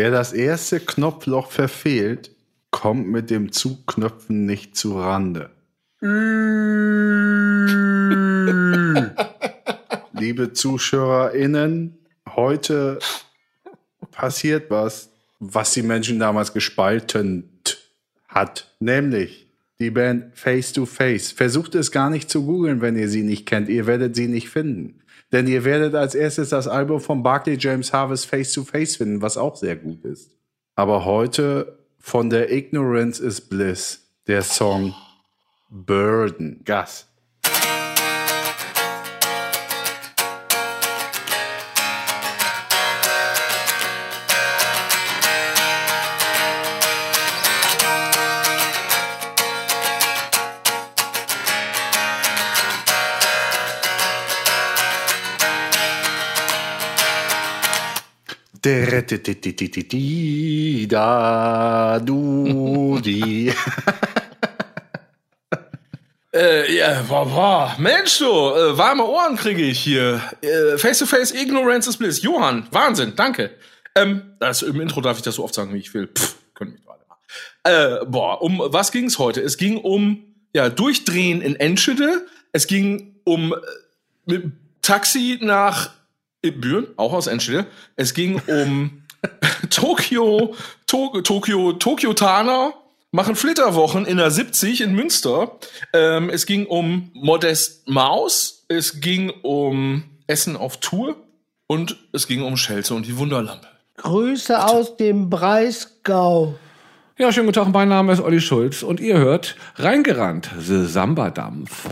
Wer das erste Knopfloch verfehlt, kommt mit dem Zugknöpfen nicht zu Rande. Liebe ZuschauerInnen, heute passiert was, was die Menschen damals gespalten hat. Nämlich die Band Face to Face. Versucht es gar nicht zu googeln, wenn ihr sie nicht kennt. Ihr werdet sie nicht finden. Denn ihr werdet als erstes das Album von Barclay James Harvest Face to Face finden, was auch sehr gut ist. Aber heute von der Ignorance is Bliss, der Song Burden. Gas. Da, du, die. Äh, ja, boah, boah. Mensch, du, äh, warme Ohren kriege ich hier. Äh, face to face, Ignorance is Bliss. Johann, Wahnsinn, danke. Ähm, das, Im Intro darf ich das so oft sagen, wie ich will. Pff, können mich gerade mal. Äh, boah, um was ging es heute? Es ging um ja, Durchdrehen in Enschede. Es ging um äh, mit Taxi nach Büren, auch aus Enschede. Es ging um Tokio, to Tokio, Tokio Tana machen Flitterwochen in der 70 in Münster. Ähm, es ging um Modest Maus, es ging um Essen auf Tour und es ging um Schelze und die Wunderlampe. Grüße aus dem Breisgau. Ja, schönen guten Tag, mein Name ist Olli Schulz und ihr hört Reingerannt, The Samba-Dampf.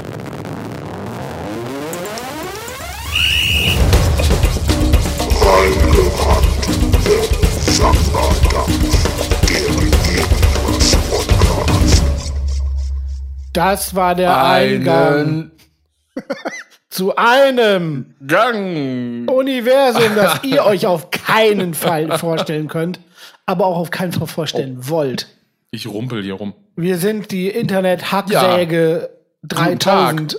Das war der Eingang zu einem Gang. Universum, das ihr euch auf keinen Fall vorstellen könnt, aber auch auf keinen Fall vorstellen wollt. Ich rumpel hier rum. Wir sind die Internet-Hacksäge 3000.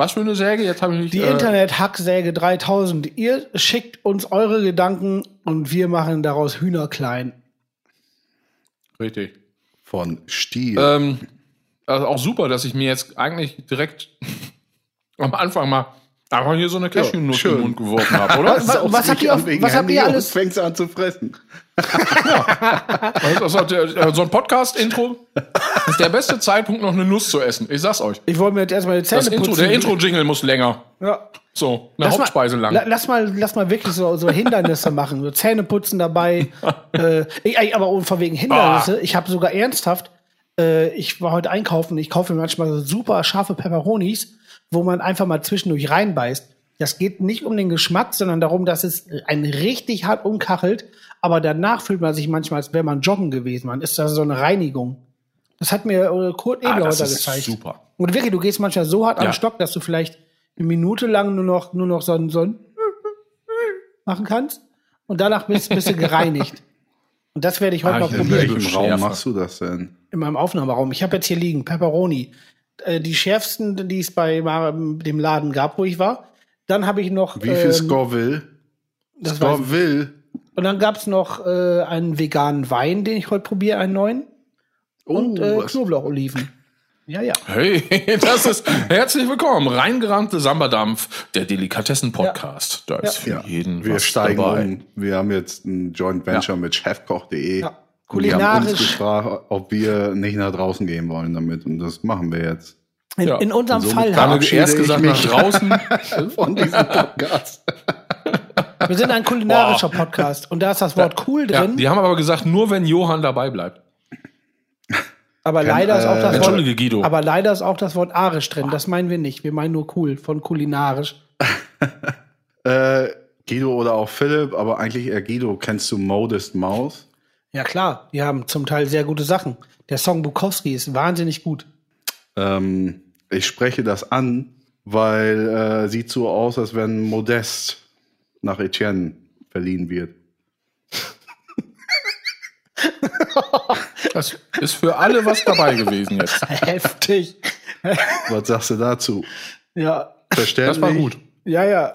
Was für eine Säge? Jetzt habe ich nicht. Die äh, Internet-Hacksäge 3000. Ihr schickt uns eure Gedanken und wir machen daraus Hühner klein. Richtig. Von Stiel. Ähm, also auch super, dass ich mir jetzt eigentlich direkt am Anfang mal einfach hier so eine Cashew-Nuss den Mund geworfen habe, oder? Was- was- was habt ihr auf- was habt ihr alles- Fängst an zu fressen. Das hat der, äh, so ein Podcast-Intro ist der beste Zeitpunkt, noch eine Nuss zu essen. Ich sag's euch. Ich wollte mir jetzt erstmal die Zähne Das Intro, putzen. der Intro-Jingle muss länger. Ja. So, eine Lass mal- Hauptspeise lang. La, lass mal, lass mal wirklich so, so Hindernisse machen, so Zähneputzen dabei. äh, ich, aber von wegen Hindernisse. Ah. Ich habe sogar ernsthaft. Äh, ich war heute einkaufen. Ich kaufe mir manchmal so super scharfe Peperonis, wo man einfach mal zwischendurch reinbeißt. Das geht nicht um den Geschmack, sondern darum, dass es einen richtig hart umkachelt. Aber danach fühlt man sich manchmal, als wäre man joggen gewesen. Man ist da so eine Reinigung. Das hat mir äh, Kurt Ah, Ebler das heute ist gezeigt. super. Und wirklich, du gehst manchmal so hart Ja. am Stock, dass du vielleicht eine Minute lang nur noch, nur noch so ein, so ein machen kannst. Und danach bist, bist du gereinigt. Und das werde ich heute Ah, mal ich In probieren. welchem Raum machst du das denn? In meinem Aufnahmeraum. Ich habe jetzt hier liegen Pepperoni. Äh, die schärfsten, die es bei dem Laden gab, wo ich war. Dann habe ich noch. Wie viel ähm, Scoville? das weiß ich. Scoville. Und dann gab es noch äh, einen veganen Wein, den ich heute probiere, einen neuen. Und äh, Knoblaucholiven. Ja, ja. Hey, das ist herzlich willkommen. Reingerannte Sambadampf, der Delikatessen-Podcast. Da ist für Ja, jeden wir was steigen dabei. um. Wir haben jetzt ein Joint Venture mit chefkoch.de. Ja. Und die haben uns Kulinarisch. gefragt, ob wir nicht nach draußen gehen wollen damit. Und das machen wir jetzt. In, Ja. in unserem Fall kann haben wir erst Verabschiede ich gesagt nach mich. draußen. Von diesem Podcast. wir sind ein kulinarischer Podcast und da ist das Wort cool Ja, drin, die haben aber gesagt, nur wenn Johann dabei bleibt. aber leider ist auch das Wort Entschuldige, Guido. aber leider ist auch das Wort arisch drin. Das meinen wir nicht. Wir meinen nur cool von kulinarisch. Äh, Guido oder auch Philipp, aber eigentlich eher Guido. Kennst du Modest Mouse? Ja klar, die haben zum Teil sehr gute Sachen. Der Song Bukowski ist wahnsinnig gut. Ähm, ich spreche das an, weil äh, sieht so aus, als wenn Modest nach Etienne verliehen wird. Das ist für alle was dabei gewesen jetzt. Heftig. Was sagst du dazu? Ja, Verständlich? Das war gut. ja, ja.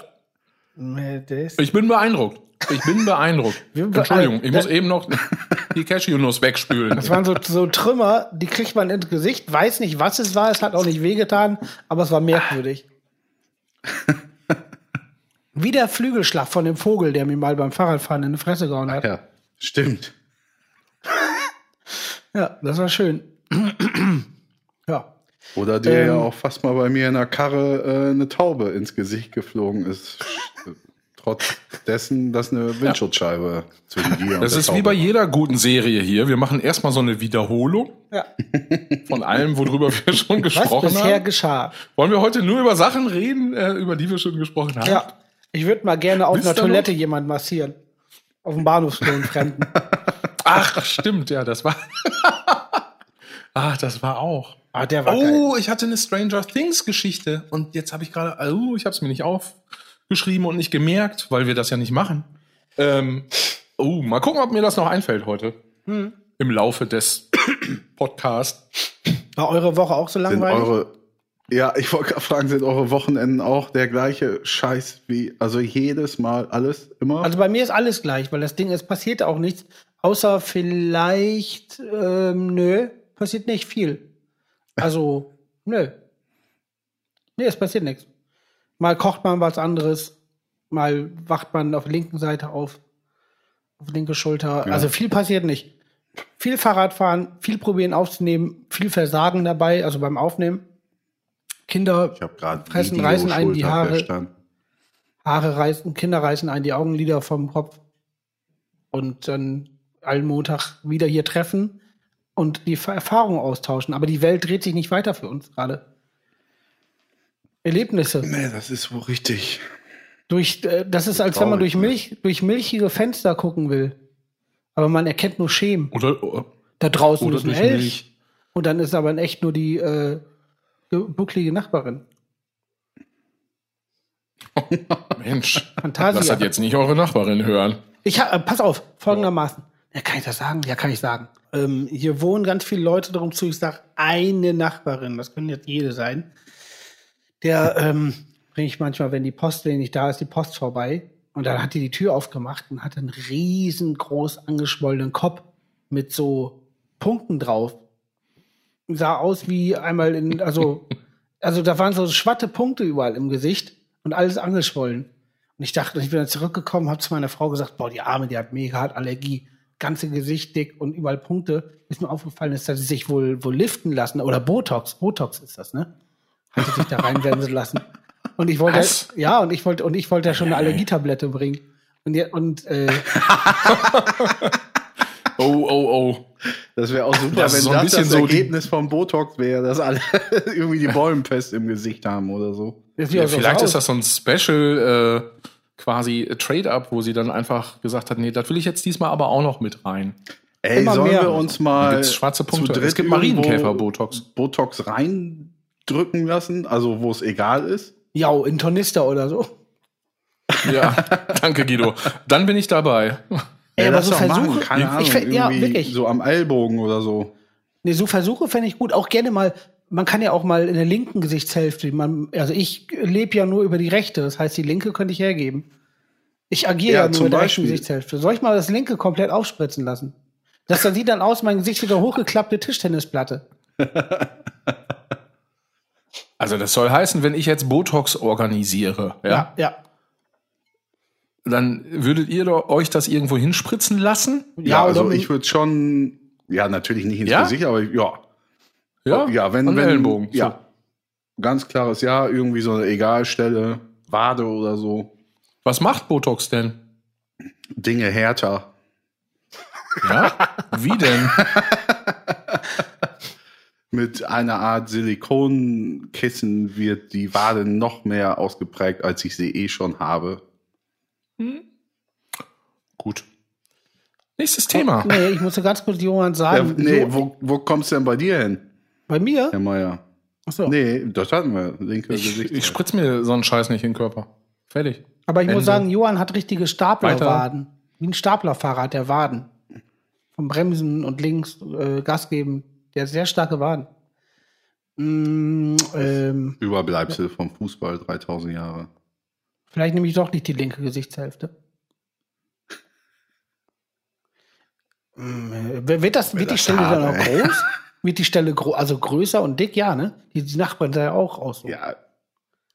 Ich bin beeindruckt. Ich bin beeindruckt. Entschuldigung, ich muss eben noch die Cashewnuss wegspülen. Das waren so, so Trümmer, die kriegt man ins Gesicht, weiß nicht, was es war, es hat auch nicht wehgetan, aber es war merkwürdig. Wie der Flügelschlag von dem Vogel, der mir mal beim Fahrradfahren in die Fresse gehauen hat. Ja, stimmt. Ja, das war schön. ja. Oder der Ähm. ja auch fast mal bei mir in der Karre äh, eine Taube ins Gesicht geflogen ist. Trotz dessen, dass eine Windschutzscheibe zwischen dir und Das ist wie Taube bei jeder guten Serie hier. Wir machen erstmal so eine Wiederholung ja. von allem, worüber wir schon Was gesprochen bisher haben. geschah. Wollen wir heute nur über Sachen reden, äh, über die wir schon gesprochen haben? Ja. Ich würde mal gerne auf Wisst einer ihr noch? Toilette jemand massieren. Auf dem Bahnhofsklo einen Fremden. Ach, stimmt, ja, das war. Ach, das war auch. Ah, der war geil. Oh, ich hatte eine Stranger Things Geschichte und jetzt habe ich gerade, oh, ich habe es mir nicht aufgeschrieben und nicht gemerkt, weil wir das ja nicht machen. Ähm, oh, mal gucken, ob mir das noch einfällt heute Hm. im Laufe des Podcasts. War eure Woche auch so Sind langweilig? eure, ja, ich wollte gerade fragen, sind eure Wochenenden auch der gleiche Scheiß wie, also jedes Mal alles immer? Also bei mir ist alles gleich, weil das Ding, es passiert auch nichts, außer vielleicht, ähm, nö, passiert nicht viel. Also, nö. Nee, es passiert nichts. Mal kocht man was anderes, mal wacht man auf der linken Seite auf, auf linke Schulter. Ja. Also viel passiert nicht. Viel Fahrradfahren, viel probieren aufzunehmen, viel Versagen dabei, also beim Aufnehmen. Kinder Fressen, reißen einen die Haare. verstanden. Haare reißen, Kinder reißen einen die Augenlider vom Kopf und dann allen Montag wieder hier treffen und die Erfahrungen austauschen. Aber die Welt dreht sich nicht weiter für uns gerade. Erlebnisse. Nee, das ist wohl richtig. Durch, äh, das ist, als wenn man Traurig, durch, Milch, durch milchige Fenster gucken will. Aber man erkennt nur Schemen. Oder, Da draußen oder ist ein Elch. Milch. Und dann ist aber in echt nur die äh, ge- bucklige Nachbarin. Mensch, Fantasia. das jetzt nicht eure Nachbarin hören. Ich hab, äh, pass auf, folgendermaßen. Ja, kann ich das sagen? Ja, kann ich sagen. Ähm, hier wohnen ganz viele Leute darum zu. Ich sage eine Nachbarin, das können jetzt jede sein. Der ähm, bringe ich manchmal, wenn die Post, nicht da ist, die Post vorbei. Und dann hat die die Tür aufgemacht und hatte einen riesengroß angeschwollenen Kopf mit so Punkten drauf. Sah aus wie einmal in, also, also da waren so schwatte Punkte überall im Gesicht und alles angeschwollen. Und ich dachte, ich bin dann zurückgekommen, habe zu meiner Frau gesagt, boah, die Arme, die hat mega hart Allergie, ganze Gesicht dick und überall Punkte. Ist mir aufgefallen, ist, dass sie sich wohl, wohl liften lassen oder Botox, Botox ist das, ne? Hat sie sich da reinwenden lassen. Und ich wollte, Was? ja, und ich wollte, und ich wollte ja schon eine Allergietablette bringen. Und, ja, und äh, Oh, oh, oh. Das wäre auch super, Das wenn so ein das bisschen das so Ergebnis vom Botox wäre, dass alle irgendwie die Bäumenpest im Gesicht haben oder so. Ja, vielleicht ist das so ein Special äh, quasi Trade-up, wo sie dann einfach gesagt hat, nee, das will ich jetzt diesmal aber auch noch mit rein. Ey, Immer sollen mehr. wir uns mal gibt's schwarze Punkte. zu dritt Es gibt Marienkäfer-Botox. Botox reindrücken lassen, also wo es egal ist? Ja, in Tornister oder so. Ja, danke Guido. Dann bin ich dabei. Ey, aber lass so doch machen, Versuche, keine ich Ahnung, fänd- ja, wirklich. so am Ellbogen oder so. Nee, so Versuche fände ich gut. Auch gerne mal, man kann ja auch mal in der linken Gesichtshälfte, man, also ich lebe ja nur über die rechte, das heißt, die linke könnte ich hergeben. Ich agiere Ja, ja, nur der rechten Beispiel. Gesichtshälfte. Soll ich mal das linke komplett aufspritzen lassen? Das dann sieht dann aus, mein Gesicht wie eine hochgeklappte Tischtennisplatte. Also das soll heißen, wenn ich jetzt Botox organisiere, ja, Ja, ja. dann würdet ihr doch euch das irgendwo hinspritzen lassen? Ja, also oder mit- ich würde schon, ja, natürlich nicht ins Ja? Gesicht, aber ja. Ja, ja, wenn, an wenn, den Ellenbogen. So. Ja. Ganz klares Ja, irgendwie so eine Egalstelle, Wade oder so. Was macht Botox denn? Dinge härter. Ja? Wie denn? Mit einer Art Silikonkissen wird die Wade noch mehr ausgeprägt, als ich sie eh schon habe. Gut. Nächstes Thema. Nee, ich musste ganz kurz Johann Ja, sagen. nee, Jo- wo, wo kommst du denn bei dir hin, bei mir? Herr Meier? Achso. Nee, das hatten wir. Linke Ich, Gesicht. ich spritz mir so einen Scheiß nicht in den Körper. Fertig. Aber ich Ende. muss sagen, Johann hat richtige Staplerwaden. Wie ein Staplerfahrrad, der Waden. Vom Bremsen und links äh, Gas geben. Der sehr starke Waden. Mm, ähm, Überbleibsel vom Fußball 3000 Jahre. vielleicht nehme ich doch nicht die linke Gesichtshälfte. Wer- Wird, das, wird die das Stelle dann auch ey. groß? Wird die Stelle gro also größer und dick? Ja, ne? Die, die Nachbarn sah ja auch aus. So. Ja,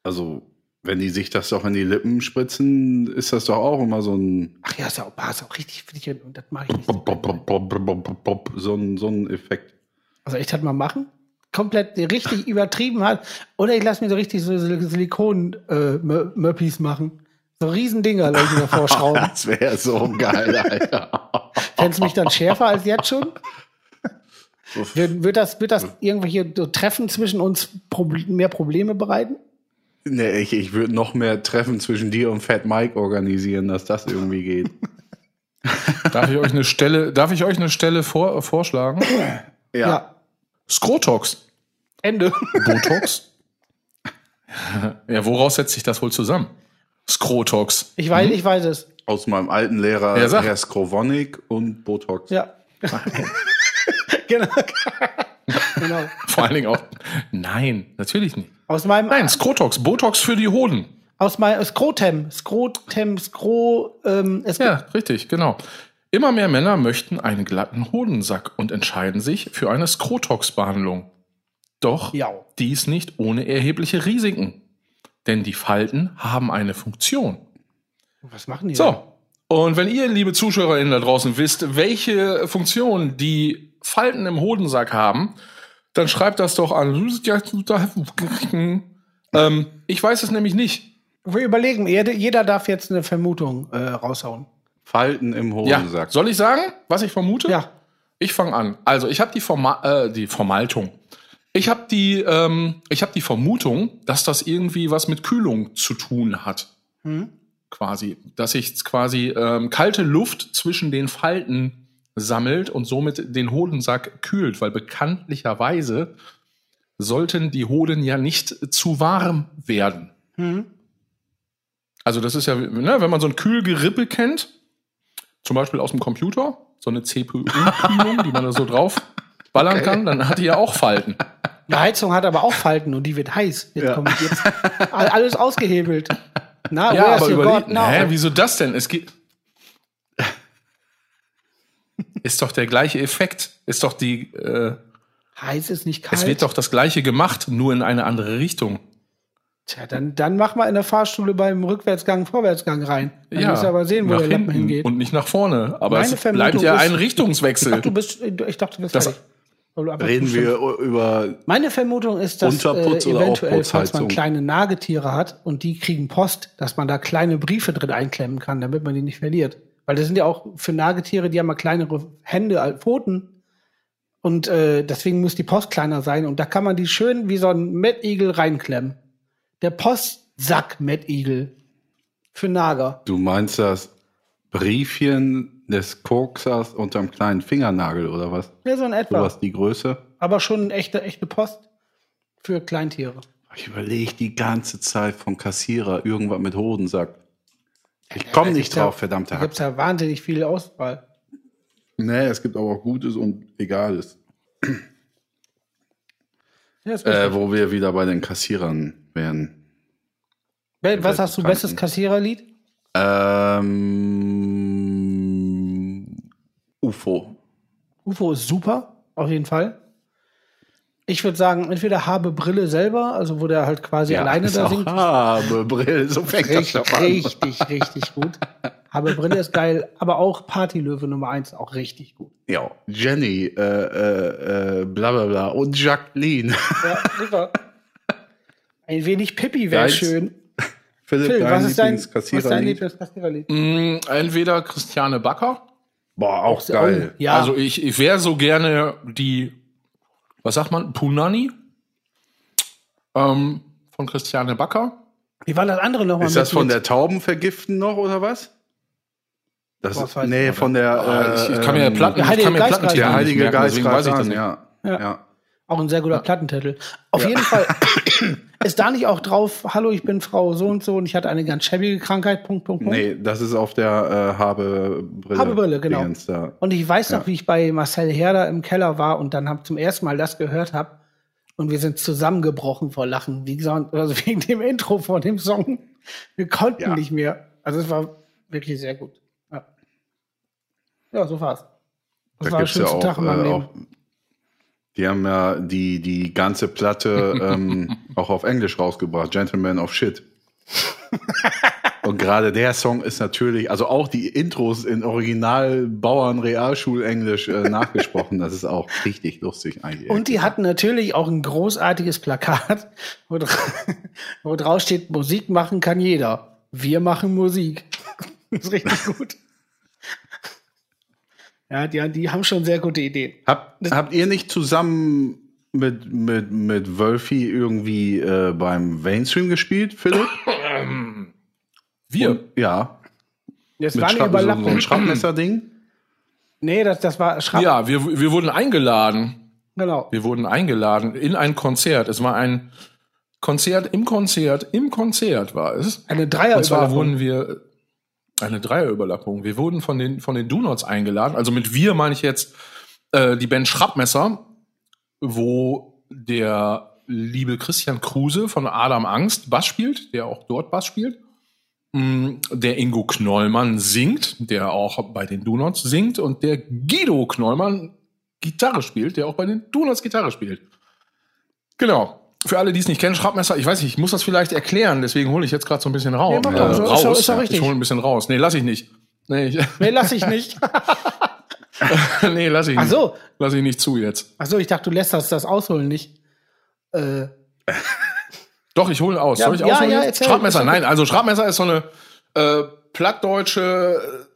also, wenn die sich das doch in die Lippen spritzen, ist das doch auch immer so ein, Ach ja, ist ja auch, ist auch richtig, das mache ich nicht. Bop, so ein, so ein Effekt. Also echt hat mal machen. Komplett richtig übertrieben hat. Oder ich lasse mir so richtig so Silikon-Möppis machen. So Riesendinger lasse ich mir davor schrauben. Das wäre so geil, Alter. Fändest du mich dann schärfer als jetzt schon? Wird, wird, das, wird das irgendwelche so Treffen zwischen uns Proble mehr Probleme bereiten? Nee, ich, ich würde noch mehr Treffen zwischen dir und Fat Mike organisieren, dass das irgendwie geht. Darf ich euch eine Stelle, darf ich euch eine Stelle vor, vorschlagen? Ja. Skrotox. Ende. Botox? ja, woraus setzt sich das wohl zusammen? Skrotox. Ich weiß, ich weiß es. Aus meinem alten Lehrer Ja. Herr Skrowonik und Botox. Ja. genau. genau. Vor allen Dingen auch. Nein, natürlich nicht. Aus meinem Nein, Skrotox. Botox für die Hoden. aus meinem Skrotem, Skrotem, Skro, ähm, es Ja, richtig, genau. Immer mehr Männer möchten einen glatten Hodensack und entscheiden sich für eine Skrotox-Behandlung. Doch Ja. dies nicht ohne erhebliche Risiken. Denn die Falten haben eine Funktion. Was machen die? So. Und wenn ihr, liebe ZuschauerInnen da draußen, wisst, welche Funktion die Falten im Hodensack haben, dann schreibt das doch an. Ähm, ich weiß es nämlich nicht. Wir überlegen, jeder, jeder darf jetzt eine Vermutung äh, raushauen. Falten im Ja, Hodensack. soll ich sagen, was ich vermute? Ja. Ich fange an. Also ich habe die, Forma äh, die Vermaltung. Ich habe die, ähm, ich habe die Vermutung, dass das irgendwie was mit Kühlung zu tun hat. Quasi, dass sich quasi ähm, kalte Luft zwischen den Falten sammelt und somit den Hodensack kühlt, weil bekanntlicherweise sollten die Hoden ja nicht zu warm werden. Also das ist ja, ne, wenn man so ein Kühlgerippe kennt, zum Beispiel aus dem Computer, so eine CPU-Kühlung, die man da so drauf ballern kann, dann hat die ja auch Falten. Die Heizung hat aber auch Falten und die wird heiß. Jetzt Ja. kommt jetzt all- alles ausgehebelt. Na, Ja, aber your überleg, God now? hä, wieso das denn? Es geht. Ist doch der gleiche Effekt. Ist doch die, äh, Heiß ist nicht kalt. es wird doch das gleiche gemacht, nur in eine andere Richtung. Tja, dann, dann mach mal in der Fahrschule beim Rückwärtsgang, Vorwärtsgang rein. Dann musst du aber sehen, wo der Lappen hinten hingeht. Und nicht nach vorne. Aber Meine es bleibt Vermutung ja ist- ein Ich Richtungswechsel. dachte, du bist, ich dachte, du bist Das- fertig. Reden wir über Meine Vermutung ist, dass Unterputz äh, oder eventuell, falls man kleine Nagetiere hat und die kriegen Post, dass man da kleine Briefe drin einklemmen kann, damit man die nicht verliert. Weil das sind ja auch für Nagetiere, die haben ja kleinere Hände als Pfoten. Und äh, deswegen muss die Post kleiner sein. Und da kann man die schön wie so ein Mettigel reinklemmen. Der Postsack Mettigel für Nager. Du meinst das Briefchen des Koksers unterm kleinen Fingernagel oder was? Ja, so in etwa. Sowas die Größe? Aber schon eine echte, echte Post für Kleintiere. Ich überlege die ganze Zeit von Kassierer irgendwas mit Hodensack. Ich komme nicht drauf, verdammte Da Hack. gibt's ja wahnsinnig viel Auswahl. Nee, es gibt aber auch Gutes und Egales. Ja, Äh, wo wir wieder bei den Kassierern wären. Wel- Was hast du, bestes Kassiererlied? Ähm, UFO. UFO ist super, auf jeden Fall. Ich würde sagen, entweder habe Brille selber, also wo der halt quasi alleine ist da auch singt. Habe Brille, so fängt das Richtig, doch an. richtig, richtig gut. Habe Brille ist geil, aber auch Partylöwe Nummer eins auch richtig gut. Ja, Jenny, äh, äh, äh, bla bla bla und Jacqueline. Ja, super. Ein wenig Pippi wäre Geil. schön. Philipp, Phil, dein was ist dein, was ist dein Lieblingskassiererlied? Lieblingskassiererlied? Mm, entweder Christiane Backer. Boah, auch geil. Oh, ja, Also ich, ich wäre so gerne die, was sagt man, Punani ähm, von Christiane Backer. wie war das andere nochmal? Ist das von der Taubenvergiften noch oder was? Das Boah, ist, ich nee, von der. Ah, ich, ich kann mir ähm, Platten, der ich kann mir Heilige Plattentitel Der Geist nicht Heilige Geist deswegen weiß ich das nicht. ja. Ja. ja. Auch ein sehr guter Plattentitel. Auf jeden Fall ist da nicht auch drauf, hallo, ich bin Frau so und so und ich hatte eine ganz schäbige Krankheit, Punkt, Punkt, Punkt. Nee, das ist auf der äh, Habe-Brille. Habe-Brille, genau. Da. Und ich weiß noch, Ja. wie ich bei Marcel Herder im Keller war und dann hab zum ersten Mal das gehört habe. Und wir sind zusammengebrochen vor Lachen. Wie gesagt, also wegen dem Intro von dem Song. Wir konnten Ja. nicht mehr. Also es war wirklich sehr gut. Ja, ja so war's. Das Da war der gibt's ja schönste auch, Tag in meinem äh, Leben. Die haben ja die, die ganze Platte ähm, auch auf Englisch rausgebracht. Gentleman of Shit. Und gerade der Song ist natürlich, also auch die Intros in Original Bauern Realschulenglisch äh, nachgesprochen. Das ist auch richtig lustig eigentlich. Und die hatten natürlich auch ein großartiges Plakat, wo, dra wo drauf steht, Musik machen kann jeder. Wir machen Musik. Das ist richtig gut. Ja, die, die haben schon sehr gute Ideen. Habt, habt ihr nicht zusammen mit, mit, mit Wölfi irgendwie äh, beim Mainstream gespielt, Philipp? Wir. Ja. Das Mit war eine Schraub, so, so ein Überlappung. Schraubmesser-Ding? nee, das, das war Schraub. Ja, wir, wir wurden eingeladen. Genau. Wir wurden eingeladen in ein Konzert. Es war ein Konzert im Konzert, im Konzert war es. Eine Und zwar wurden wir eine Dreierüberlappung. Wir wurden von den von den Donuts eingeladen. Also mit wir meine ich jetzt äh, die Band Schrappmesser, wo der liebe Christian Kruse von Adam Angst Bass spielt, der auch dort Bass spielt. Mm, Der Ingo Knollmann singt, der auch bei den Donuts singt und der Guido Knollmann Gitarre spielt, der auch bei den Donuts Gitarre spielt. Genau. Für alle, die es nicht kennen, Schraubmesser, ich weiß nicht, ich muss das vielleicht erklären, deswegen hole ich jetzt gerade so ein bisschen raus. Nee, mach äh, doch, ist raus. ist doch richtig. Ich hole ein bisschen raus. Nee, lass ich nicht. Nee, ich, Nee, lass ich nicht. nee lass ich Ach nicht. so. Lass ich nicht zu jetzt. Ach so, ich dachte, du lässt das, das ausholen nicht. Äh, Doch, ich hole aus. Ja, Soll ich ja, ausholen? ja, erzähl. Schraubmesser, nein, also Schraubmesser ist so eine äh, plattdeutsche äh,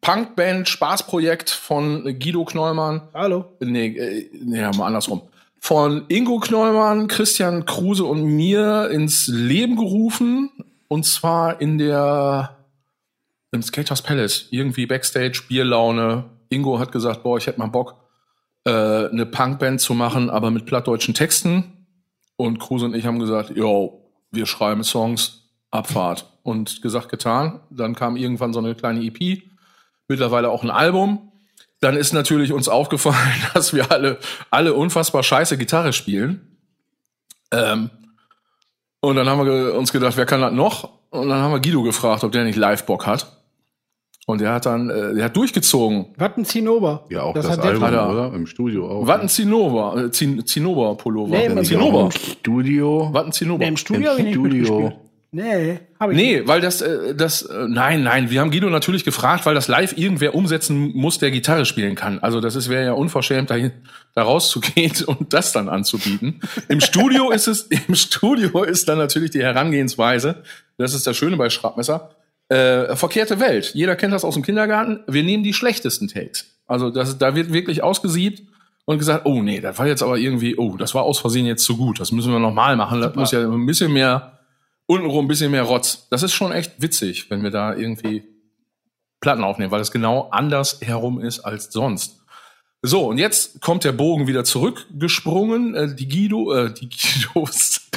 Punkband, Spaßprojekt von Guido Knollmann. hallo. Nee, äh, nee, mal andersrum. Von Ingo Knollmann, Christian Kruse und mir ins Leben gerufen. Und zwar in der, im Skaters Palace. Irgendwie Backstage, Bierlaune. Ingo hat gesagt, boah, ich hätte mal Bock, äh, eine Punkband zu machen, aber mit plattdeutschen Texten. Und Kruse und ich haben gesagt, yo, wir schreiben Songs, Abfahrt. Und gesagt, getan. Dann kam irgendwann so eine kleine EP. Mittlerweile auch ein Album dann ist natürlich uns aufgefallen, dass wir alle, alle unfassbar scheiße Gitarre spielen. Ähm, und dann haben wir uns gedacht, wer kann das noch? Und dann haben wir Guido gefragt, ob der nicht Live-Bock hat. Und der hat dann, äh, der hat durchgezogen. Watten Zinnober. Ja, auch das, hat der Album, Hat er. oder? Im Studio auch. Watten Zinnober, äh, Zin, Zinnober-Pullover. Nee, im Zinnober. Studio. Watten Zinnober. Nee, im Studio Im habe ich nicht Studio. Nee, habe ich nicht. Nee, weil das, äh, das, äh, nein, nein, wir haben Guido natürlich gefragt, weil das live irgendwer umsetzen muss, der Gitarre spielen kann. Also das ist wäre ja unverschämt, da, da rauszugehen und das dann anzubieten. Im Studio ist es, im Studio ist dann natürlich die Herangehensweise, das ist das Schöne bei Schraubmesser, äh, verkehrte Welt. Jeder kennt das aus dem Kindergarten. Wir nehmen die schlechtesten Takes. Also das, da wird wirklich ausgesiebt und gesagt, oh nee, das war jetzt aber irgendwie, oh, das war aus Versehen jetzt zu gut. Das müssen wir nochmal machen. Das muss ja ein bisschen mehr untenrum ein bisschen mehr Rotz. Das ist schon echt witzig, wenn wir da irgendwie Platten aufnehmen, weil es genau anders herum ist als sonst. So, und jetzt kommt der Bogen wieder zurückgesprungen. Äh, die Guido, äh, die Guidos.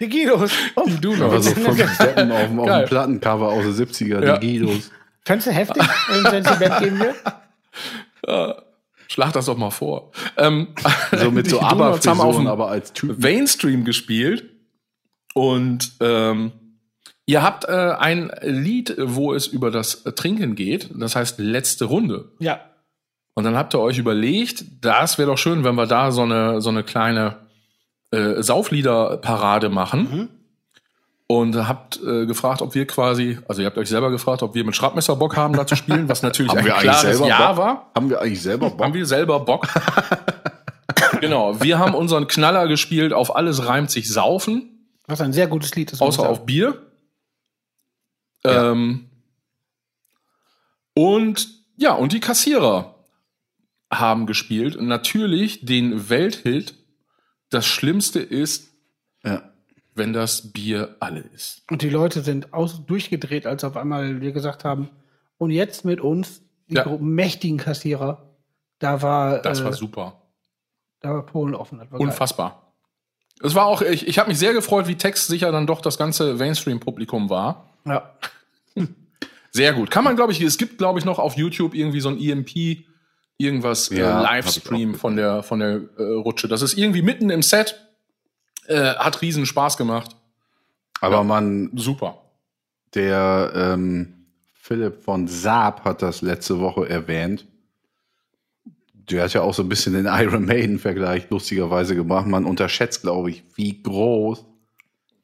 Die Guidos. Oh, Die Aber Donuts. so fünf Seppen auf, dem- auf dem Plattencover aus den 70er, Ja. die Guidos. Fändest du heftig, die Band geben will? Schlag das doch mal vor. Ähm, So mit so Donuts haben auf dem aber als Typ. Mainstream gespielt. Und ähm, ihr habt äh, ein Lied, wo es über das Trinken geht. Das heißt letzte Runde. Ja. Und dann habt ihr euch überlegt, das wäre doch schön, wenn wir da so eine, so eine kleine äh, Saufliederparade machen. Und habt äh, gefragt, ob wir quasi, also ihr habt euch selber gefragt, ob wir mit Schraubmesser Bock haben, da zu spielen, was natürlich ein klares Ja Bock? war. Haben wir eigentlich selber Bock? Haben wir selber Bock? genau, wir haben unseren Knaller gespielt, auf alles reimt sich Saufen, Was ein sehr gutes Lied ist. außer auf. Bier. Ja. Ähm, und ja, und die Kassierer haben gespielt. Und natürlich den Welthit. Das Schlimmste ist, Ja. wenn das Bier alle ist. Und die Leute sind aus, durchgedreht, als auf einmal wir gesagt haben, und jetzt mit uns, die Ja. mächtigen Kassierer, da war, Das äh, war super. da war Polen offen. Das war geil. Es war auch, ich, ich habe mich sehr gefreut, wie textsicher dann doch das ganze Mainstream-Publikum war. Ja. Sehr gut. Kann man, glaube ich, es gibt, glaube ich, noch auf YouTube irgendwie so ein EMP, irgendwas Ja, äh, hab ich Livestream von der von der äh, Rutsche. Das ist irgendwie mitten im Set. Äh, hat riesen Spaß gemacht. Aber Ja. man, Super. der ähm, Philipp von Saab hat das letzte Woche erwähnt. Der hat ja auch so ein bisschen den Iron Maiden-Vergleich lustigerweise gemacht. Man unterschätzt, glaube ich, wie groß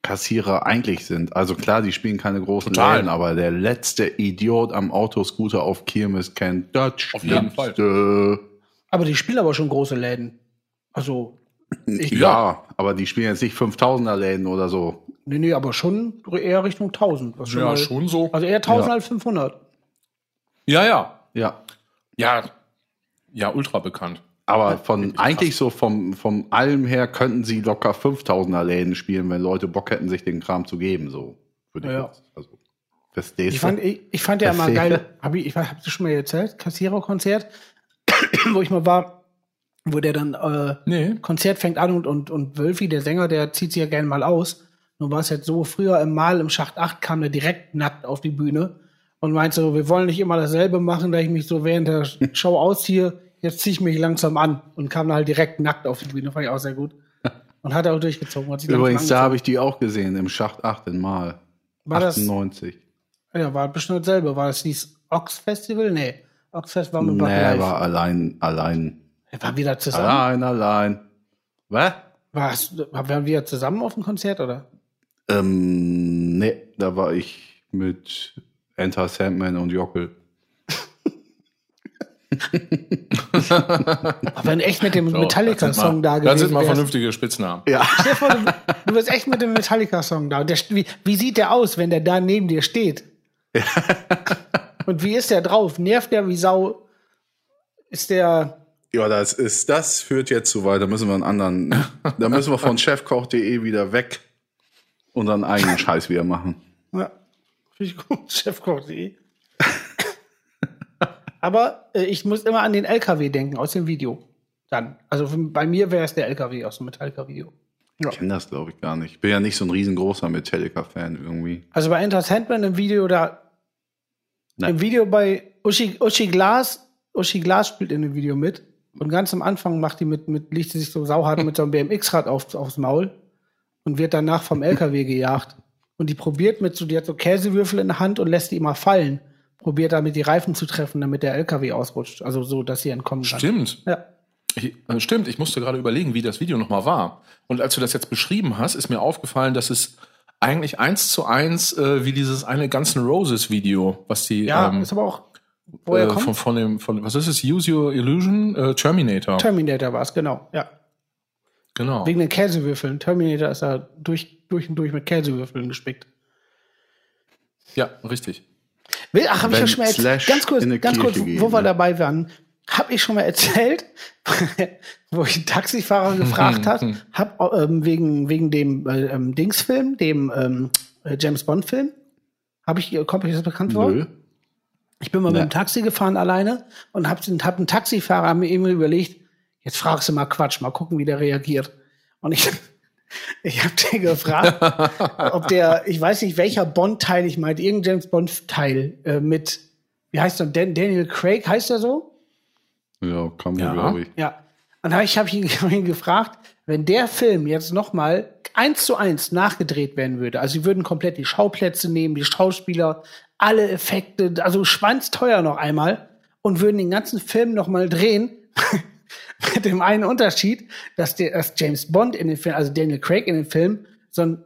Kassierer eigentlich sind. Also klar, die spielen keine großen Total. Läden, aber der letzte Idiot am Autoscooter auf Kirmes kennt das Auf jeden Fall. Aber die spielen aber schon große Läden. Also, ich, Ja, aber die spielen jetzt nicht 5000er Läden oder so. nee, nee, aber schon eher Richtung 1000. Was schon Ja, mal, schon so. Also eher 1000 Ja. als 500. Ja, ja. Ja. Ja, ja, ultra bekannt. Aber von eigentlich so vom, vom allem her könnten sie locker 5000er Läden spielen, wenn Leute Bock hätten, sich den Kram zu geben. So würde ich Ja. jetzt. Also, verstehst Ich fand, ich, ich fand ja immer geil, hab ich, ich hab das schon mal erzählt, Kassiererkonzert, wo ich mal war, wo der dann äh, Nee. Konzert fängt an und, und, und Wölfi, der Sänger, der zieht sich ja gerne mal aus. Nun war es jetzt so, früher im Mal im Schacht 8 kam der direkt nackt auf die Bühne und meinte so, wir wollen nicht immer dasselbe machen, da ich mich so während der Show ausziehe, jetzt ziehe ich mich langsam an und kam dann halt direkt nackt auf die Bühne, fand ich auch sehr gut. Und hat er auch durchgezogen. Hat sich Übrigens, da habe ich die auch gesehen, im Schacht 8 in Mal. War das- 98. Ja, war bestimmt dasselbe. War das dieses Ox Festival? Nee. Ox Fest war mit Nee, Live. war allein, allein. Er war wieder zusammen. Allein, allein. Was? War's, waren wir zusammen auf dem Konzert, oder? Ähm, nee, da war ich mit Enter Sandman und Jockel. Aber wenn echt mit dem So, Metallica-Song da Das sind gewesen mal vernünftige Spitznamen. Ja. Vor, du, du bist echt mit dem Metallica-Song da. Und der, wie, wie sieht der aus, wenn der da neben dir steht? Und wie ist der drauf? Nervt der wie Sau? Ist der. Ja, das ist, das führt jetzt zu weit. Da müssen wir einen anderen, da müssen wir von chefkoch.de wieder weg und dann eigenen Scheiß wieder machen. Ja, finde ich gut. Chefkoch.de. Aber äh, ich muss immer an den LKW denken aus dem Video. Dann. Also bei mir wäre es der LKW aus dem Metallica-Video. Ich kenne das, glaube ich, gar nicht. Ich bin ja nicht so ein riesengroßer Metallica-Fan irgendwie. Also bei Enter Sandman im Video da. Nein. Im Video bei Uschi, Uschi Glas, Uschi Glas spielt in dem Video mit. Und ganz am Anfang macht die mit, mit liegt sie sich so sauhart mit so einem BMX-Rad auf, aufs Maul und wird danach vom LKW gejagt. Und die probiert mit so, die hat so Käsewürfel in der Hand und lässt die immer fallen. Probiert damit die Reifen zu treffen, damit der LKW ausrutscht. Also so, dass sie entkommen kann. Stimmt. Ja. Ich, äh, stimmt, ich musste gerade überlegen, wie das Video nochmal war. Und als du das jetzt beschrieben hast, ist mir aufgefallen, dass es eigentlich eins zu eins äh, wie dieses eine Guns N' Roses Video, was die Ja, ähm, ist aber auch, woher äh, kommt? von, von dem, von, was ist es, Use Your Illusion? Äh, Terminator. Terminator war es, genau. Ja. Genau. Wegen den Käsewürfeln. Terminator ist ja durch, durch und durch mit Käsewürfeln gespickt. Ja, richtig. Will- Ach, habe ich ja schon mal erzählt. Ganz kurz, ganz kurz, Kirche wo gehen, wir ne? dabei waren. Habe ich schon mal erzählt, wo ich einen Taxifahrer gefragt hat, hab, ähm, wegen, wegen dem äh, ähm, Dingsfilm, dem ähm, äh, James Bond-Film. Habe ich, kommt euch das bekannt vor? Nö. Ich bin mal mit Nee. dem Taxi gefahren alleine und hab, den- hab einen Taxifahrer mir eben überlegt, jetzt fragst du mal Quatsch, mal gucken, wie der reagiert. Und ich, ich habe den gefragt, ob der, ich weiß nicht, welcher Bond-Teil ich meinte, irgendein James Bond-Teil äh, mit, wie heißt der, Dan Daniel Craig, heißt er so? Ja, kann man, Ja. glaube ich. Ja. Und da ich habe ihn, hab ihn gefragt, wenn der Film jetzt noch mal eins zu eins nachgedreht werden würde, also sie würden komplett die Schauplätze nehmen, die Schauspieler, alle Effekte, also schwanzteuer noch einmal und würden den ganzen Film noch mal drehen, mit dem einen Unterschied, dass der dass James Bond in den Film, also Daniel Craig in den Film, so einen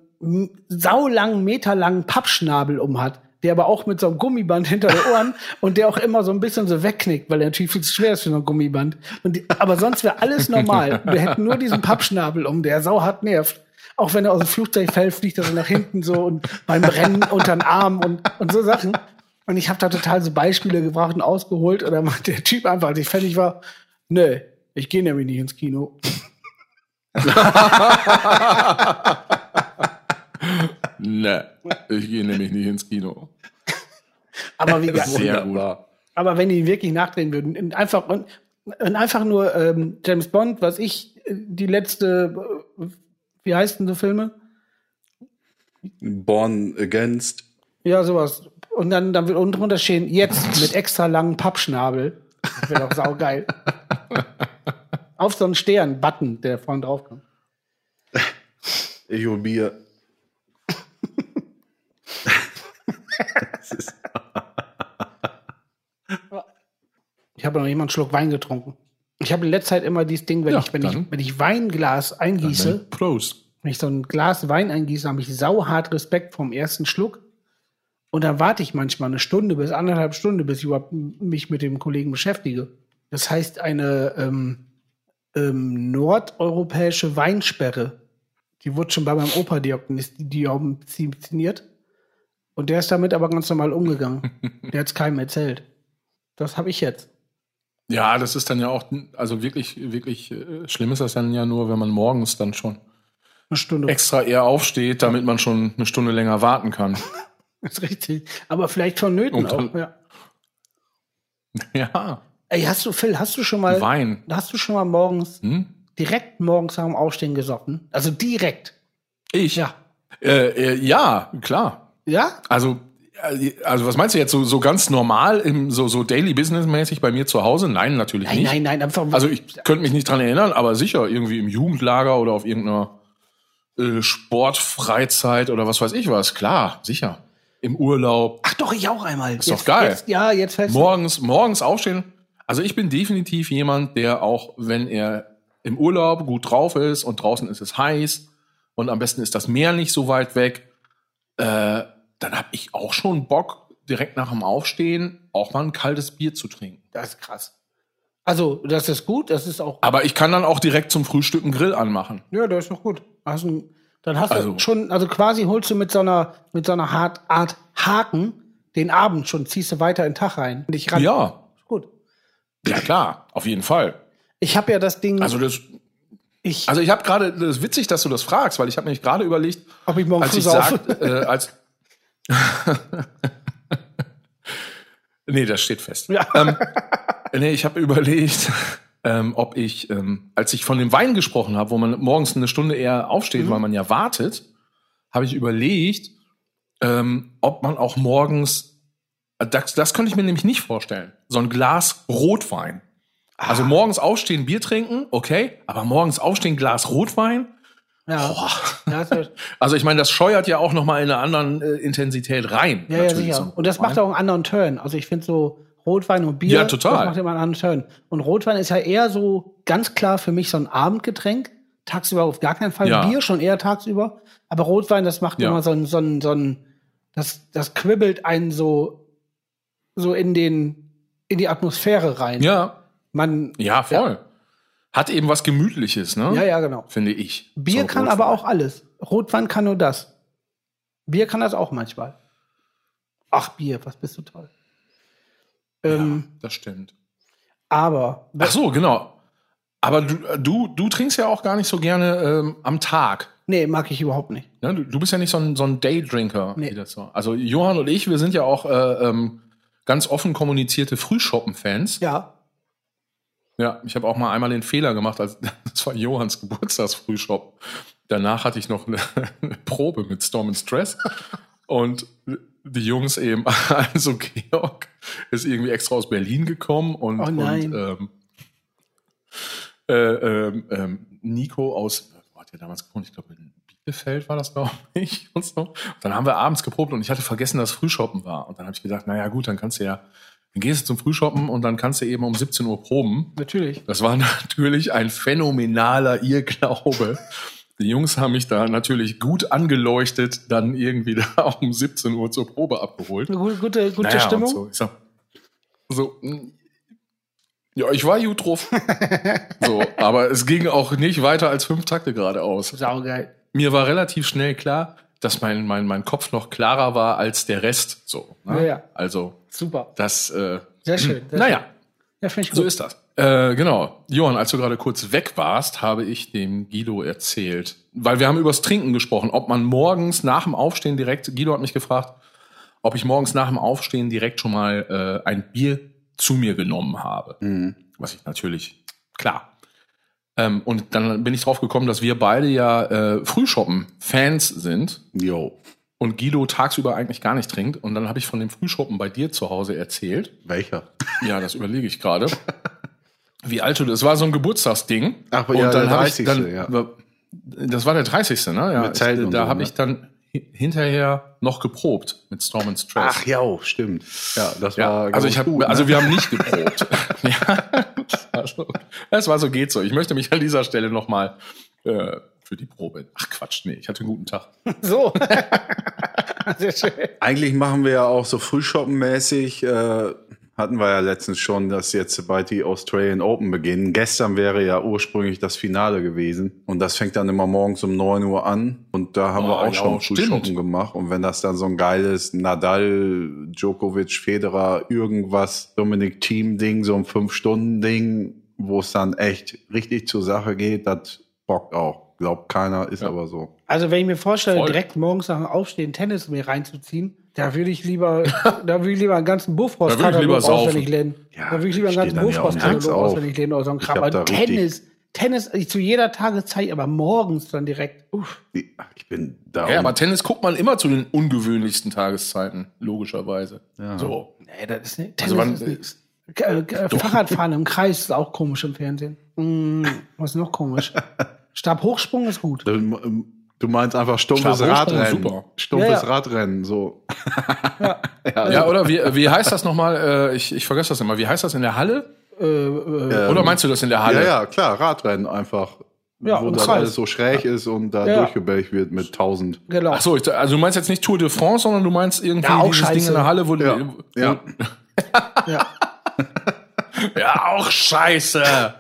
saulangen, meterlangen Pappschnabel umhat, der aber auch mit so einem Gummiband hinter den Ohren und der auch immer so ein bisschen so wegknickt, weil er natürlich viel zu schwer ist für so ein Gummiband. Und die, aber sonst wäre alles normal. Wir hätten nur diesen Pappschnabel um, der sauhart nervt. Auch wenn er aus dem Flugzeug fällt, fliegt er so nach hinten so und beim Rennen unter den Arm und, und so Sachen. Und ich habe da total so Beispiele gebracht und ausgeholt. Oder macht der Typ einfach, als ich fertig war, nö, ich gehe nämlich nicht ins Kino. Ne, ich gehe nämlich nicht ins Kino. Aber wie gesagt, Sehr gut. aber wenn die ihn wirklich nachdrehen würden, in einfach und, und einfach nur ähm, James Bond, was ich äh, die letzte, äh, wie heißt denn so Filme? Born Against. Ja, sowas. Und dann, dann wird unten drunter stehen, jetzt mit extra langen Pappschnabel. Das wäre doch saugeil. Auf so einen Stern-Button, der vorne drauf kommt. Ich und ist- Ich habe noch nicht mal einen Schluck Wein getrunken. Ich habe in letzter Zeit immer dieses Ding, wenn Ja, ich, wenn ich, wenn ich Weinglas eingieße, Prost. wenn ich so ein Glas Wein eingieße, habe ich sauhart Respekt vom ersten Schluck. Und dann warte ich manchmal eine Stunde bis anderthalb Stunden, bis ich überhaupt mich mit dem Kollegen beschäftige. Das heißt, eine ähm, ähm, nordeuropäische Weinsperre, die wurde schon bei meinem Opa diagnostiziert. Und der ist damit aber ganz normal umgegangen. der hat es keinem erzählt. Das habe ich jetzt. Ja, das ist dann ja auch, also wirklich, wirklich äh, schlimm ist das dann ja nur, wenn man morgens dann schon Eine Stunde. extra eher aufsteht, damit man schon eine Stunde länger warten kann. Das ist richtig. Aber vielleicht vonnöten dann- auch. Ja. ja, Ey, hast du, Phil, hast du schon mal, Wein. hast du schon mal morgens, Hm? direkt morgens nach dem Aufstehen gesoffen? Also direkt. Ich? Ja. Äh, äh, ja, klar. Ja? Also, äh, also was meinst du jetzt so, so ganz normal im so so Daily Business mäßig bei mir zu Hause? Nein, natürlich Nein, nicht. nein, nein, einfach. Also ich könnte mich nicht dran erinnern, aber sicher irgendwie im Jugendlager oder auf irgendeiner äh, Sportfreizeit oder was weiß ich was. Klar, sicher. Im Urlaub. Ach doch, ich auch einmal. Ist doch geil. Jetzt, ja, jetzt fällt's. Morgens, morgens aufstehen. Also ich bin definitiv jemand, der auch, wenn er im Urlaub gut drauf ist und draußen ist es heiß und am besten ist das Meer nicht so weit weg, äh, dann habe ich auch schon Bock, direkt nach dem Aufstehen auch mal ein kaltes Bier zu trinken. Das ist krass. Also, das ist gut, das ist auch. Aber ich kann dann auch direkt zum Frühstück einen Grill anmachen. Ja, das ist doch gut. Ein, dann hast Also- du schon, also quasi holst du mit so einer, mit so einer Art, Art Haken den Abend schon, ziehst du weiter in den Tag rein. Und ich ran. Ja, Gut. Ja klar, auf jeden Fall. Ich habe ja das Ding, Also das, ich, also ich habe gerade, das ist witzig, dass du das fragst, weil ich habe nämlich gerade überlegt, ob ich morgen als ich sag, äh, als nee, das steht fest. Ja. Ähm, nee, ich habe überlegt, ähm, ob ich, ähm, als ich von dem Wein gesprochen habe, wo man morgens eine Stunde eher Mhm. aufsteht, weil man ja wartet, habe ich überlegt, ähm, ob man auch morgens, das, das könnte ich mir nämlich nicht vorstellen, so ein Glas Rotwein. Ah. Also morgens aufstehen, Bier trinken, okay, aber morgens aufstehen, Glas Rotwein, ja. Also ich meine, das scheuert ja auch noch mal in einer anderen äh, Intensität rein. Ja, ja, sicher. so und das macht auch einen anderen Turn. Also ich finde so Rotwein und Bier, Ja, total. das macht immer einen anderen Turn. Und Rotwein ist ja eher so ganz klar für mich so ein Abendgetränk. Tagsüber auf gar keinen Fall. Ja. Bier schon eher tagsüber. Aber Rotwein, das macht Ja. immer so ein, so ein, so ein, das, das quibbelt einen so, so in den, in die Atmosphäre rein. Ja, Man, ja, voll. Hat eben was Gemütliches, ne? ja, ja, genau. Finde ich. Bier So kann Rotwein. aber auch alles. Rotwein kann nur das. Bier kann das auch manchmal. Ach, Bier, was bist du toll. Ähm, Das stimmt. Aber Ach so, genau. Aber du, du, du trinkst ja auch gar nicht so gerne ähm, am Tag. nee, mag ich überhaupt nicht. Ne? Du, du bist ja nicht so ein, so ein Daydrinker. Nee. das so. Also Johann und ich, wir sind ja auch äh, ähm, ganz offen kommunizierte Frühshoppen-Fans. Ja. Ja, ich habe auch mal einmal den Fehler gemacht, als das war Johanns Geburtstagsfrühshop. Danach hatte ich noch eine, eine Probe mit Storm and Stress und die Jungs eben, also Georg ist irgendwie extra aus Berlin gekommen und, Oh und ähm, äh, ähm, ähm, Nico aus, wo hat der damals gewohnt? Ich glaube in Bielefeld war das, glaube ich. Und so. Dann haben wir abends geprobt und ich hatte vergessen, dass Frühshoppen war. Und dann habe ich gedacht, naja gut, dann kannst du ja, dann gehst du zum Frühshoppen und dann kannst du eben um 17 Uhr proben. Natürlich. Das war natürlich ein phänomenaler Irrglaube. Die Jungs haben mich da natürlich gut angeleuchtet, dann irgendwie da um 17 Uhr zur Probe abgeholt. Eine gute, gute, gute Naja, Stimmung. Und so. Ich sag, so, mm, ja, ich war gut drauf. so, aber es ging auch nicht weiter als fünf Takte geradeaus. Saugeil. Mir war relativ schnell klar, dass mein, mein, mein Kopf noch klarer war als der Rest. So, ne? Ja, ja. Also, Super. das, äh, Sehr schön. Sehr naja. schön. Ja, finde ich gut. So ist das. Äh, genau. Johann, als du gerade kurz weg warst, habe ich dem Guido erzählt, weil wir haben übers Trinken gesprochen, ob man morgens nach dem Aufstehen direkt, Guido hat mich gefragt, ob ich morgens nach dem Aufstehen direkt schon mal äh, ein Bier zu mir genommen habe. Was ich natürlich, klar. Ähm, und dann bin ich drauf gekommen, dass wir beide ja äh, Frühshoppen-Fans sind Jo. und Guido tagsüber eigentlich gar nicht trinkt. Und dann habe ich von dem Frühshoppen bei dir zu Hause erzählt. Welcher? Ja, das überlege ich gerade. Wie alt du das war so ein Geburtstagsding. Ach, ja, der hab 30., Ich dann, ja. Das war der 30. Ne? Ja, und da so, habe ne? ich dann hinterher noch geprobt mit Storm and Stress. Ach ja, stimmt. Ja, das ja, war also ich habe, gut, ne? also wir haben nicht geprobt. ja, das war so. das war so, geht so. Ich möchte mich an dieser Stelle nochmal äh, für die Probe. Ach Quatsch, nee, ich hatte einen guten Tag. So. Sehr schön. Eigentlich machen wir ja auch so Frühshoppen-mäßig, äh, hatten wir ja letztens schon, dass jetzt bald die Australian Open beginnen. Gestern wäre ja ursprünglich das Finale gewesen. Und das fängt dann immer morgens um 9 Uhr an. Und da haben Oh, wir auch ja, schon stimmt. Frühshoppen gemacht. Und wenn das dann so ein geiles Nadal, Djokovic, Federer, irgendwas, Dominik Team-Ding, so ein Fünf-Stunden-Ding, wo es dann echt richtig zur Sache geht, das bockt auch. Glaubt keiner, ist Ja. aber so. Also wenn ich mir vorstelle, Voll. direkt morgens nach dem Aufstehen Tennis mir reinzuziehen, da würde ich lieber, da würde ich lieber einen ganzen Buchfrost Da würde ich lieber saufen. auswendig lernen. Ja, da würde ich lieber einen ganzen auf. auswendig lernen oder so ein Ich Kram. Aber richtig- Tennis, Tennis, ich zu jeder Tageszeit, aber morgens dann direkt. Uff. Ich bin da. Ja, aber Tennis guckt man immer zu den ungewöhnlichsten Tageszeiten, logischerweise. Ja. So. Nee, das ist nicht. Also Tennis wann- ist nichts. Äh, äh, Fahrradfahren im Kreis ist auch komisch im Fernsehen. Mm, was ist noch komisch? Stabhochsprung ist gut. Du, du meinst einfach stumpfes Radrennen. super. Stumpfes Ja, ja. Radrennen, so. Ja, oder wie, wie heißt das nochmal? Äh, ich, ich vergesse das immer. Wie heißt das in der Halle? Äh, äh, Oder meinst du das in der Halle? Ja, ja, klar, Radrennen einfach. Ja, wo das alles so schräg ist und da Ja. durchgebellt wird mit 1000. genau. Ach so, also du meinst jetzt nicht Tour de France, sondern du meinst irgendwie Ja, auch dieses Ding scheiße. in der Halle, wo Ja. die, Ja. Ja. ja, auch scheiße.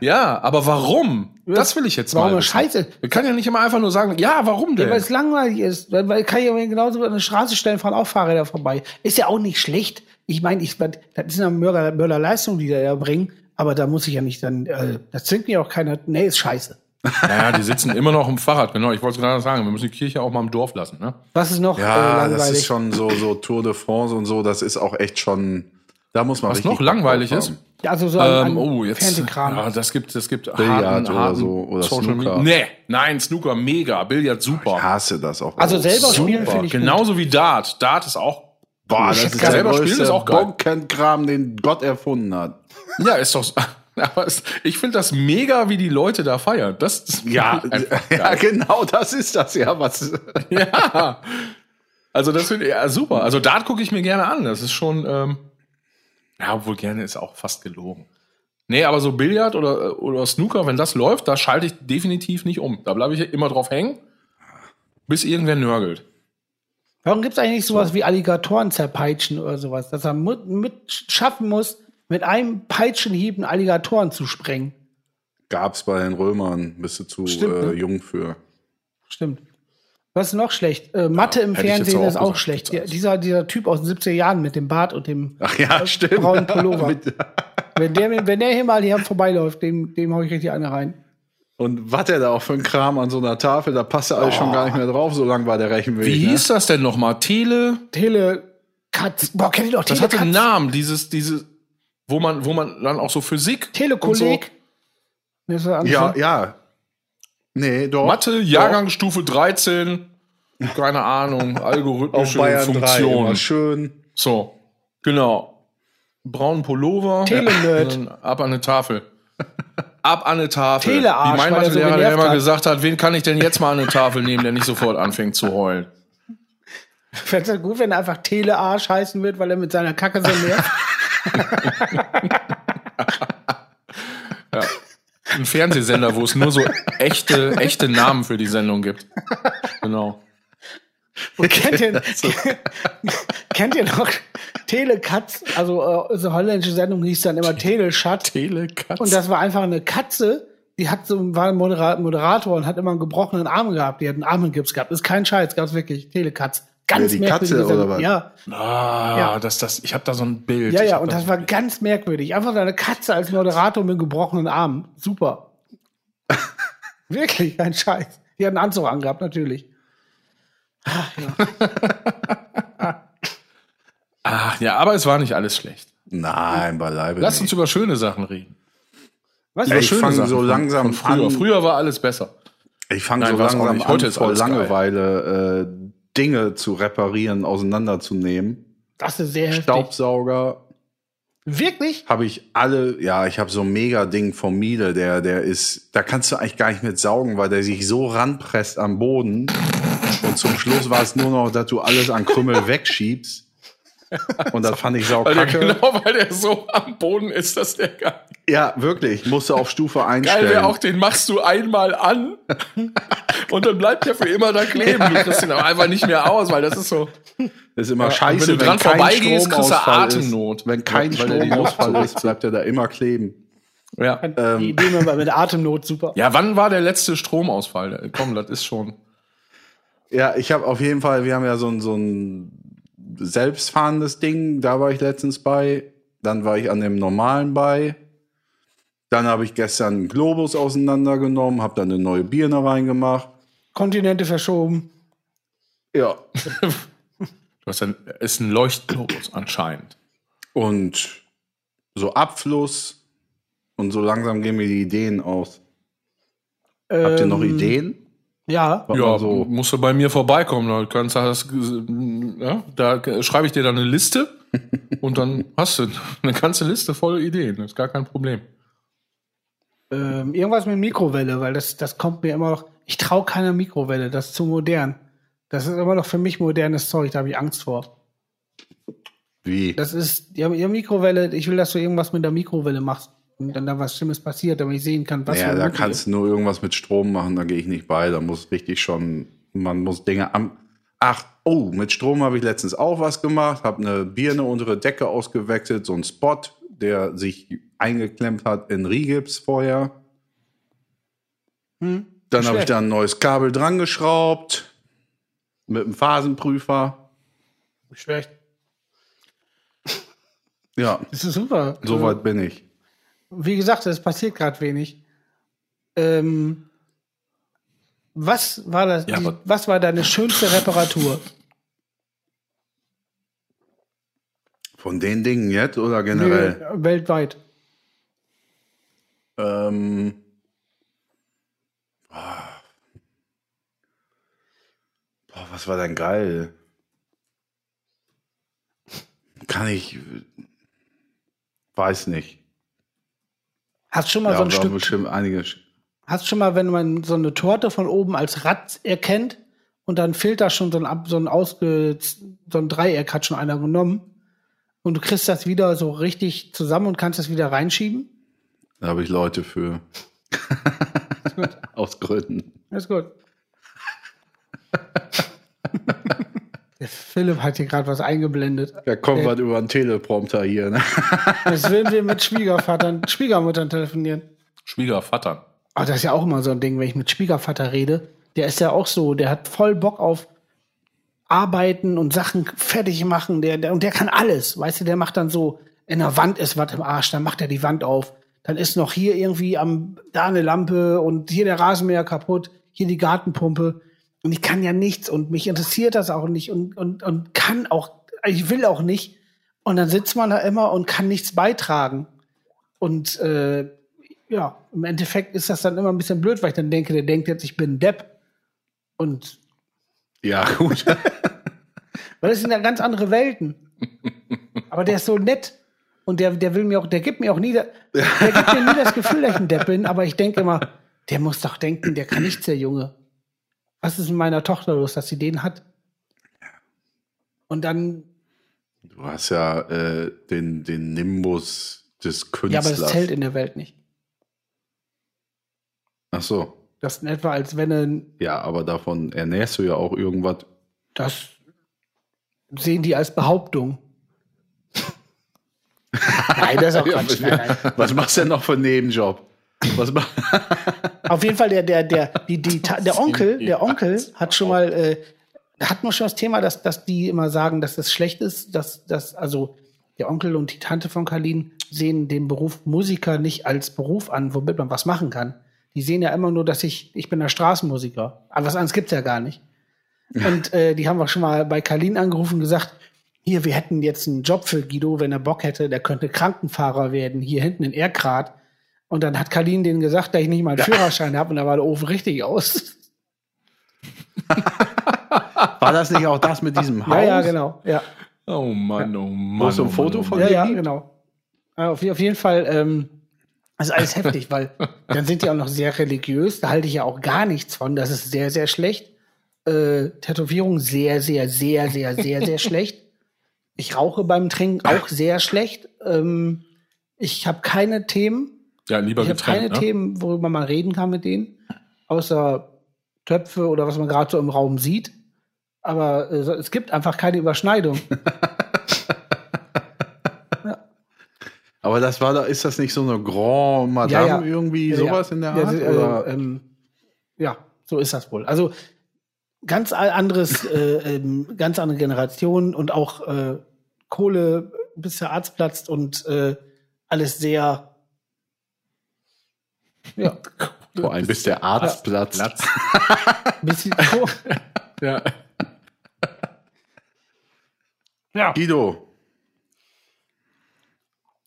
ja, aber warum? Das will ich jetzt Warum mal. wissen. scheiße? Wir können ja nicht immer einfach nur sagen, ja, warum denn? Ja, weil es langweilig ist. Weil, weil kann ich ja genauso über eine Straße stellen, fahren auch Fahrräder vorbei. Ist ja auch nicht schlecht. Ich meine, ich, das ist eine Mörder, Mörderleistung, die da ja bringen. Aber da muss ich ja nicht dann, äh, das zwingt mir auch keiner. Nee, ist scheiße. naja, die sitzen immer noch im Fahrrad, genau. Ich wollte es gerade sagen, wir müssen die Kirche auch mal im Dorf lassen, ne? Was ist noch äh, Ja, langweilig? das ist schon so, so Tour de France und so, das ist auch echt schon, da muss man Was noch langweilig ist. Ja, also so an, Ähm, oh, jetzt. Fernsehkram. Ja, das gibt, das gibt Billard harten, oder harten so, oder Social Snooker. Media. Nee, nein, Snooker mega, Billard super. Ich hasse das auch. Also selber spielen super. finde ich gut. Genauso wie Dart. Dart ist auch. Boah, das Ich ist selber spielen größte ist auch geil. Bonkenkram, den Gott erfunden hat. Ja, ist doch. Aber es, ich finde das mega, wie die Leute da feiern. Das, das Ja, ja, genau, das ist das ja, was. ja. Also das finde ich ja, super. Also Dart gucke ich mir gerne an. Das ist schon. Ähm, ja, obwohl gerne ist auch fast gelogen. Nee, aber so Billard oder, oder Snooker, wenn das läuft, da schalte ich definitiv nicht um. Da bleibe ich immer drauf hängen, bis irgendwer nörgelt. Warum gibt es eigentlich sowas wie Alligatoren zerpeitschen oder sowas? Dass er mit, mit schaffen muss, mit einem Peitschenhieb einen Alligatoren zu sprengen. Gab's bei den Römern, bist du zu Stimmt, äh, ne? jung für. Stimmt. Was ist noch schlecht? Äh, Mathe im ich jetzt Fernsehen auch ist auch gesagt, schlecht. Der, dieser, dieser Typ aus den 70er Jahren mit dem Bart und dem Ach ja, stimmt. braunen Pullover. Mit- wenn, der, wenn der hier mal hier vorbeiläuft, dem, dem hau ich richtig eine rein. Und was der da auch für ein Kram an so einer Tafel, da passt ja alles schon gar nicht mehr drauf, so lang war der Rechenweg. Wie ne? hieß das denn nochmal? Tele. Telekatz. Boah, kennt ihr doch Das hatte einen? Namen, dieses, diese, wo man, wo man dann auch so Physik. Telekolleg. Was Ja, ja. Nee, doch. Mathe, Jahrgangsstufe 13. Keine Ahnung, algorithmische Bayern 3 Funktion. immer schön. So, genau. Braunen Pullover. Dann Ab an eine Tafel. Ab an eine Tafel. Telearsch, Wie mein weil er so Mathelehrer, der immer hat. gesagt hat, wen kann ich denn jetzt mal an eine Tafel nehmen, der nicht sofort anfängt zu heulen. Fände es gut, wenn er einfach Telearsch heißen wird, weil er mit seiner Kacke so nervt. Ein Fernsehsender, wo es nur so echte, echte Namen für die Sendung gibt. Genau. Und kennt ihr, kennt ihr noch Telekatz? Also äh, so holländische Sendung hieß dann immer Teleschat. Telekatz. Und das war einfach eine Katze, die hat so, war ein Modera- Moderator und hat immer einen gebrochenen Arm gehabt. Die hat einen Armengips gehabt. ist kein Scheiß, gab's wirklich. Telekatz. Ganz Ja, die merkwürdige Katze, oder was? Ja, Ah, Ja. das, das, ich habe da so ein Bild. ja, ja. Und da das so war ein Bild. ganz merkwürdig. Einfach so eine Katze als Moderator mit gebrochenen Arm. Super. Wirklich, kein Scheiß. Die hat einen Anzug angehabt, natürlich. Ach ja, aber es war nicht alles schlecht. Nein, beileibe Lass nicht. uns über schöne Sachen reden. Was? Ey, ich fange so langsam von früher. an. Früher war alles besser. Ich fange so langsam an, Heute ist vor. Langeweile äh, Dinge zu reparieren, auseinanderzunehmen. Das ist sehr heftig. Staubsauger Wirklich? habe ich alle, ja, ich habe so ein mega Ding vom Miele, der, der ist, da kannst du eigentlich gar nicht mit saugen, weil der sich so ranpresst am Boden. Und zum Schluss war es nur noch, dass du alles an Krümmel wegschiebst. Und das fand ich sau Weil der, genau, weil der so am Boden ist, dass der gar Ja, wirklich. Musste auf Stufe Geil einstellen. wäre auch, den machst du einmal an und dann bleibt der für immer da kleben. Du kriegst ihn aber einfach nicht mehr aus, weil das ist so. Das ist immer Ja, scheiße, wenn du dran kein vorbeigehst, kriegst du Stromausfall Atemnot. Ist. Wenn kein Weil der die Stromausfall ist, bleibt er da immer kleben. Ja. Ähm. Die Idee mit, mit der Atemnot super. ja, wann war der letzte Stromausfall? Komm, das ist schon. Ja, ich habe auf jeden Fall, wir haben ja so ein, so ein selbstfahrendes Ding, da war ich letztens bei. Dann war ich an dem normalen bei. Dann habe ich gestern einen Globus auseinandergenommen, habe dann eine neue Birne reingemacht. Kontinente verschoben. Ja. Du hast ein, ist ein Leuchtglobus anscheinend. Und so Abfluss. Und so langsam gehen mir die Ideen aus. Habt ihr noch Ähm, Ideen? Ja. Ja, so, musst du bei mir vorbeikommen. Da, kannst du das, ja, da schreibe ich dir dann eine Liste und dann hast du eine ganze Liste voll Ideen. Das ist gar kein Problem. Ähm, irgendwas mit Mikrowelle, weil das, das kommt mir immer noch. Ich traue keiner Mikrowelle, das ist zu modern. Das ist immer noch für mich modernes Zeug, da habe ich Angst vor. wie? Das ist, ja, ja, Mikrowelle, ich will, dass du irgendwas mit der Mikrowelle machst und dann da was Schlimmes passiert, damit ich sehen kann, was ja, da kannst du nur irgendwas mit Strom machen, da gehe ich nicht bei. Da muss richtig schon, man muss Dinge am. Ach, oh, mit Strom habe ich letztens auch was gemacht, habe eine Birne untere Decke ausgewechselt, so ein Spot, der sich eingeklemmt hat in Rigips vorher. Hm? Dann habe ich da ein neues Kabel dran geschraubt mit einem Phasenprüfer. Schlecht. Ja, Das ist super. soweit bin ich. Wie gesagt, es passiert gerade wenig. Ähm, was war das? Ja, die, was war deine schönste Reparatur? Von den Dingen jetzt oder generell? Nee, weltweit. Ähm, boah, was war denn geil? Kann ich, weiß nicht. Hast schon mal Ja, so ein Stück, bestimmt einige. hast schon mal, wenn man so eine Torte von oben als Rad erkennt und dann fehlt da schon so ein, so ein ausge, so ein Dreieck hat schon einer genommen und du kriegst das wieder so richtig zusammen und kannst das wieder reinschieben? Da habe ich Leute für. Aus Gründen. Ist gut. Der Philipp hat hier gerade was eingeblendet. Da kommt was über einen Teleprompter hier. Ne? Als würden wir mit Schwiegervatern, Schwiegermuttern telefonieren. Schwiegervater. Aber das ist ja auch immer so ein Ding, wenn ich mit Schwiegervater rede. Der ist ja auch so, der hat voll Bock auf Arbeiten und Sachen fertig machen. Der, der, und der kann alles. Weißt du, der macht dann so, in der Wand ist was im Arsch, dann macht er die Wand auf. Dann ist noch hier irgendwie am, da eine Lampe und hier der Rasenmäher kaputt, hier die Gartenpumpe. Und ich kann ja nichts und mich interessiert das auch nicht und, und, und kann auch, ich will auch nicht. Und dann sitzt man da immer und kann nichts beitragen. Und äh, ja, im Endeffekt ist das dann immer ein bisschen blöd, weil ich dann denke, der denkt jetzt, ich bin ein Depp. Und Ja, gut. weil das sind ja ganz andere Welten. Aber der ist so nett. Und der, der will mir auch, der gibt mir auch nie, der gibt mir nie das Gefühl, dass ich ein Depp bin, aber ich denke immer, der muss doch denken, der kann nichts, der Junge. Was ist mit meiner Tochter los, dass sie den hat? Und dann, Du hast ja äh, den, den Nimbus des ja, aber Künstlers. das zählt in der Welt nicht. Ach so. Das ist in etwa, als wenn ein, Ja, aber davon ernährst du ja auch irgendwas. das sehen die als Behauptung. Nein, das ist auch Quatsch. Nein, nein. Was machst du denn noch für einen Nebenjob? Was mach Auf jeden Fall, der, der, der, die, die, der Onkel, der Onkel hat schon mal, äh, hat man schon das Thema, dass, dass die immer sagen, dass das schlecht ist, dass, dass, also, der Onkel und die Tante von Kalin sehen den Beruf Musiker nicht als Beruf an, womit man was machen kann. Die sehen ja immer nur, dass ich, ich bin der Straßenmusiker. Aber was anderes gibt's ja gar nicht. Und äh, die haben wir schon mal bei Kalin angerufen und gesagt, hier, wir hätten jetzt einen Job für Guido, wenn er Bock hätte, der könnte Krankenfahrer werden, hier hinten in Erkrad. Und dann hat Kalin denen gesagt, dass ich nicht mal einen Führerschein habe und da war der Ofen richtig aus. War das nicht auch das mit diesem Haus? Ja, ja, genau. Ja, Oh Mann, oh Mann. Ist so ein oh Mann, Foto oh von ja, ja gibt? genau. Ja, auf, auf jeden Fall, ähm, ist alles heftig, weil dann sind die auch noch sehr religiös. Da halte ich ja auch gar nichts von. Das ist sehr, sehr schlecht. Äh, Tätowierung sehr, sehr, sehr, sehr, sehr, sehr schlecht. Ich rauche beim Trinken auch sehr schlecht. Ähm, ich habe keine Themen. Ja, lieber Ich habe keine getrennt. Ne? Themen, worüber man reden kann mit denen. Außer Töpfe oder was man gerade so im Raum sieht. Aber äh, es gibt einfach keine Überschneidung. Aber das war da, ist das nicht so eine Grand Madame Ja, ja. irgendwie sowas in der Art? äh, oder? ähm, ja, so ist das wohl. Also ganz anderes, äh, ähm, ganz andere Generation und auch äh, Kohle, bis der Arzt platzt und äh, alles sehr. Ja, Vor allem bis der Arzt platzt. bisschen. Ko Ja. ja. Guido,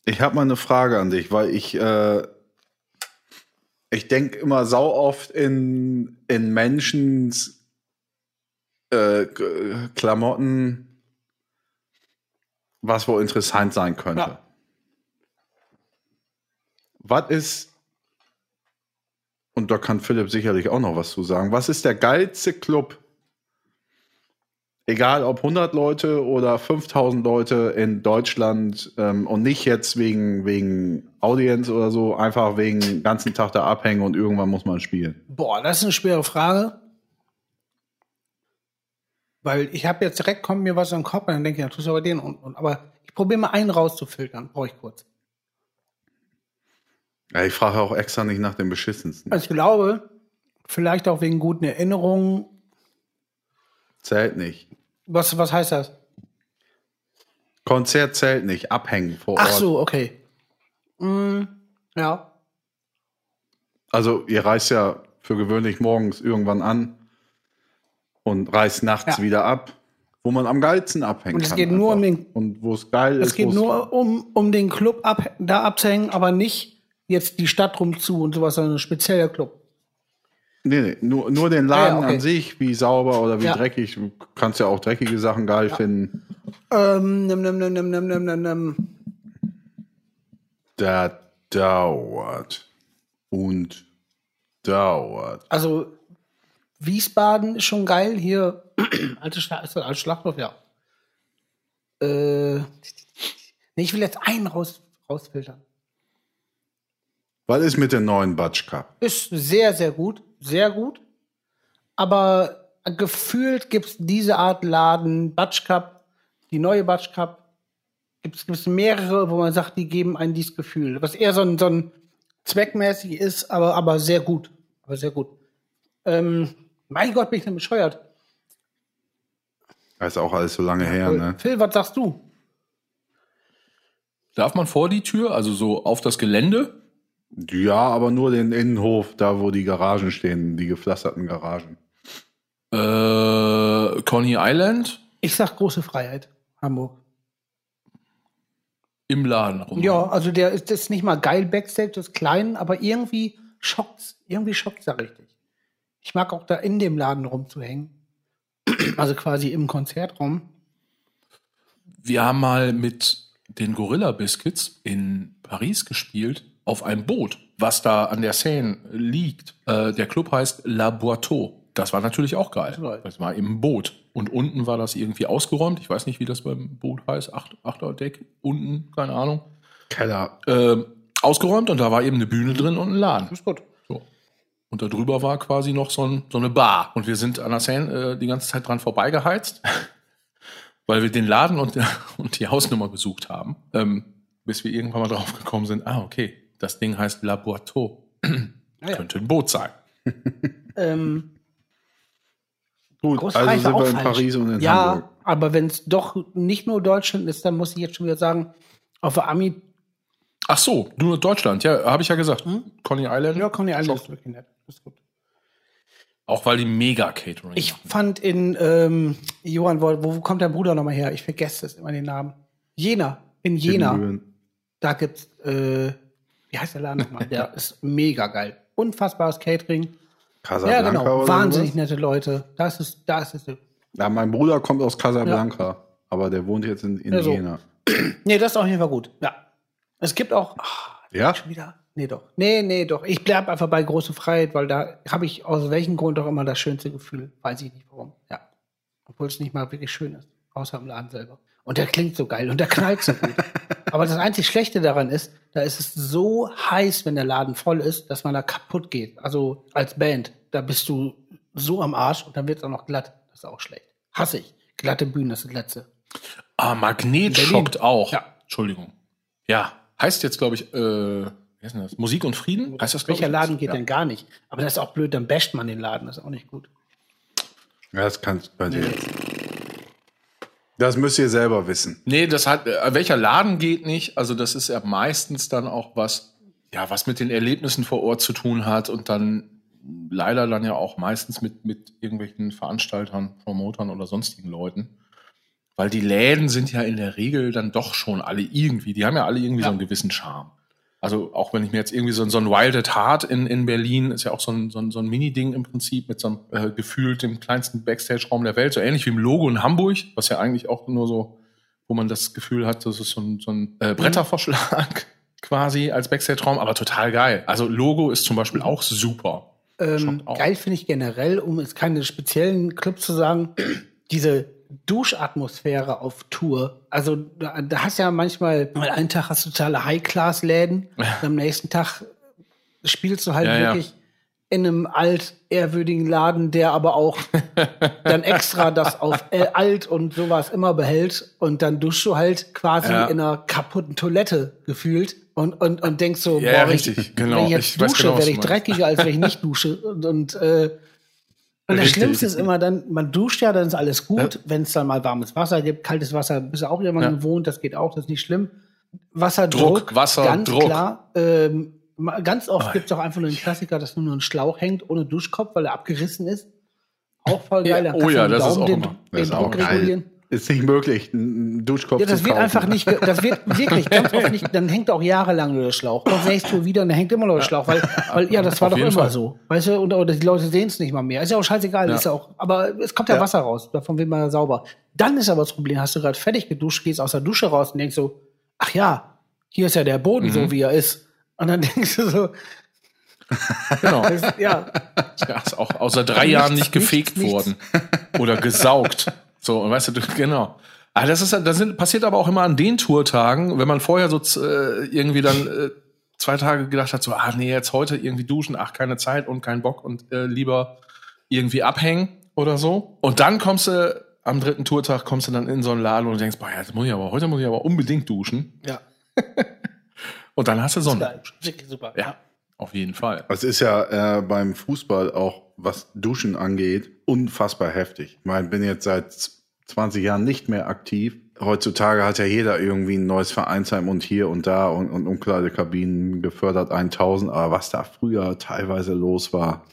ich habe mal eine Frage an dich, weil ich, äh, ich denke immer sau oft in, in Menschens äh, Klamotten, was wohl interessant sein könnte. Ja. Was ist, und da kann Philipp sicherlich auch noch was zu sagen, was ist der geilste Club, egal ob 100 Leute oder 5000 Leute in Deutschland ähm, und nicht jetzt wegen, wegen Audienz oder so, einfach wegen ganzen Tag da abhängen und irgendwann muss man spielen. Boah, das ist eine schwere Frage. Weil ich habe jetzt direkt kommt mir was in den Kopf und dann denke ich, ja, tust du aber den und, und. Aber ich probiere mal einen rauszufiltern, brauche ich kurz. Ja, ich frage auch extra nicht nach dem beschissensten. Also ich glaube, vielleicht auch wegen guten Erinnerungen. Zählt nicht. Was, was heißt das? Konzert zählt nicht, abhängen vor Ort. Ach so, okay. Mm, ja. Also ihr reist ja für gewöhnlich morgens irgendwann an und reist nachts Ja. wieder ab, wo man am geilsten abhängen Und es kann. geht nur um den- Und wo es geil ist. Es geht nur um, um den Club ab, da abzuhängen, aber nicht jetzt die Stadt rum zu und sowas, sondern ein spezieller Club. Nee, nee, nur, nur den Laden Ah, ja, okay. an sich, wie sauber oder wie Ja. dreckig. Du kannst ja auch dreckige Sachen geil finden. Ähm, nimm, nimm, nimm, nimm, nimm, nimm, nimm, nimm. Das dauert. Und dauert. Also Wiesbaden ist schon geil. Hier, alte Schla ist das alte Schlachthof, ja. Äh, nee, ich will jetzt einen raus, rausfiltern. Was ist mit dem neuen Batsch Cup? Ist sehr, sehr gut. Sehr gut. Aber gefühlt gibt es diese Art Laden, Batsch Cup, die neue Batsch Cup, gibt es mehrere, wo man sagt, die geben einem dieses Gefühl. Was eher so ein, so ein zweckmäßig ist, aber, aber sehr gut. Aber sehr gut. Ähm, mein Gott, bin ich denn bescheuert. Das ist auch alles so lange her, ne? Phil, was sagst du? Darf man vor die Tür, also so auf das Gelände? Ja, aber nur den Innenhof, da wo die Garagen stehen, die gepflasterten Garagen. Äh, Coney Island Ich sag große Freiheit, Hamburg. im Laden rum. Ja, also der ist, das ist nicht mal geil Backstage, das ist klein, aber irgendwie schockt's, irgendwie schockt's da richtig. Ich mag auch da in dem Laden rumzuhängen. Also quasi im Konzertraum. Wir haben mal mit den Gorilla Biscuits in Paris gespielt auf einem Boot, was da an der Seine liegt. Äh, der Club heißt La Boiteau. Das war natürlich auch geil. Das war im Boot. Und unten war das irgendwie ausgeräumt. Ich weiß nicht, wie das beim Boot heißt. Acht, Achterdeck. Unten, keine Ahnung. Keller. Ähm, ausgeräumt und da war eben eine Bühne drin und ein Laden. Ist gut. So. Und da drüber war quasi noch so, ein, so eine Bar. Und wir sind an der Seine äh, die ganze Zeit dran vorbeigeheizt, weil wir den Laden und, und die Hausnummer gesucht haben, ähm, bis wir irgendwann mal drauf gekommen sind, ah, okay, das Ding heißt La Boiteau. ja. Könnte ein Boot sein. Ähm, Gut, also sind wir in falsch. Paris und in ja, Hamburg. aber wenn es doch nicht nur Deutschland ist, dann muss ich jetzt schon wieder sagen, auf der Ami, Ach so, nur Deutschland, ja, habe ich ja gesagt. Coney Island. ja, Coney Island ist wirklich nett. Ist gut. Auch weil die mega Catering. Ich fand in, ähm, Johann, wo, wo kommt dein Bruder nochmal her? Ich vergesse das immer den Namen. Jena, in Jena. Siebenmühlen. Da gibt's, äh, wie heißt der Laden nochmal? Der ist mega geil. Unfassbares Catering. Ja, Casablanca genau. oder Wahnsinnig sowas? nette Leute. Das ist, das ist, Ja, mein Bruder kommt aus Casablanca, aber der wohnt jetzt in, in Ja, so. Jena. nee, das ist auf jeden Fall gut. Ja. Es gibt auch, ah, Ja? schon wieder, nee, doch. Nee, nee, doch. Ich bleib einfach bei große Freiheit, weil da habe ich aus welchem Grund auch immer das schönste Gefühl. Weiß ich nicht warum. Ja. Obwohl es nicht mal wirklich schön ist. Außer im Laden selber. Und der klingt so geil und der knallt so gut. Aber das einzig Schlechte daran ist, da ist es so heiß, wenn der Laden voll ist, dass man da kaputt geht. Also als Band, da bist du so am Arsch und dann wird es auch noch glatt. Das ist auch schlecht. Hasse ich. Glatte Bühnen, das ist das Letzte. Ah, Magnet Berlin. schockt auch. Ja. Entschuldigung. Ja, heißt jetzt, glaube ich, äh, wie heißt denn das? Musik und Frieden? Heißt das, Welcher ich? Laden geht ja. denn gar nicht? Aber das ist auch blöd, dann basht man den Laden, das ist auch nicht gut. Ja, das kannst bei dir. Das müsst ihr selber wissen. Nee, das hat, äh, welcher Laden geht nicht? Also, das ist ja meistens dann auch was, ja, was mit den Erlebnissen vor Ort zu tun hat und dann leider dann ja auch meistens mit, mit irgendwelchen Veranstaltern, Promotern oder sonstigen Leuten. Weil die Läden sind ja in der Regel dann doch schon alle irgendwie, die haben ja alle irgendwie Ja. so einen gewissen Charme. Also auch wenn ich mir jetzt irgendwie so, so ein Wild at Heart in, in Berlin, ist ja auch so ein, so ein, so ein Mini-Ding im Prinzip mit so einem äh, gefühlt dem kleinsten Backstage-Raum der Welt, so ähnlich wie im Logo in Hamburg, was ja eigentlich auch nur so, wo man das Gefühl hat, das ist so ein, so ein äh, Brettervorschlag quasi als Backstage-Raum, aber total geil. Also Logo ist zum Beispiel auch super. Ähm, geil finde ich generell, um jetzt keine speziellen Club zu sagen, diese Duschatmosphäre auf Tour. Also da, da hast ja manchmal, mal einen Tag hast du totale High-Class-Läden, und am nächsten Tag spielst du halt Ja, ja. wirklich in einem alt ehrwürdigen Laden, der aber auch dann extra das auf äh, alt und sowas immer behält und dann duschst du halt quasi Ja. in einer kaputten Toilette gefühlt und, und, und denkst so, Ja, boah, wenn ich- richtig, genau. wenn ich jetzt Ich dusche, genau, werde ich dreckiger, als wenn ich nicht dusche. Und, und, äh, und das Richtig. Schlimmste ist immer dann, man duscht ja, dann ist alles gut. Wenn es dann mal warmes Wasser gibt, kaltes Wasser, bist du auch jemand Ja. gewohnt, das geht auch, das ist nicht schlimm. Wasserdruck, Druck, Wasser, ganz Druck. klar. Ähm, ganz oft gibt es auch einfach nur einen Klassiker, dass nur ein Schlauch hängt, ohne Duschkopf, weil er abgerissen ist. Auch voll Ja, geil. Oh ja, mit dem das ist auch den, immer- Das den ist auch Druck regulieren. Ist nicht möglich, einen Duschkopf Ja, das zu wird kaufen. einfach nicht, das wird wirklich ganz oft nicht, dann hängt auch jahrelang nur der Schlauch. Kommt nächstes Tour wieder und dann hängt immer noch der Schlauch, weil, weil ja, das war Auf doch immer Fall. so. Weißt du, und, oder die Leute sehen es nicht mal mehr. Ist ja auch scheißegal, Ja. ist ja auch, aber es kommt ja, Ja. Wasser raus, davon wird man ja sauber. Dann ist aber das Problem, hast du gerade fertig geduscht, gehst aus der Dusche raus und denkst so, ach ja, hier ist ja der Boden Mhm. so, wie er ist. Und dann denkst du so, Genau. ja, Ja, ist auch außer drei Jahren nicht nichts, gefegt nichts. worden. Oder gesaugt. So, und weißt du, genau. Ah, das ist, das sind, passiert aber auch immer an den Tourtagen, wenn man vorher so äh, irgendwie dann äh, zwei Tage gedacht hat, so, ah nee, jetzt heute irgendwie duschen, ach, keine Zeit und kein Bock und äh, lieber irgendwie abhängen oder so. Und dann kommst du am dritten Tourtag, kommst du dann in so einen Laden und denkst, boah, ja, jetzt muss ich aber, heute muss ich aber unbedingt duschen. ja, Und dann hast du Sonne. geil. Wirklich super. Ja, auf jeden Fall. Es ist ja äh, beim Fußball auch, was Duschen angeht, unfassbar heftig. Ich meine, bin jetzt seit 20 Jahren nicht mehr aktiv. Heutzutage hat ja jeder irgendwie ein neues Vereinsheim und hier und da und, und Umkleidekabinen gefördert 1000. Aber was da früher teilweise los war,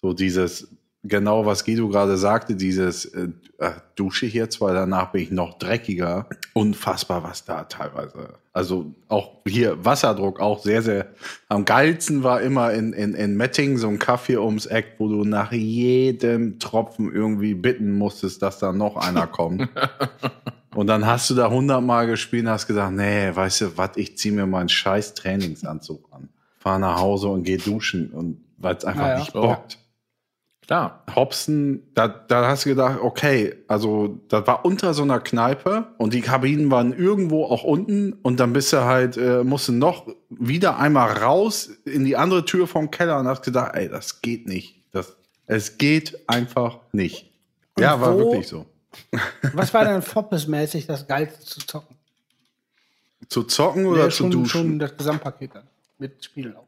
so dieses, genau was Guido gerade sagte, dieses äh, äh, dusche ich jetzt, weil danach bin ich noch dreckiger. Unfassbar, was da teilweise. Also auch hier Wasserdruck auch sehr, sehr. Am geilsten war immer in, in, in Metting so ein Kaffee ums Eck, wo du nach jedem Tropfen irgendwie bitten musstest, dass da noch einer kommt. Und dann hast du da hundertmal gespielt und hast gesagt, nee, weißt du was, ich zieh mir meinen scheiß Trainingsanzug an. Fahr nach Hause und geh duschen und weil es einfach ja. nicht bockt. Klar. Hobson, da, da hast du gedacht, okay, also das war unter so einer Kneipe und die Kabinen waren irgendwo auch unten und dann bist du halt, äh, musst du noch wieder einmal raus in die andere Tür vom Keller und hast gedacht, ey, das geht nicht. Das, es geht einfach nicht. ja, war wo- wirklich so. Was war denn Foppes-mäßig das Geilste zu zocken? Zu zocken oder Ja, zu schon, duschen? schon das Gesamtpaket dann. Mit Spielen auch.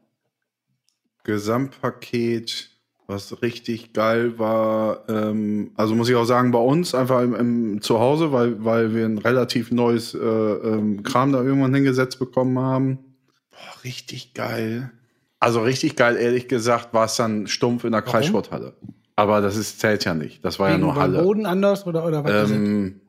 Gesamtpaket, was richtig geil war. Ähm, also muss ich auch sagen, bei uns einfach im, im Zuhause, weil, weil wir ein relativ neues äh, ähm, Kram da irgendwann hingesetzt bekommen haben. Boah, richtig geil. Also richtig geil, ehrlich gesagt, war es dann stumpf in der Kreissporthalle. Aber das ist, zählt ja nicht. Das war ja Wegen nur beim Halle. Boden anders oder, oder was? Ähm,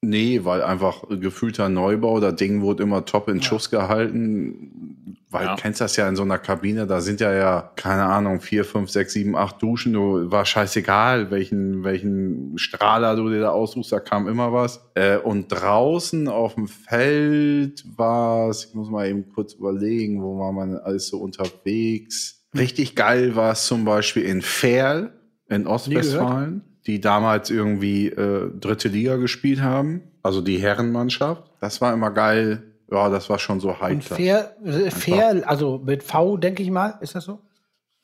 nee, weil einfach gefühlter Neubau, das Ding wurde immer top in Schuss gehalten. Weil Ja. du kennst das ja in so einer Kabine, da sind ja ja, keine Ahnung, vier, fünf, sechs, sieben, acht Duschen. Du war scheißegal, welchen, welchen Strahler du dir da aussuchst, da kam immer was. Äh, und draußen auf dem Feld war es, ich muss mal eben kurz überlegen, wo war man alles so unterwegs. Richtig geil war es zum Beispiel in Ferl in Ostwestfalen. die damals irgendwie äh, dritte Liga gespielt haben, also die Herrenmannschaft. Das war immer geil. Ja, das war schon so heiter. fair, äh, fair, also mit V, denke ich mal, ist das so?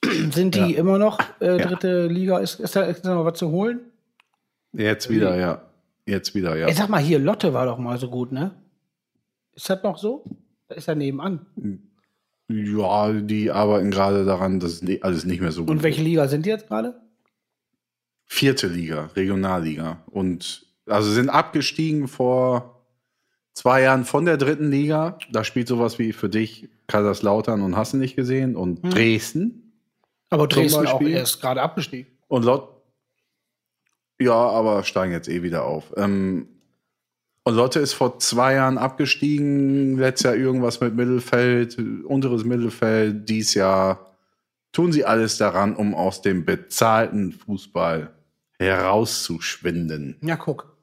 Sind die immer noch äh, dritte Liga? Ist, ist, da, ist da noch was zu holen? Jetzt wieder, ja. Jetzt wieder, ja. Ey, sag mal, hier, Lotte war doch mal so gut, ne? Ist das noch so? Da ist er nebenan. Ja, die arbeiten gerade daran, dass alles nicht mehr so gut Und welche Liga sind die jetzt gerade? Vierte Liga, Regionalliga. Und also sind abgestiegen vor zwei Jahren von der dritten Liga. Da spielt sowas wie für dich Kaiserslautern und hast du nicht gesehen und Dresden. Aber Dresden auch erst gerade abgestiegen. Und Lot ja, aber steigen jetzt eh wieder auf. Ähm, und Lotte ist vor zwei Jahren abgestiegen. Letztes Jahr irgendwas mit Mittelfeld, unteres Mittelfeld. Dies Jahr tun sie alles daran, um aus dem bezahlten Fußball herauszuschwinden. Ja, guck.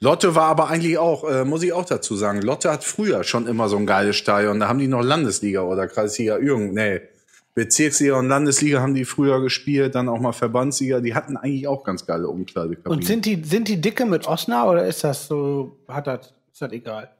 Lotte war aber eigentlich auch, äh, muss ich auch dazu sagen, Lotte hat früher schon immer so ein geiles Stadion. Da haben die noch Landesliga oder Kreisliga, irgend, nee, Bezirksliga und Landesliga haben die früher gespielt, dann auch mal Verbandsliga. Die hatten eigentlich auch ganz geile Umkleidekabinen. Und sind die, sind die dicke mit Osnabrück oder ist das so, hat das, ist das egal?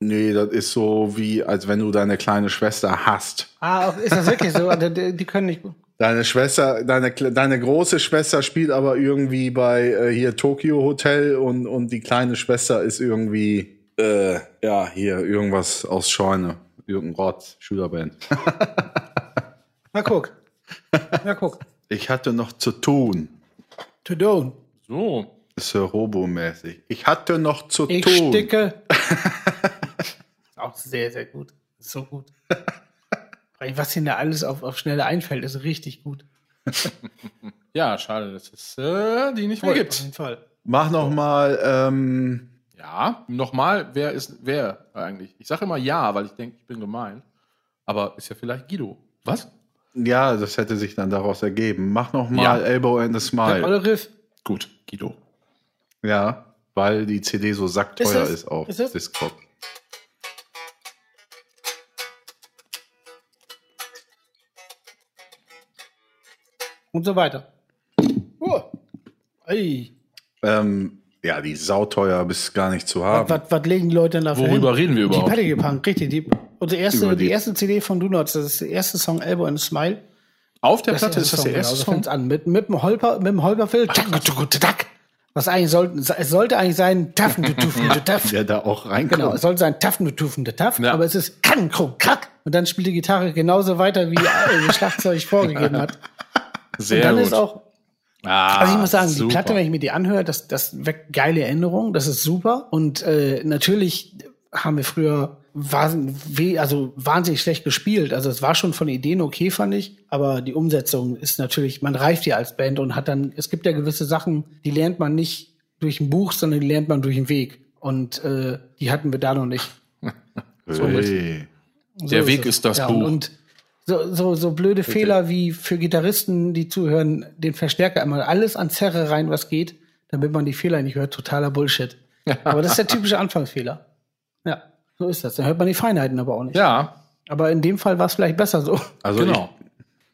nee, das ist so wie, als wenn du deine kleine Schwester hast. Ah, ist das wirklich so? Also, die, die können nicht gut. Deine Schwester, deine, deine große Schwester spielt aber irgendwie bei äh, hier Tokyo Hotel und, und die kleine Schwester ist irgendwie, äh, ja, hier irgendwas aus Scheune. Irgendein Rott, Schülerband. Na, guck. Na, guck. Ich hatte noch zu tun. To do. So. Sir Robo-mäßig. Ich hatte noch zu Ich tun. sticke. ist auch sehr, sehr gut. So gut. Was ihnen da alles auf, auf Schnelle einfällt, ist richtig gut. Ja, schade, dass es äh, die nicht mehr Auf gibt. jeden Fall. Mach noch mal, ähm, Ja, nochmal, wer ist wer eigentlich? Ich sage immer ja, weil ich denke, ich bin gemein. Aber ist ja vielleicht Guido. Was? ja, das hätte sich dann daraus ergeben. Mach noch mal Ja. Elbow and a Der Smile. olle Riff. Gut, Guido. Ja, weil die CD so sackteuer Ist ist, auf Ist es? Und so weiter. Oh. Ähm, ja, die ist sauteuer bis gar nicht zu haben. Was, was legen die Leute denn dafür Worüber hin? reden wir Die überhaupt? Padding Punk, richtig. Die, unsere erste, die, die- erste CD von Do Nots, das ist der erste Song Elbow and a Smile. Auf der Platte ist das der Song, erste genau, so Song. fängt's an. Mit, mit dem Holper, mit dem Holperfilm. Was eigentlich sollte, es sollte eigentlich sein, Taffen, du Tuffen, du Taff. Der da auch reinkommt. Genau, es sollte sein Taffen, du Tuffen, du Taff. Ja. Aber es ist Kann, Krug, Krack. Und dann spielt die Gitarre genauso weiter, wie äh, das Schlagzeug vorgegeben hat. Sehr Und dann gut. ist auch, ah, also ich muss sagen, super. die Platte, wenn ich mir die anhöre, das, das weckt geile Erinnerungen, das ist super. Und äh, natürlich haben wir früher weh- also wahnsinnig schlecht gespielt. Also es war schon von Ideen okay, fand ich. Aber die Umsetzung ist natürlich, man reift ja als Band und hat dann, es gibt ja gewisse Sachen, die lernt man nicht durch ein Buch, sondern die lernt man durch den Weg. Und äh, die hatten wir da noch nicht. Hey. So Der Weg es. ist das ja, Buch. Und, und so, so, so blöde Fehler wie für Gitarristen, die zuhören, den Verstärker immer alles an Zerre rein, was geht, damit man die Fehler nicht hört. Totaler Bullshit. Aber das ist der typische Anfangsfehler. Ja, so ist das. Dann hört man die Feinheiten aber auch nicht. Ja, Aber in dem Fall war es vielleicht besser so. Also genau.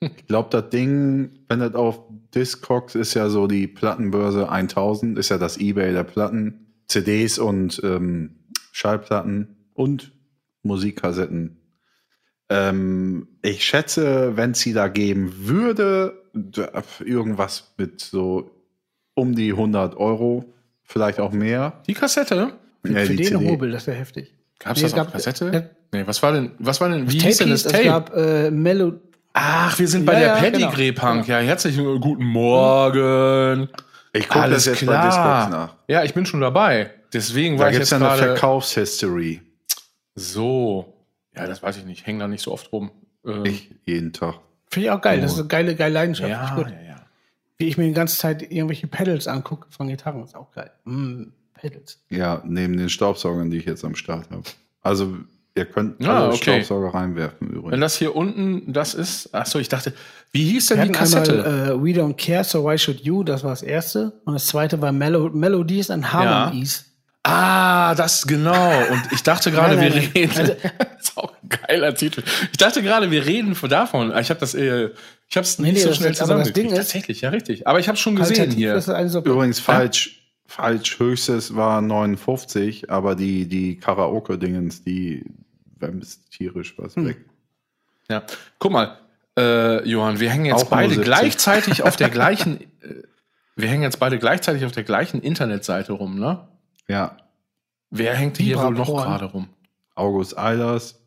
ich glaube, das Ding, wenn das auf Discogs ist ja so die Plattenbörse 1000, ist ja das Ebay der Platten, CDs und ähm, Schallplatten und Musikkassetten. Ähm, ich schätze, wenn es sie da geben würde, irgendwas mit so um die 100 Euro, vielleicht auch mehr. Die Kassette? Ja, Für die den CD. Hobel, das wäre heftig. Gab's Nee, das es auf gab- Kassette? äh, nee, was war denn, was war denn, wie Tape hieß denn das Tape? Es gab äh, Melo Ach, wir sind bei Ja, der ja, Pedigree genau. Punk. Ja, herzlichen guten Morgen. Ich gucke Alles das jetzt klar. bei Discogs nach. Ja, ich bin schon dabei. Deswegen war Da ich gibt es jetzt ja eine gerade Verkaufshistory. so. Ja, das weiß ich nicht. Hängen da nicht so oft rum. Ähm, Ich jeden Tag. Finde ich auch geil. Das ist eine geile, geile Leidenschaft. ja, gut. ja, ja. Wie ich mir die ganze Zeit irgendwelche Pedals angucke von Gitarren, ist auch geil. Mm, Pedals. Ja, neben den Staubsaugern, die ich jetzt am Start habe. Also, ihr könnt Ah, alle okay. Staubsauger reinwerfen Wenn übrigens. das hier unten das ist, ach so, ich dachte, wie hieß Wir denn die hatten Kassette? einmal äh, We Don't Care, So Why Should You, das war das erste. Und das zweite war Melo Melodies and Harmonies. Ah, das genau. Und ich dachte gerade, wir nein, reden. Also- ist auch Geiler Titel. Ich dachte gerade, wir reden von davon. Ich habe das, äh, ich habe es nicht nee, so das schnell das zusammengekriegt. Tatsächlich, ja richtig. Aber ich habe schon gesehen hier. ist es eigentlich so Übrigens falsch, falsch. Höchstes war 59, aber die, die Karaoke-Dingens, die werden bis tierisch was Hm. weg. Ja. Guck mal, äh, Johann, wir hängen jetzt Auch beide 70. gleichzeitig auf der gleichen, äh, wir hängen jetzt beide gleichzeitig auf der gleichen Internetseite rum, ne? Ja, Wer hängt hier wohl noch gerade rum? August Eilers,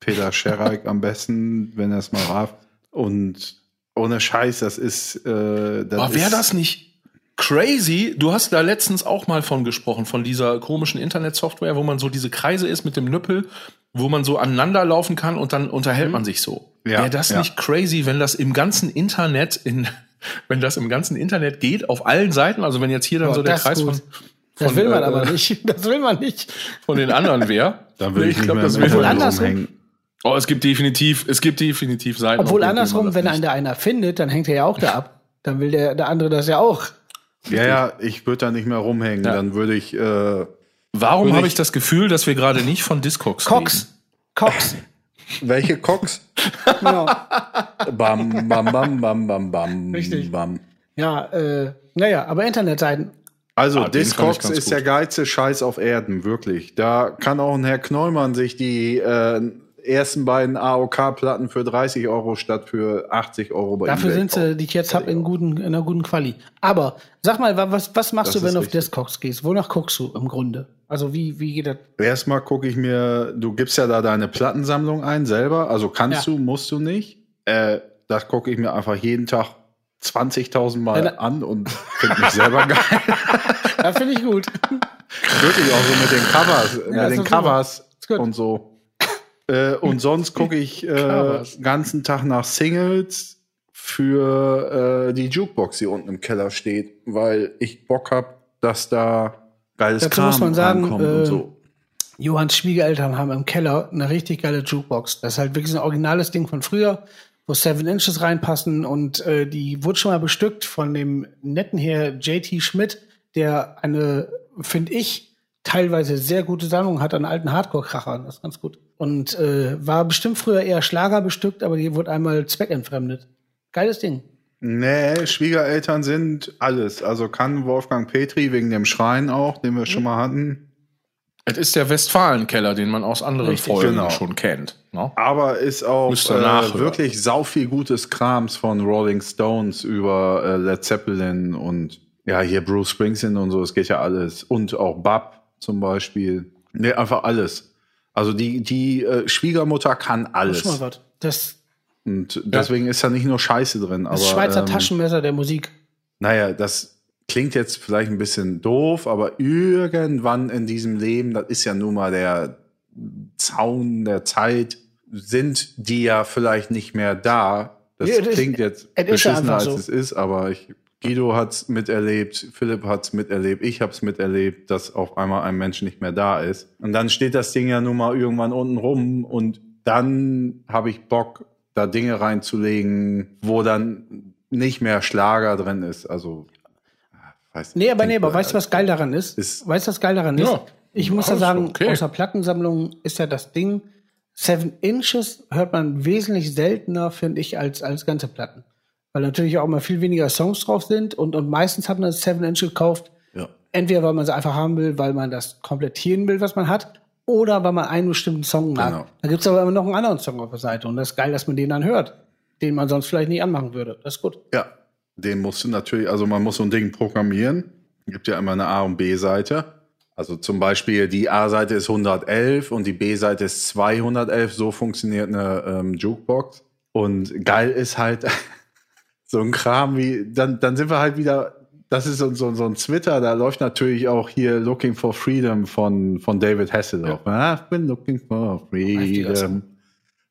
Peter Schereik am besten, wenn er es mal rafft. Und ohne Scheiß, das ist. Äh, das Aber wäre das nicht crazy? Du hast da letztens auch mal von gesprochen, von dieser komischen Internetsoftware, wo man so diese Kreise ist mit dem Nüppel, wo man so aneinander laufen kann und dann unterhält man sich so. Ja, wäre das ja. nicht crazy, wenn das im ganzen Internet in wenn das im ganzen Internet geht, auf allen Seiten, also wenn jetzt hier dann Boah, so der Kreis gut. von, Das will man äh, aber nicht. Das will man nicht. von den anderen wäre. Dann will ich, nicht glaub, mehr das will man. Andersrum-. Oh, es gibt definitiv, es gibt definitiv Seiten. Obwohl andersrum, wenn einen da einer findet, dann hängt er ja auch da ab. Dann will der, der andere das ja auch. Ja, ja, ich würde da nicht mehr rumhängen. Ja. Dann würde ich. Äh, Warum Würde habe ich- ich das Gefühl, dass wir gerade nicht von Discogs Cox. Cox. welche Cox? Genau. bam, bam, bam, bam, bam, bam. Richtig. Bam. Ja, äh, naja, aber Internetseiten. Also, Ah, Discogs ist gut. der geilste Scheiß auf Erden, wirklich. Da kann auch ein Herr Knollmann sich die äh, ersten beiden AOK-Platten für 30 Euro statt für 80 Euro bei Dafür sind sie, die ich jetzt habe, in, guten, in einer guten Quali. Aber sag mal, wa- was, was machst Das du, wenn du auf. Discogs gehst? Wonach guckst du im Grunde? Also wie, wie geht das? Erstmal gucke ich mir, du gibst ja da deine Plattensammlung ein selber, also kannst Ja. du, musst du nicht. Äh, das gucke ich mir einfach jeden Tag 20.000 Mal Wenn- an und finde mich selber geil. Ja, finde ich gut. Wirklich auch so mit den Covers, ist mit den. Covers und so. Äh, und sonst gucke ich äh, ganzen Tag nach Singles für äh, die Jukebox, die unten im Keller steht, weil ich Bock hab, dass da geiles Dazu Kram muss man sagen, äh, und so. Johanns Schwiegereltern haben im Keller eine richtig geile Jukebox. Das ist halt wirklich ein originales Ding von früher, wo Seven Inches reinpassen und äh, die wurde schon mal bestückt von dem netten Herr JT Schmidt, der eine, finde ich, teilweise sehr gute Sammlung hat an alten Hardcore-Krachern. Das ist ganz gut. Und äh, war bestimmt früher eher Schlager bestückt, aber die wurde einmal zweckentfremdet. Geiles Ding. Nee, Schwiegereltern sind alles. Also kann Wolfgang Petri wegen dem Schrein auch, den wir Mhm. schon mal hatten. Es ist der Westfalenkeller, den man aus anderen Richtig, Folgen genau. schon kennt. Ne? Aber ist auch äh, wirklich sau viel gutes Krams von Rolling Stones über äh, Led Zeppelin und ja, hier Bruce Springsteen und so, es geht ja alles. Und auch Bab zum Beispiel. Nee, einfach alles. Also die, die äh, Schwiegermutter kann alles. schon mal was. Das, Und deswegen ist da nicht nur Scheiße drin. Aber, das Schweizer ähm, Taschenmesser der Musik. Naja, das klingt jetzt vielleicht ein bisschen doof, aber irgendwann in diesem Leben, das ist ja nun mal der Zaun der Zeit, sind die ja vielleicht nicht mehr da. Das Ja, klingt jetzt es beschissener, als so. es ist, aber ich, Guido hat's miterlebt, Philipp hat's miterlebt, ich hab's miterlebt, dass auf einmal ein Mensch nicht mehr da ist. Und dann steht das Ding ja nun mal irgendwann unten rum und dann habe ich Bock, da Dinge reinzulegen, wo dann nicht mehr Schlager drin ist. Also, weiß Nee, aber nee, aber weißt du, was geil daran ist? Ist- weißt du, was geil daran ist? Ja. Ich muss ja sagen, okay. außer Plattensammlung ist ja das Ding, Seven Inches hört man wesentlich seltener, finde ich, als, als ganze Platten. Weil natürlich auch immer viel weniger Songs drauf sind und, und meistens hat man das Seven Inch gekauft, Ja. entweder weil man sie einfach haben will, weil man das komplettieren will, was man hat, oder weil man einen bestimmten Song mag. Genau. Da gibt's aber immer noch einen anderen Song auf der Seite und das ist geil, dass man den dann hört, den man sonst vielleicht nicht anmachen würde. Das ist gut. Ja, den musst du natürlich, also man muss so ein Ding programmieren. Gibt ja immer eine A- und B-Seite. Also zum Beispiel die A-Seite ist 111 und die B-Seite ist 211. So funktioniert eine ähm, Jukebox. Und geil ist halt so ein Kram wie, dann, dann sind wir halt wieder, das ist so, so, so ein Twitter, da läuft natürlich auch hier Looking for Freedom von, von David Hasselhoff. I've been looking for freedom.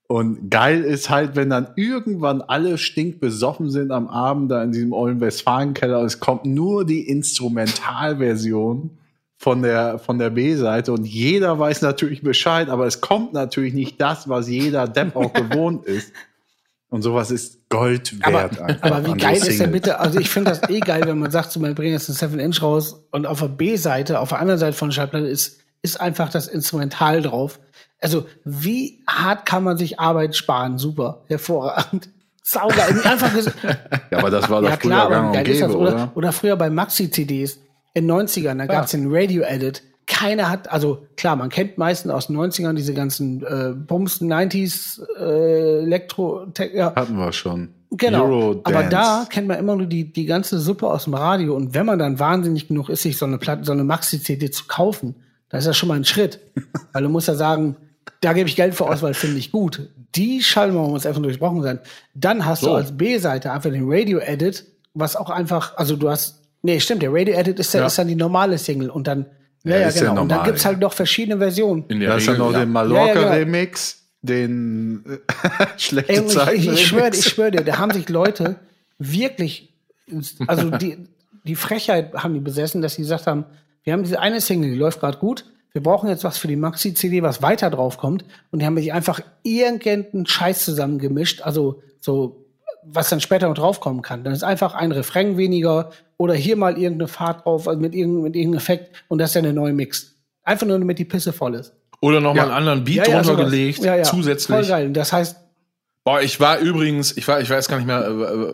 Und geil ist halt, wenn dann irgendwann alle stinkbesoffen sind am Abend da in diesem ollen Westfalenkeller und es kommt nur die Instrumentalversion von der, von der B-Seite und jeder weiß natürlich Bescheid, aber es kommt natürlich nicht das, was jeder Depp auch gewohnt ist. Und sowas ist Gold Aber, wert. einfach aber wie geil ist der Singles. bitte? Also ich finde das eh geil, wenn man sagt, so, man bringt jetzt ein 7 Inch raus und auf der B-Seite, auf der anderen Seite von der Schallplatte ist, ist einfach das Instrumental drauf. Also, wie hart kann man sich Arbeit sparen? Super, hervorragend. Saugeil. Einfach Ja, aber das war doch ja, früher klar, gang und ist das. gäbe, Oder, oder? oder früher bei Maxi-CDs in den 90ern, da gab's den Radio-Edit. Keiner hat, also klar, man kennt meistens aus den 90ern diese ganzen äh, Bums, 90s, äh, Elektro, ja, Hatten wir schon. Genau. Eurodance. Aber da kennt man immer nur die, die ganze Suppe aus dem Radio. Und wenn man dann wahnsinnig genug ist, sich so eine Platte, so eine Maxi-CD zu kaufen, da ist ja schon mal ein Schritt. Weil du musst ja sagen, da gebe ich Geld für aus, weil finde ich gut. Die Schallmauer muss einfach durchbrochen sein. Dann hast du So. als B-Seite einfach den Radio-Edit, was auch einfach, also du hast, nee, stimmt, der Radio-Edit ist, ja. Ja. ist dann die normale Single. Und dann, ja, Ja, ja, ist ja genau. und dann normal, gibt's halt noch verschiedene Versionen. In der Da ist Regel, noch ja. den Ja, ja, Mallorca-Remix, den äh, schlechte Ey, Zeiten. ich, ich schwöre, ich schwöre dir, da haben sich Leute wirklich, also die, die Frechheit haben die besessen, dass sie gesagt haben, wir haben diese eine Single, die läuft gerade gut, wir brauchen jetzt was für die Maxi-CD, was weiter drauf kommt. Und die haben sich einfach irgendeinen Scheiß zusammengemischt, also so, was dann später noch draufkommen kann. Dann ist einfach ein Refrain weniger oder hier mal irgendeine Fahrt drauf, also mit irgendeinem, mit irgendeinem Effekt und das ist ja eine neue Mix. Einfach nur, damit die Pisse voll ist. Oder nochmal Ja. einen anderen Beat sowas. drunter gelegt, Ja, ja. Voll zusätzlich. geil. Das heißt, Boah, ich war übrigens, ich war, ich weiß gar nicht mehr, äh, äh,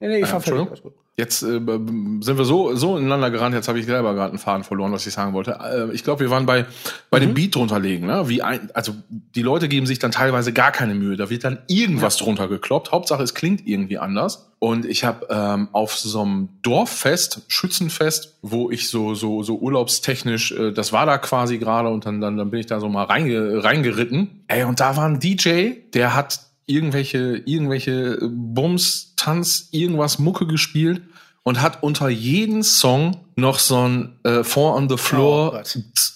nee, nee, ich Ja, war fertig. Jetzt äh, sind wir so, so ineinander gerannt, jetzt habe ich selber gerade einen Faden verloren, was ich sagen wollte. Äh, ich glaube, wir waren bei, bei Mhm. dem Beat drunter legen. Ne? Wie ein, also die Leute geben sich dann teilweise gar keine Mühe. Da wird dann irgendwas drunter gekloppt. Hauptsache, es klingt irgendwie anders. Und ich habe ähm, auf so einem Dorffest, Schützenfest, wo ich so so so urlaubstechnisch, äh, das war da quasi gerade und dann, dann dann bin ich da so mal reinge, reingeritten. Ey, und da war ein DJ, der hat irgendwelche irgendwelche Bums, Tanz, irgendwas Mucke gespielt und hat unter jeden Song noch so ein äh, Four on the Floor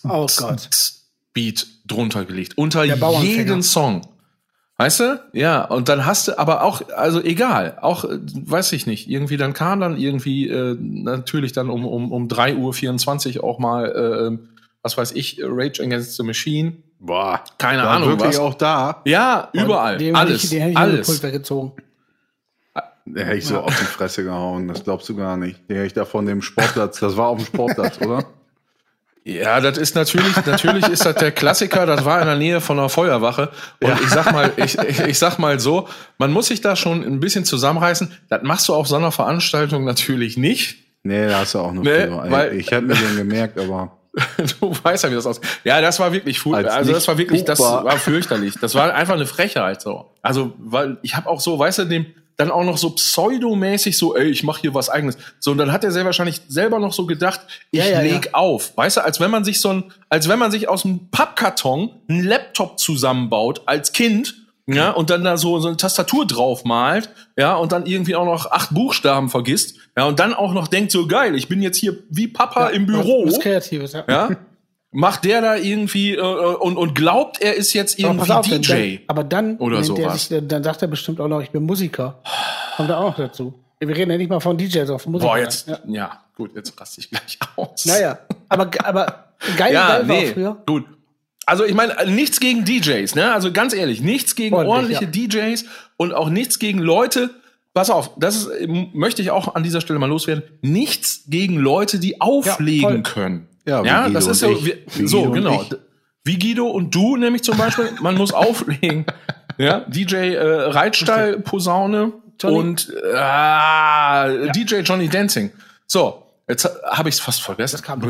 Oh Gott. Oh. Beat drunter gelegt. Unter jeden Song. Weißt du? Ja, und dann hast du aber auch, also egal, auch, äh, weiß ich nicht, irgendwie dann kam dann irgendwie äh, natürlich dann um, um, um 3.24 Uhr auch mal, äh, was weiß ich, Rage Against the Machine. Boah, Keine war Ahnung wirklich was. auch da. Ja, überall. Den alles. Hätte ich, ich alles. Pulver gezogen. Der hätte ich so auf die Fresse gehauen, das glaubst du gar nicht. Den hätte ich da von dem Sportplatz, das war auf dem Sportplatz, oder? Ja, das ist natürlich, natürlich ist das der Klassiker, das war in der Nähe von einer Feuerwache. Und ich sag mal, ich, ich, ich sag mal so, man muss sich da schon ein bisschen zusammenreißen. Das machst du auf so einer Veranstaltung natürlich nicht. Nee, da hast du auch noch Nee, viel. weil- ich hätte mir den gemerkt, aber Du weißt ja, wie das aussieht. Ja, das war wirklich fu- Als Also das war wirklich, das war fürchterlich. Das war einfach eine Frechheit so. Also, weil ich habe auch so, weißt du, dem dann auch noch so pseudomäßig so, ey, ich mache hier was eigenes. So und dann hat er sehr wahrscheinlich selber noch so gedacht, ich Ja, ja, leg auf, weißt du, als wenn man sich so ein, als wenn man sich aus einem Pappkarton einen Laptop zusammenbaut als Kind. Ja, und dann da so, so eine Tastatur drauf malt, ja, und dann irgendwie auch noch acht Buchstaben vergisst, ja, und dann auch noch denkt, so geil, ich bin jetzt hier wie Papa im Büro Was Kreatives, ja. ja, macht der da irgendwie äh, und, und glaubt, er ist jetzt Aber irgendwie pass auf, DJ. Dann, aber dann, Oder er sowas. sich, dann sagt er bestimmt auch noch, ich bin Musiker. Kommt er auch noch dazu. Wir reden ja nicht mal von DJs, auf Musiker. Boah, jetzt, Ja. ja. gut, jetzt raste ich gleich aus. Naja, aber, aber geil, ja, geil war nee, früher. gut. Also ich meine, nichts gegen DJs, ne? Also ganz ehrlich, nichts gegen Ordentlich, ordentliche DJs und auch nichts gegen Leute. Pass auf, das ist, ähm, möchte ich auch an dieser Stelle mal loswerden. Nichts gegen Leute, die auflegen voll. können. Ja, ja das ist ich. wie, so genau. Wie Guido und du nämlich zum Beispiel, man muss auflegen. Ja, DJ äh, Reitstall, Posaune Johnny- und äh, DJ Johnny Dancing. So, jetzt habe ich es fast vergessen. Das kam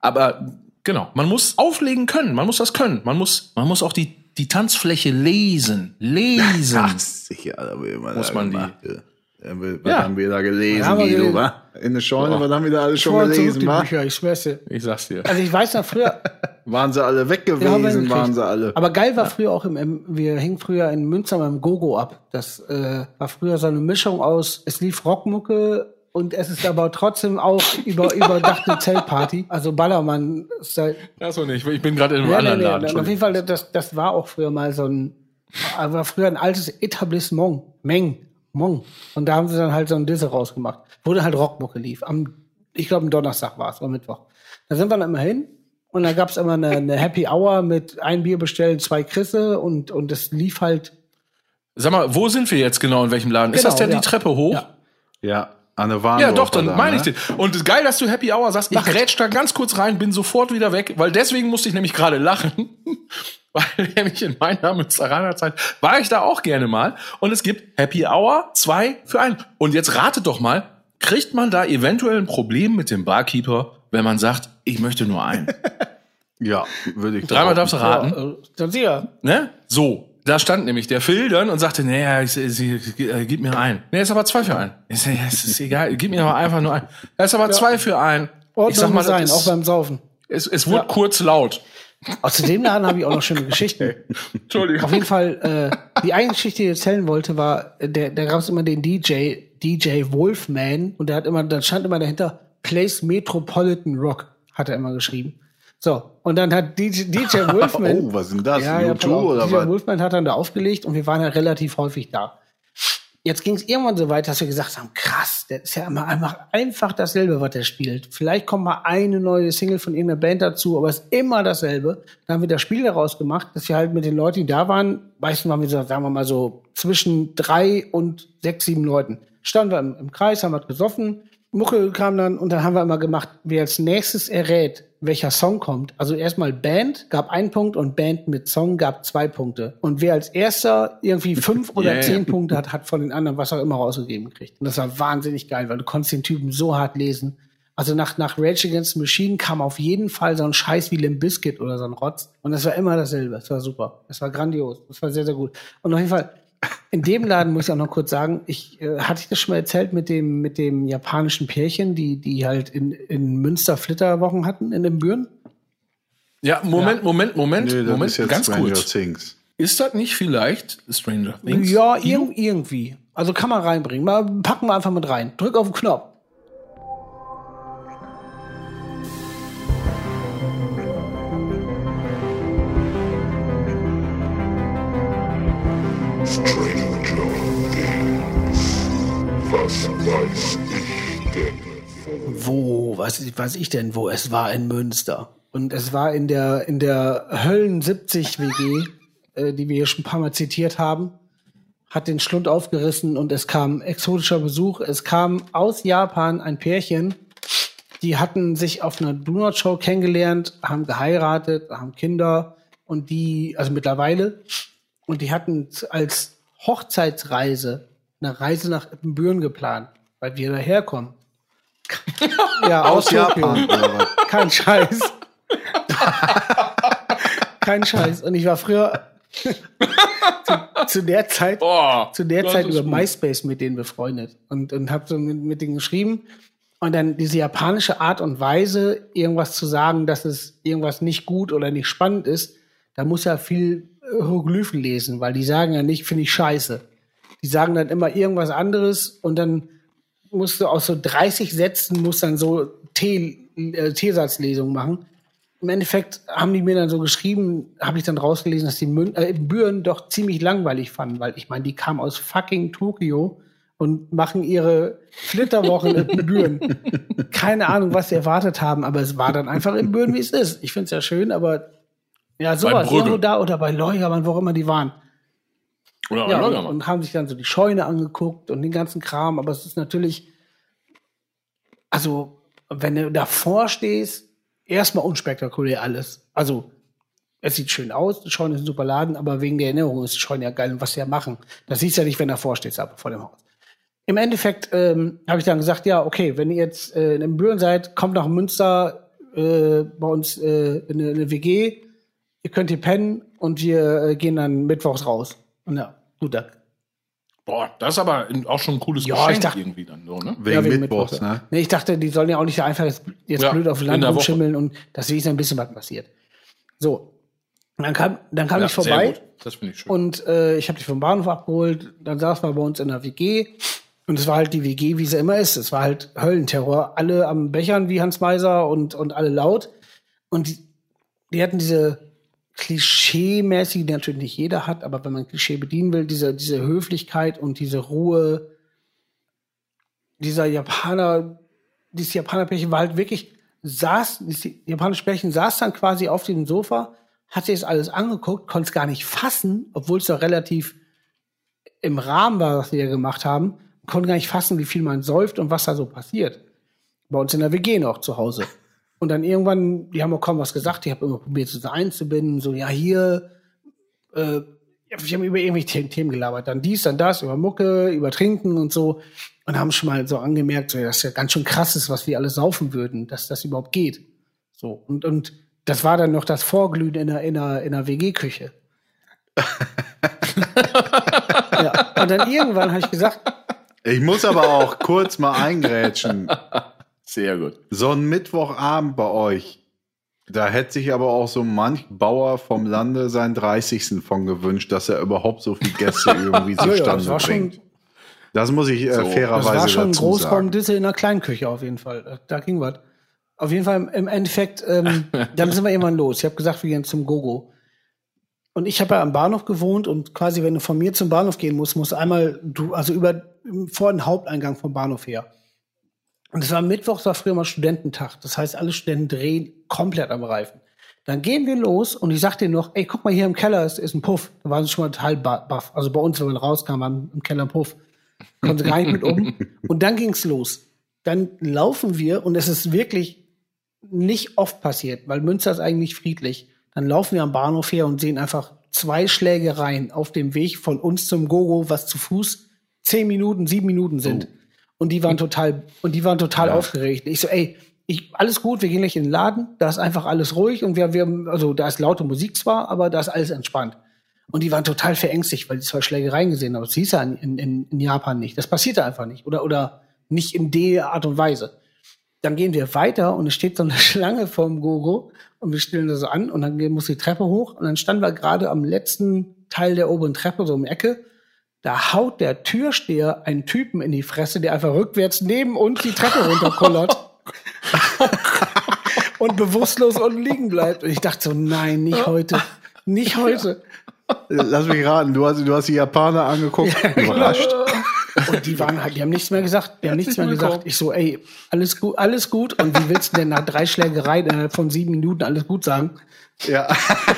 Aber genau, man muss auflegen können, man muss das können. Man muss, man muss auch die, die Tanzfläche lesen. Lesen. Ach, sicher, da will man Muss da man die- ja. Was Ja. haben wir da gelesen, wir Guido, wa? In der Scheune, was haben wir da alles schon Vor gelesen, wa? Bücher, ich schwör's dir. Ich sag's dir. Also ich weiß noch früher, Waren sie alle weg Ja, gewesen, hingekriegt. waren sie alle. Aber geil war früher auch im, im wir hingen früher in Münster beim Gogo ab. Das äh, war früher so eine Mischung aus, es lief Rockmucke und es ist aber trotzdem auch über überdachte Zeltparty. Also Ballermann Style. Achso, nicht. Ich bin gerade in einem nee, anderen nee, Laden. auf jeden Fall, das, das war auch früher mal so ein, war früher ein altes Etablissement. Meng, Mong. Und da haben sie dann halt so ein Disse rausgemacht. Wo dann halt Rockmucke lief. Am, ich glaube, am Donnerstag war es, oder Mittwoch. Da sind wir dann immer hin. Und da gab's immer eine, eine Happy Hour mit ein Bier bestellen, zwei Krisse und, und es lief halt. Sag mal, wo sind wir jetzt genau? In welchem Laden? ist Genau, das der ja. die Treppe hoch? Ja. Ja, Anne Warndorfer Ja, doch, dann da, meine ich ne? den. Und es ist geil, dass du Happy Hour sagst. Ich grätsch da ganz kurz rein, bin sofort wieder weg, weil deswegen musste ich nämlich gerade lachen. weil nämlich in meiner Münsteraner Zeit war ich da auch gerne mal. Und es gibt Happy Hour, zwei für einen. Und jetzt ratet doch mal, kriegt man da eventuell ein Problem mit dem Barkeeper, wenn man sagt, ich möchte nur einen? Ja, würde ich Dreimal darfst du raten. Ja, äh, dann sicher. Ne? So. Da stand nämlich der Phil dann und sagte, naja, ich, ich, ich, äh, gib mir einen. Nee, ist aber zwei für einen. Ich sag, ja, es ist egal, gib mir aber einfach nur einen. Er ist aber zwei für einen. Ordnung ich sag mal, sein, das auch ist, beim Saufen. es, es wurde Ja. kurz laut. Auch zu dem Laden habe ich auch noch schöne Geschichten. Entschuldigung. Auf jeden Fall, äh, die eigentliche Geschichte, die ich erzählen wollte, war, der, da gab es immer den DJ, DJ Wolfman, und der hat immer, da stand immer dahinter, Place Metropolitan Rock, hat er immer geschrieben. So, und dann hat DJ, DJ Wolfman. Oh, was ist denn das? Ja, ja, U2 pass auf, oder DJ was? Wolfman hat dann da aufgelegt und wir waren ja relativ häufig da. Jetzt ging es irgendwann so weit, dass wir gesagt haben, krass, der ist ja immer einfach, einfach dasselbe, was der spielt. Vielleicht kommt mal eine neue Single von irgendeiner Band dazu, aber es ist immer dasselbe. Dann haben wir das Spiel daraus gemacht, dass wir halt mit den Leuten, die da waren, meistens waren wir so, sagen wir mal so, zwischen drei und sechs, sieben Leuten. Standen wir im, im Kreis, haben was gesoffen, Mucke kam dann und dann haben wir immer gemacht, wer als nächstes errät, welcher Song kommt. Also erstmal Band gab einen Punkt und Band mit Song gab zwei Punkte. Und wer als erster irgendwie fünf oder Yeah. zehn Punkte hat, hat von den anderen was auch immer rausgegeben gekriegt. Und das war wahnsinnig geil, weil du konntest den Typen so hart lesen. Also nach, nach Rage Against the Machine kam auf jeden Fall so ein Scheiß wie Limp Bizkit oder so ein Rotz. Und das war immer dasselbe. Das war super. Das war grandios. Das war sehr, sehr gut. Und auf jeden Fall, in dem Laden muss ich auch noch kurz sagen, ich äh, hatte ich das schon mal erzählt mit dem mit dem japanischen Pärchen, die die halt in, in Münster Flitterwochen hatten in den Büren. Ja, Moment, Moment, Moment, Nee, Moment, ganz Stranger kurz. Things. Ist das nicht vielleicht Stranger Things? Ja, irg irgendwie. Also kann man reinbringen. Mal packen wir einfach mit rein. Drück auf den Knopf. Denn? Wo, was weiß ich denn, wo? Es war in Münster. Und es war in der, in der Höllen 70 WG, äh, die wir hier schon ein paar Mal zitiert haben, hat den Schlund aufgerissen und es kam exotischer Besuch. Es kam aus Japan ein Pärchen, die hatten sich auf einer Donut-Show kennengelernt, haben geheiratet, haben Kinder und die, also mittlerweile, und die hatten als Hochzeitsreise eine Reise nach Ippenbüren geplant, weil wir daherkommen. ja, aus, Aus Japan. Japan. Kein Scheiß. Kein Scheiß. Und ich war früher zu, zu der Zeit, Oh, zu der Zeit über gut. MySpace mit denen befreundet und, und habe so mit, mit denen geschrieben. Und dann diese japanische Art und Weise, irgendwas zu sagen, dass es irgendwas nicht gut oder nicht spannend ist, da muss er viel Hieroglyphen lesen, weil die sagen ja nicht, finde ich scheiße. Die sagen dann immer irgendwas anderes und dann musst du aus so 30 Sätzen musst dann so T- äh, T-Satzlesungen machen. Im Endeffekt haben die mir dann so geschrieben, habe ich dann rausgelesen, dass die Mün äh, Büren doch ziemlich langweilig fanden, weil ich meine, die kamen aus fucking Tokio und machen ihre Flitterwochen in Büren. Keine Ahnung, was sie erwartet haben, aber es war dann einfach in Büren, wie es ist. Ich finde es ja schön, aber ja, sowas, irgendwo da oder bei Leugermann, wo auch immer die waren. Oder Ja, und, und haben sich dann so die Scheune angeguckt und den ganzen Kram. Aber es ist natürlich, also, wenn du davor stehst, erstmal unspektakulär alles. Also, es sieht schön aus, die Scheune ist ein super Laden, aber wegen der Erinnerung ist die Scheune ja geil und was sie ja machen. Das siehst du ja nicht, wenn du davor stehst, aber vor dem Haus. Im Endeffekt ähm, habe ich dann gesagt, ja, okay, wenn ihr jetzt äh, in Büren seid, kommt nach Münster äh, bei uns äh, in, eine, in eine WG. Ihr könnt hier pennen und wir äh, gehen dann mittwochs raus. Und ja, gut, dann. Boah, das ist aber auch schon ein cooles Ja, Geschenk ich dachte- irgendwie dann so, ne? Wegen Ja, Mittwochs, Mittwoch, ne? Nee, ich dachte, die sollen ja auch nicht einfach jetzt, jetzt Ja, blöd auf Land rumschimmeln und dass wenigstens ein bisschen was passiert. So. Dann kam, dann kam Ja, ich vorbei Sehr gut. Das finde ich schön. und äh, ich habe dich vom Bahnhof abgeholt. Dann saß wir bei uns in der WG. Und es war halt die WG, wie sie immer ist. Es war halt Höllenterror. Alle am Bechern wie Hans Meiser und, und alle laut. Und die, die hatten diese Klischee-mäßige, die natürlich nicht jeder hat, aber wenn man Klischee bedienen will, diese, diese Höflichkeit und diese Ruhe, dieser Japaner, dieses Japaner-Pärchen war halt wirklich, saß, dieses japanische Pärchen saß dann quasi auf diesem Sofa, hat sich das alles angeguckt, konnte es gar nicht fassen, obwohl es doch relativ im Rahmen war, was wir ja gemacht haben, konnte gar nicht fassen, wie viel man säuft und was da so passiert. Bei uns in der WG noch zu Hause. Und dann irgendwann, die haben auch kaum was gesagt, ich habe immer probiert, so einzubinden, so, ja, hier, äh, wir haben über irgendwelche Themen, gelabert. Dann dies, dann das, über Mucke, über Trinken und so. Und haben schon mal so angemerkt, so, dass ja ganz schön krass ist, was wir alles saufen würden, dass das überhaupt geht. So. Und, und das war dann noch das Vorglühen in der, in der, in der WG-Küche. ja. Und dann irgendwann habe ich gesagt, Ich muss aber auch kurz mal eingrätschen. Sehr gut. So ein Mittwochabend bei euch, da hätte sich aber auch so manch Bauer vom Lande seinen 30. von gewünscht, dass er überhaupt so viele Gäste irgendwie ja, ja, zustande das war schon, bringt. Das muss ich äh, So, das fairerweise war schon ein dazu sagen. Großraumdisse in der Kleinküche auf jeden Fall. Da- Da ging was. Auf jeden Fall im- Endeffekt, ähm, dann sind wir irgendwann los. Ich habe gesagt, wir gehen zum Gogo. Und ich habe ja am Bahnhof gewohnt und quasi, wenn du von mir zum Bahnhof gehen musst, musst du einmal, du, also über vor den Haupteingang vom Bahnhof her. Und es war Mittwoch, es war früher mal Studententag. Das heißt, alle Studenten drehen komplett am Reifen. Dann gehen wir los und ich sag denen noch, ey, guck mal, hier im Keller ist, ist ein Puff. Da waren sie schon mal total ba- baff. Also bei uns, wenn man rauskam, war im Keller ein Puff. Konnten sie gar nicht mit um. Und dann ging's los. Dann laufen wir und es ist wirklich nicht oft passiert, weil Münster ist eigentlich friedlich. Dann laufen wir am Bahnhof her und sehen einfach zwei Schlägereien auf dem Weg von uns zum Gogo, was zu Fuß zehn Minuten, sieben Minuten sind. Und die waren total, und die waren total aufgeregt. Ich so, ey, ich, alles gut, wir gehen gleich in den Laden, da ist einfach alles ruhig und wir, wir, also da ist laute Musik zwar, aber da ist alles entspannt. Und die waren total verängstigt, weil die zwei Schlägereien gesehen haben. Das hieß ja in, in, in Japan nicht. Das passierte einfach nicht. Oder, oder nicht in der Art und Weise. Dann gehen wir weiter und es steht so eine Schlange vorm Gogo und wir stellen das an und dann gehen- muss die Treppe hoch und dann standen wir gerade am letzten Teil der oberen Treppe, so um die Ecke. Da haut der Türsteher einen Typen in die Fresse, der einfach rückwärts neben uns die Treppe runterkullert. und bewusstlos unten liegen bleibt. Und ich dachte so, nein, nicht heute. Nicht heute. Lass mich raten, du hast, du hast die Japaner angeguckt, überrascht. Und die waren halt, die haben nichts mehr gesagt. Die haben nichts mehr gesagt. Ich so, ey, alles gut, alles gut. Und wie willst du denn nach drei Schlägereien innerhalb von sieben Minuten alles gut sagen? Ja.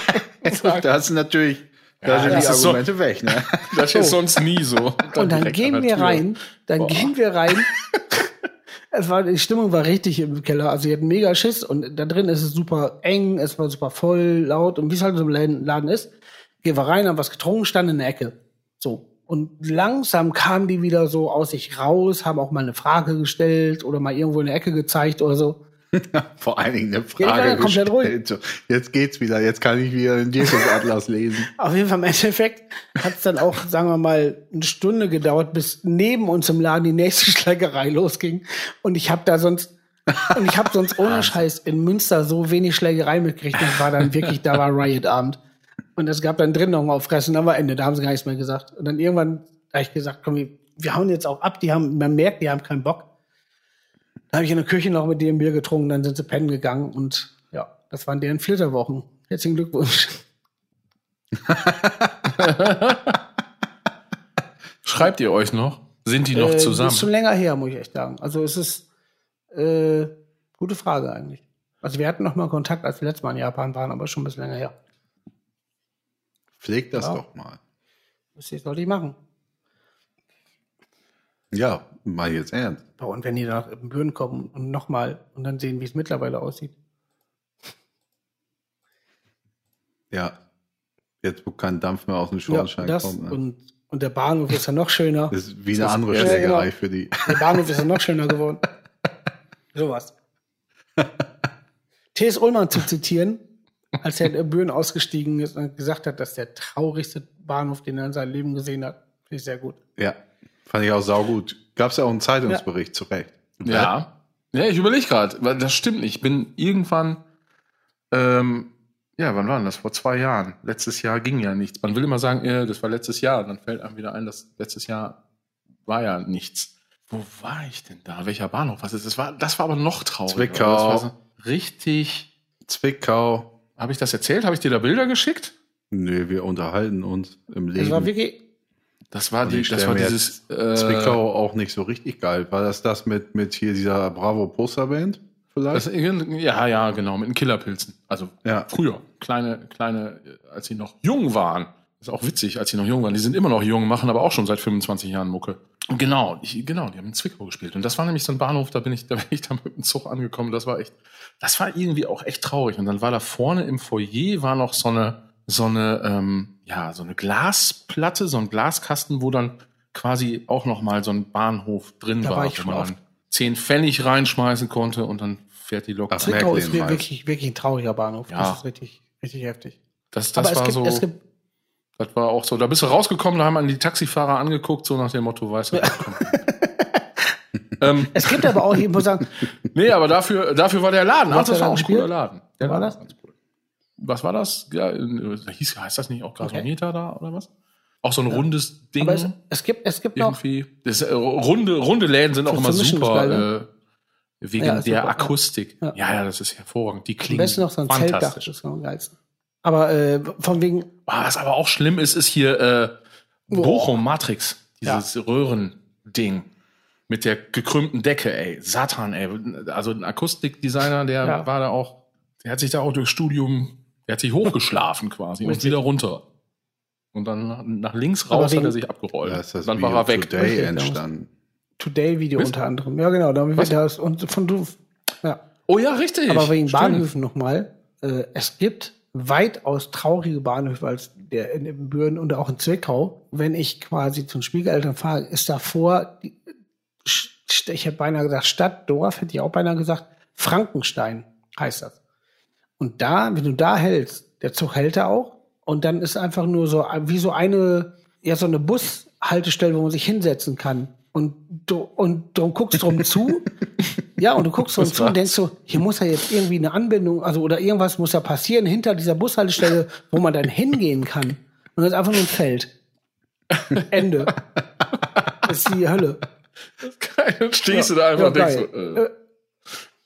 das ist natürlich, da sind das die ist so- Argumente weg, ne? Das ist sonst nie so. Und dann direkt an gehen wir Tür. rein, dann gehen wir rein. Es war, die Stimmung war richtig im Keller. Also, wir hatten mega Schiss und da drin ist es super eng, es war super voll, laut und wie es halt so im Laden Laden ist. Gehen wir rein, haben was getrunken, standen in der Ecke. So. Und langsam kamen die wieder so aus sich raus, haben auch mal eine Frage gestellt oder mal irgendwo in der Ecke gezeigt oder so. Vor allen Dingen eine Frage ja komplett. So, Jetzt geht's wieder, jetzt kann ich wieder den Jesus-Atlas lesen. Auf jeden Fall im Endeffekt hat es dann auch, sagen wir mal, eine Stunde gedauert, bis neben uns im Laden die nächste Schlägerei losging. Und ich habe da sonst, und ich habe sonst ohne Scheiß in Münster so wenig Schlägerei mitgekriegt. Das war dann wirklich, da war Riot-Abend. Und es gab dann drin noch mal Auffressen, dann war Ende, da haben sie gar nichts mehr gesagt. Und dann irgendwann habe ich gesagt, komm, wir, wir hauen jetzt auch ab, die haben, man merkt, die haben keinen Bock. Dann habe ich in der Küche noch mit dem Bier getrunken, dann sind sie pennen gegangen und ja, das waren deren Flitterwochen. Herzlichen Glückwunsch. Schreibt ihr euch noch? Sind die noch Äh, zusammen? Ist schon länger her, muss ich echt sagen. Also es ist äh, gute Frage eigentlich. Also wir hatten noch mal Kontakt, als wir letztes Mal in Japan waren, aber schon ein bisschen länger her. Pfleg das Ja. doch mal. Das sollte ich machen. Ja, mal jetzt ernst. Boah, Und wenn die nach Büren kommen und noch mal und dann sehen, wie es mittlerweile aussieht. Ja. Jetzt, wo kein Dampf mehr aus dem Ja, Schornstein das kommt. Ne? und, und der Bahnhof ist ja noch schöner. Das ist wie eine Das- andere ja, Schlägerei für die. Der Bahnhof ist ja noch schöner geworden. Sowas. T.S. Ullmann zu zitieren, als er in Büren ausgestiegen ist und gesagt hat, dass der traurigste Bahnhof, den er in seinem Leben gesehen hat, finde ich sehr gut. Ja, fand ich auch saugut. Gab es ja auch einen Zeitungsbericht, zu Recht. Ja. Ja, ich überlege gerade, weil das stimmt nicht. Ich bin irgendwann, ähm, ja, wann war denn das? Vor zwei Jahren. Letztes Jahr ging ja nichts. Man will immer sagen, äh, das war letztes Jahr. Dann fällt einem wieder ein, dass letztes Jahr war ja nichts. Wo war ich denn da? Welcher Bahnhof? Was ist das? War, das war aber noch trauriger. Zwickau. Das war so richtig. Zwickau. Habe ich das erzählt? Habe ich dir da Bilder geschickt? Nö, wir unterhalten uns im Leben. Das war wirklich, Das war die, das war dieses. Äh, Zwickau auch nicht so richtig geil. War das das mit, mit hier dieser Bravo Posterband? Vielleicht? Das, ja, ja, genau, mit den Killerpilzen. Also Ja. früher, kleine, kleine, als sie noch jung waren. Das ist auch witzig, als sie noch jung waren. Die sind immer noch jung, machen aber auch schon seit 25 Jahren Mucke. Und genau, ich, genau, die haben in Zwickau gespielt. Und das war nämlich so ein Bahnhof, da bin ich, da bin ich dann mit dem Zug angekommen. Das war echt, das war irgendwie auch echt traurig. Und dann war da vorne im Foyer war noch so eine, so eine, ähm, ja, so eine Glasplatte, so ein Glaskasten, wo dann quasi auch noch mal so ein Bahnhof drin Da war, war ich wo man oft. dann 10 Pfennig reinschmeißen konnte und dann fährt die Lok. Das, Zwickau ist halt. wirklich, wirklich ein trauriger Bahnhof. Ja. Das ist richtig, richtig heftig. das, Aber es war gibt, so, es gibt, das war auch so. Da bist du rausgekommen, da haben an die Taxifahrer angeguckt, so nach dem Motto, weißt du, kommt. ähm, es gibt aber auch, ich muss sagen, nee, aber dafür, dafür war der Laden. Ach, Was das war auch ein gespielt? cooler Laden. Der War Laden das? Was war das? Ja, äh, hieß, heißt das nicht auch Gasometer da oder was? Auch so ein rundes Ding. aber es, es gibt, es gibt noch, irgendwie. Das, äh, runde, runde Läden sind auch immer super geil, ne? äh, wegen Ja, der super, ja. Akustik. Ja. Ja. ja, das ist hervorragend. Die am klingen besten noch so ein Zeltdach, das fantastisch. ist am geilsten. Aber äh, von wegen, Was aber auch schlimm ist, ist hier äh, Bochum Matrix, dieses Röhrending mit der gekrümmten Decke, ey. Satan, ey. Also ein Akustikdesigner, der Ja. war da auch, der hat sich da auch durchs Studium, der hat sich hochgeschlafen quasi und wieder runter. Und dann nach, links raus hat er sich abgerollt. Da ist das dann war er weg. Today entstanden. Today-Video unter anderem. Ja, genau, da Was? das und von du. Ja. Oh ja, richtig. Aber wegen Stimmt. Bahnhöfen nochmal. Äh, es gibt weitaus traurige Bahnhöfe als der in Ibbenbüren und auch in Zwickau. Wenn ich quasi zu den Schwiegereltern fahre, ist davor, ich hätte beinahe gesagt Stadt, Dorf, hätte ich auch beinahe gesagt, Frankenstein heißt das. Und da, wenn du da hältst, der Zug hält da auch. Und dann ist einfach nur so, wie so eine, ja, so eine Bushaltestelle, wo man sich hinsetzen kann. Und du, und du guckst drum zu. Ja, und du guckst drum zu und denkst so, hier muss ja jetzt irgendwie eine Anbindung, also oder irgendwas muss ja passieren hinter dieser Bushaltestelle, wo man dann hingehen kann. Und das ist einfach nur ein Feld. Ende. Das ist die Hölle. Geil, dann stehst du da Ja, einfach und ja, denkst geil. so, äh,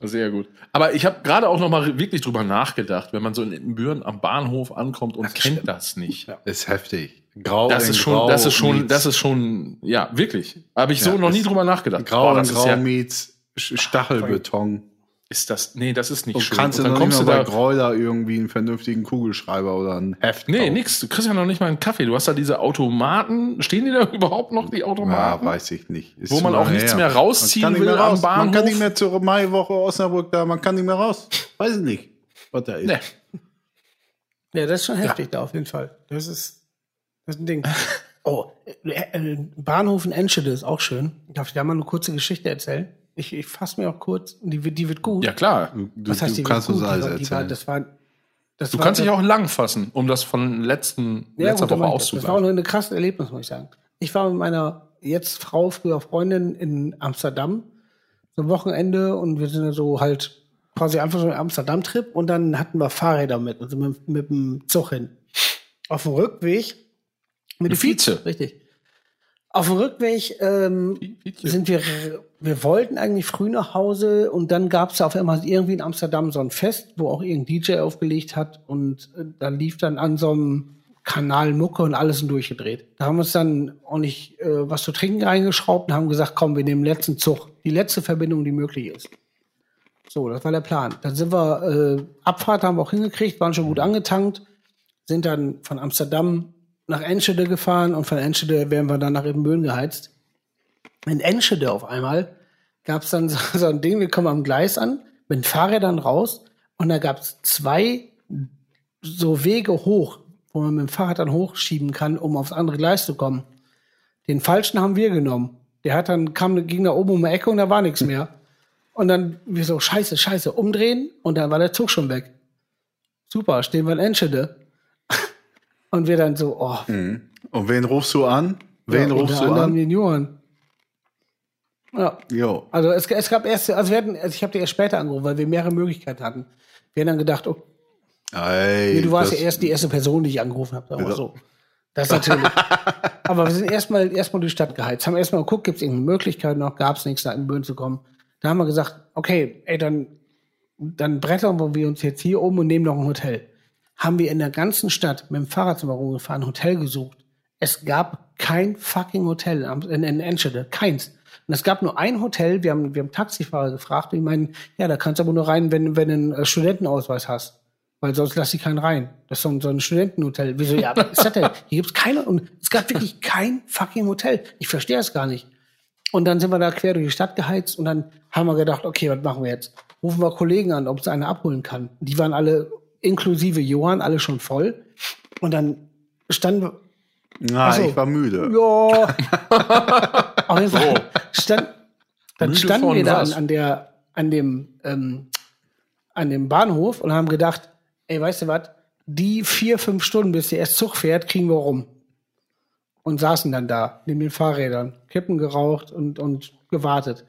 sehr gut. Aber ich habe gerade auch noch mal wirklich drüber nachgedacht, wenn man so in Ibbenbüren am Bahnhof ankommt und kennt das nicht. Ist heftig. Grau Das ist schon, Grau das ist schon, das ist schon, ja, wirklich. Habe ich so Ja, noch nie drüber nachgedacht. Grau Boah, das ist, Grau ja, meets Stachelbeton. Ist das, nee, das ist nicht Und schön. kannst du Und dann kommst du bei da, Greuler irgendwie einen vernünftigen Kugelschreiber oder ein Heft nee, kaufen. nix. Du kriegst ja noch nicht mal einen Kaffee. Du hast da diese Automaten. Stehen die da überhaupt noch, die Ja, Automaten? weiß ich nicht. Ist Wo man auch lange nichts her. mehr rausziehen Man kann nicht will mehr am raus. Man kann Bahnhof. nicht mehr zur Maiwoche Osnabrück da, man kann nicht mehr raus. Weiß ich nicht, was da ist. Nee. Ja, das ist schon heftig da auf jeden Fall. Das ist, das ist ein Ding. Oh, äh, äh, Bahnhof in Enschede ist auch schön. Darf ich da mal eine kurze Geschichte erzählen? Ich, ich fasse mir auch kurz, die, wird- die wird gut. Ja, klar. Du, Was heißt, du die kannst wird uns gut? alles die war, die war, erzählen. das war, das Du war, kannst dich auch lang fassen, um das von letzten, Ja, letzter gut, Woche ich das. Das war auch auszugleichen. nur eine krasse Erlebnis, muss ich sagen. Ich war mit meiner jetzt Frau, früher Freundin in Amsterdam, so ein Wochenende und wir sind dann so halt quasi einfach so einen Amsterdam-Trip und dann hatten wir Fahrräder mit, also mit, mit dem Zug hin. Auf dem Rückweg mit dem Vize. richtig. Auf dem Rückweg ähm, sind wir, wir wollten eigentlich früh nach Hause und dann gab es auf einmal irgendwie in Amsterdam so ein Fest, wo auch irgendein DJ aufgelegt hat und äh, da lief dann an so einem Kanal Mucke und alles sind durchgedreht. Da haben wir uns dann auch nicht äh, was zu trinken reingeschraubt und haben gesagt, komm, wir nehmen den letzten Zug, die letzte Verbindung, die möglich ist. So, das war der Plan. Dann sind wir, äh, Abfahrt haben wir auch hingekriegt, waren schon gut angetankt, sind dann von Amsterdam nach Enschede gefahren und von Enschede wären wir dann nach Ibbenbüren geheizt. In Enschede auf einmal gab es dann so, so ein Ding, wir kommen am Gleis an, mit den Fahrrädern raus und da gab es zwei so Wege hoch, wo man mit dem Fahrrad dann hochschieben kann, um aufs andere Gleis zu kommen. Den falschen haben wir genommen. Der hat dann, kam, ging da oben um die Ecke und da war nichts mehr. Und dann wir so, scheiße, scheiße, umdrehen und dann war der Zug schon weg. Super, stehen wir in Enschede. Und wir dann so, oh, Und wen rufst du an? Wen ja, rufst du an? den Johann. Ja, Jo. also es, es gab erst, also wir hatten, also ich habe dir erst später angerufen, weil wir mehrere Möglichkeiten hatten. Wir haben dann gedacht, oh, Ey, nee, du warst ja erst die erste Person, die ich angerufen habe. Aber so. Das natürlich. Aber wir sind erstmal erstmal durch die Stadt geheizt. Haben erstmal geguckt, gibt es irgendeine Möglichkeit noch, gab es nichts, da in Böen zu kommen. Da haben wir gesagt, okay, ey, dann, dann brettern wir uns jetzt hier um und nehmen noch ein Hotel. Haben wir in der ganzen Stadt mit dem Fahrrad zum rumgefahren, ein Hotel gesucht. Es gab kein fucking Hotel in, in Enschede. Keins. Und es gab nur ein Hotel, wir haben, wir haben Taxifahrer gefragt, die meinen, ja, da kannst du aber nur rein, wenn, wenn du einen äh, Studentenausweis hast. Weil sonst lass ich keinen rein. Das ist so ein, so ein Studentenhotel. Wieso, ja, was ist das denn? Hier gibt's keine, und es gab wirklich kein fucking Hotel. Ich verstehe es gar nicht. Und dann sind wir da quer durch die Stadt geheizt und dann haben wir gedacht, okay, was machen wir jetzt? Rufen wir Kollegen an, ob es einer abholen kann. Die waren alle, inklusive Johann, alle schon voll. Und dann standen wir, Na, Ach so. ich war müde. ja, Fall stand, dann Müde standen wir da an, der, an dem, ähm, an dem Bahnhof und haben gedacht, ey, weißt du was, die vier, fünf Stunden, bis der erst Zug fährt, kriegen wir rum. Und saßen dann da, neben den Fahrrädern, Kippen geraucht und, und gewartet.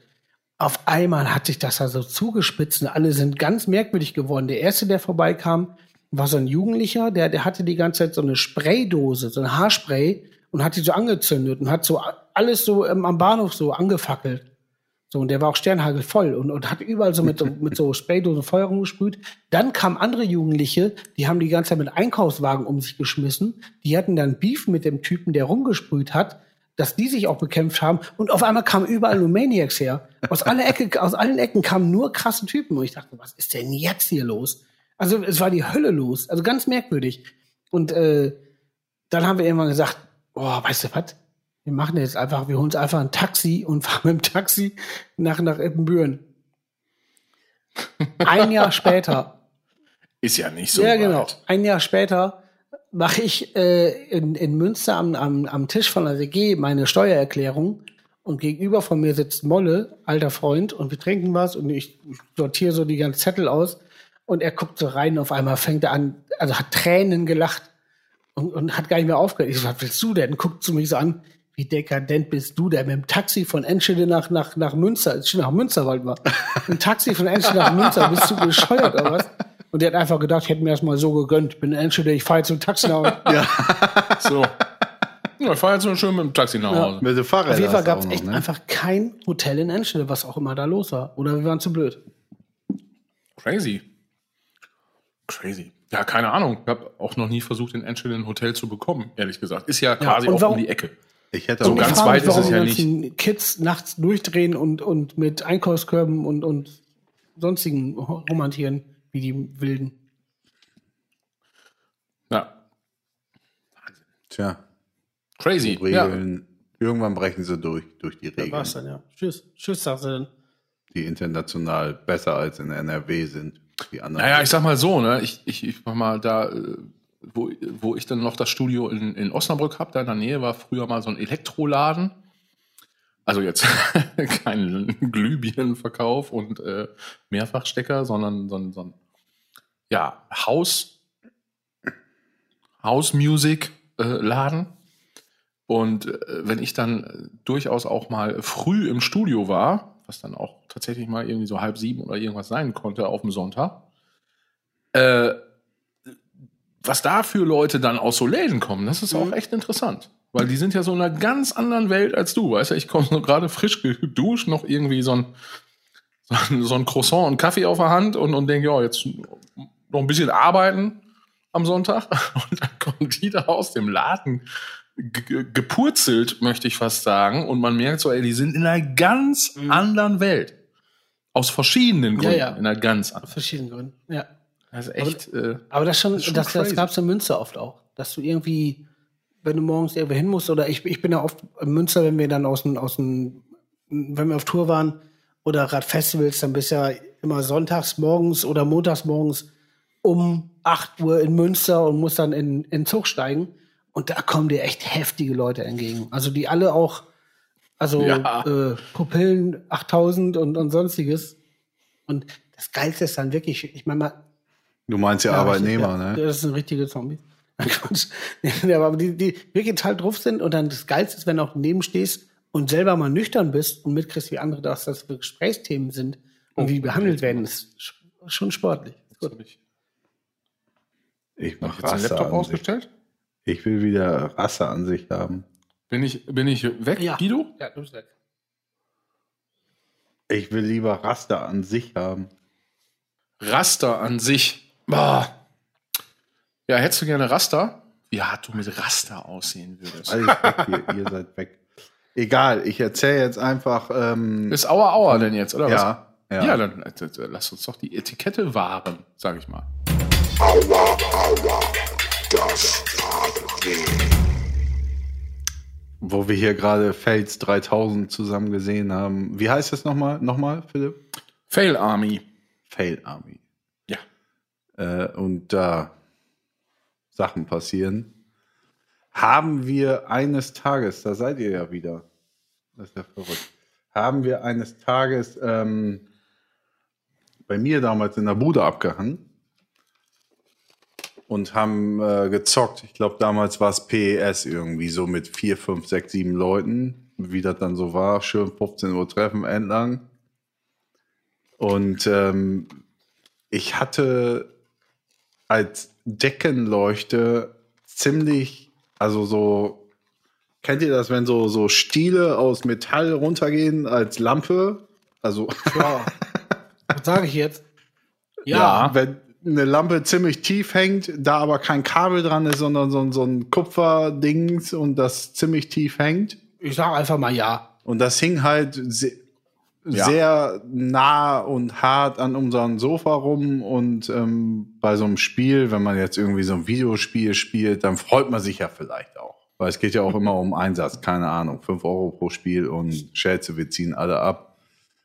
Auf einmal hat sich das da so zugespitzt und alle sind ganz merkwürdig geworden. Der erste, der vorbeikam, war so ein Jugendlicher, der, der hatte die ganze Zeit so eine Spraydose, so ein Haarspray und hat die so angezündet und hat so alles so ähm, am Bahnhof so angefackelt. So, und der war auch sternhagelvoll und, und hat überall so mit, so- mit so Spraydosen Feuer rumgesprüht. Dann kamen andere Jugendliche, die haben die ganze Zeit mit Einkaufswagen um sich geschmissen. Die hatten dann Beef mit dem Typen, der rumgesprüht hat, dass die sich auch bekämpft haben. Und auf einmal kamen überall nur Maniacs her. Aus, aller Ecke, aus allen Ecken kamen nur krasse Typen. Und ich dachte, was ist denn jetzt hier los? Also es war die Hölle los. Also ganz merkwürdig. Und äh, dann haben wir irgendwann gesagt, oh, weißt du was? Wir machen jetzt einfach, wir holen uns einfach ein Taxi und fahren mit dem Taxi nach, nach Ippenbüren. Ein Jahr später, Ist ja nicht so. ja genau, weit. ein Jahr später mache ich äh, in, in Münster am, am, am Tisch von der WG meine Steuererklärung und gegenüber von mir sitzt Molle, alter Freund, und wir trinken was und ich sortiere so die ganzen Zettel aus und er guckt so rein, auf einmal fängt er an, also hat Tränen gelacht und, und hat gar nicht mehr aufgehört. Ich so, was willst du denn? Guckt zu mich so an, wie dekadent bist du denn? Mit dem Taxi von Enschede nach, nach, nach Münster, nach Münster wollten wir. Ein Taxi von Enschede nach Münster, bist du bescheuert oder was? Und der hat einfach gedacht, ich hätte mir das mal so gegönnt. Bin in Enschede, ich fahre jetzt mit dem Taxi nach Hause. So. Ja, ich fahr jetzt nur schön mit dem Taxi nach Hause. Mit dem Fahrrad. Auf jeden Fall gab es echt ne? einfach kein Hotel in Enschede, was auch immer da los war. Oder wir waren zu blöd. Crazy. Crazy. Ja, keine Ahnung. Ich habe auch noch nie versucht, in Enschede ein Hotel zu bekommen, ehrlich gesagt. Ist ja quasi auch warum- um die Ecke. Ich hätte So auch ganz weit ist es ja ganzen Kids nachts durchdrehen und, und mit Einkaufskörben und, und sonstigen romantieren, wie die Wilden. Ja, Tja, crazy. Ja. Regeln. Irgendwann brechen sie durch, durch die Da Regeln, war's dann, ja. Tschüss. Tschüss, sagst du dann. die international besser als in NRW sind. Die anderen. Naja, ich sag mal so, ne, ich, ich, ich mach mal da, äh, wo, wo ich dann noch das Studio in, in Osnabrück hab, da in der Nähe war früher mal so ein Elektroladen. Also jetzt kein Glühbirnenverkauf und äh, Mehrfachstecker, sondern so ein, so ein ja, Haus, House Music äh, Laden. Und äh, wenn ich dann durchaus auch mal früh im Studio war, was dann auch tatsächlich mal irgendwie so halb sieben oder irgendwas sein konnte auf dem Sonntag, äh, was da für Leute dann aus so Läden kommen, das ist auch echt interessant. Weil die sind ja so in einer ganz anderen Welt als du, weißt du? Ich komme so gerade frisch geduscht, noch irgendwie so ein, so ein, Croissant und Kaffee auf der Hand und, und denke, ja, jetzt noch ein bisschen arbeiten am Sonntag. Und dann kommen die da aus dem Laden ge- ge- gepurzelt, möchte ich fast sagen. Und man merkt so, ey, die sind in einer ganz anderen Welt. Aus verschiedenen Gründen. ja. In einer ganz anderen. Aus verschiedenen Gründen. Ja. Also echt, äh, Aber das schon, schon das, das crazy. gab es in Münster oft auch. Dass du irgendwie, wenn du morgens irgendwo hin musst, oder ich, ich bin ja oft in Münster, wenn wir dann aus dem, aus dem, wenn wir auf Tour waren oder gerade Festivals, dann bist du ja immer sonntags morgens oder montags morgens um 8 Uhr in Münster und musst dann in, in Zug steigen. Und da kommen dir echt heftige Leute entgegen. Also die alle auch, also Ja. äh, Pupillen 8000 und, und sonstiges. Und das Geilste ist dann wirklich, ich meine mal, du meinst ja, ja, Arbeitnehmer, ne? Ja, das sind richtige Zombies. Nein, Quatsch. ja, aber die, die wirklich total drauf sind und dann das Geilste ist, wenn du auch daneben stehst und selber mal nüchtern bist und mitkriegst, wie andere das, das für Gesprächsthemen sind und wie die behandelt werden, ist sch- schon sportlich. hab ich Ich mach jetzt den Laptop ausgestellt. Ich will wieder Rasseansicht haben. Bin ich, bin ich weg, Guido? Ja, du bist weg. Ich will lieber Raster an sich haben. Raster an sich. Boah. Ja, hättest du gerne Raster? Hart du mit Raster aussehen würdest. Alles weg hier, ihr seid weg. Egal, ich erzähle jetzt einfach. Ähm, Ist Aua Aua denn jetzt, oder ja, was? ja. Ja, dann äh, lass uns doch die Etikette wahren, sag ich mal. Aua, aua, das tat weh. Wo wir hier gerade Fels 3000 zusammen gesehen haben. Wie heißt das nochmal, nochmal, Philipp? Fail Army. Fail Army. Ja. Äh, und da Sachen passieren, haben wir eines Tages, da seid ihr ja wieder, das ist ja verrückt, haben wir eines Tages ähm, bei mir damals in der Bude abgehangen und haben äh, gezockt. Ich glaube, damals war es PES irgendwie so mit vier, fünf, sechs, sieben Leuten, wie das dann so war. Schön 15 Uhr Treffen entlang. Und ähm, ich hatte als Deckenleuchte ziemlich, also so, kennt ihr das, wenn so, so Stiele aus Metall runtergehen als Lampe? Also, Ja. Was sage ich jetzt? ja, wenn eine Lampe ziemlich tief hängt, da aber kein Kabel dran ist, sondern so, ein- so ein Kupferdings und das ziemlich tief hängt. Ich sage einfach mal ja. Und das hing halt se sehr nah und hart an unserem Sofa rum. Und ähm, bei so einem Spiel, wenn man jetzt irgendwie so ein Videospiel spielt, dann freut man sich ja vielleicht auch. Weil es geht ja auch immer um Einsatz, keine Ahnung, 5 Euro pro Spiel und Schätze, wir ziehen alle ab.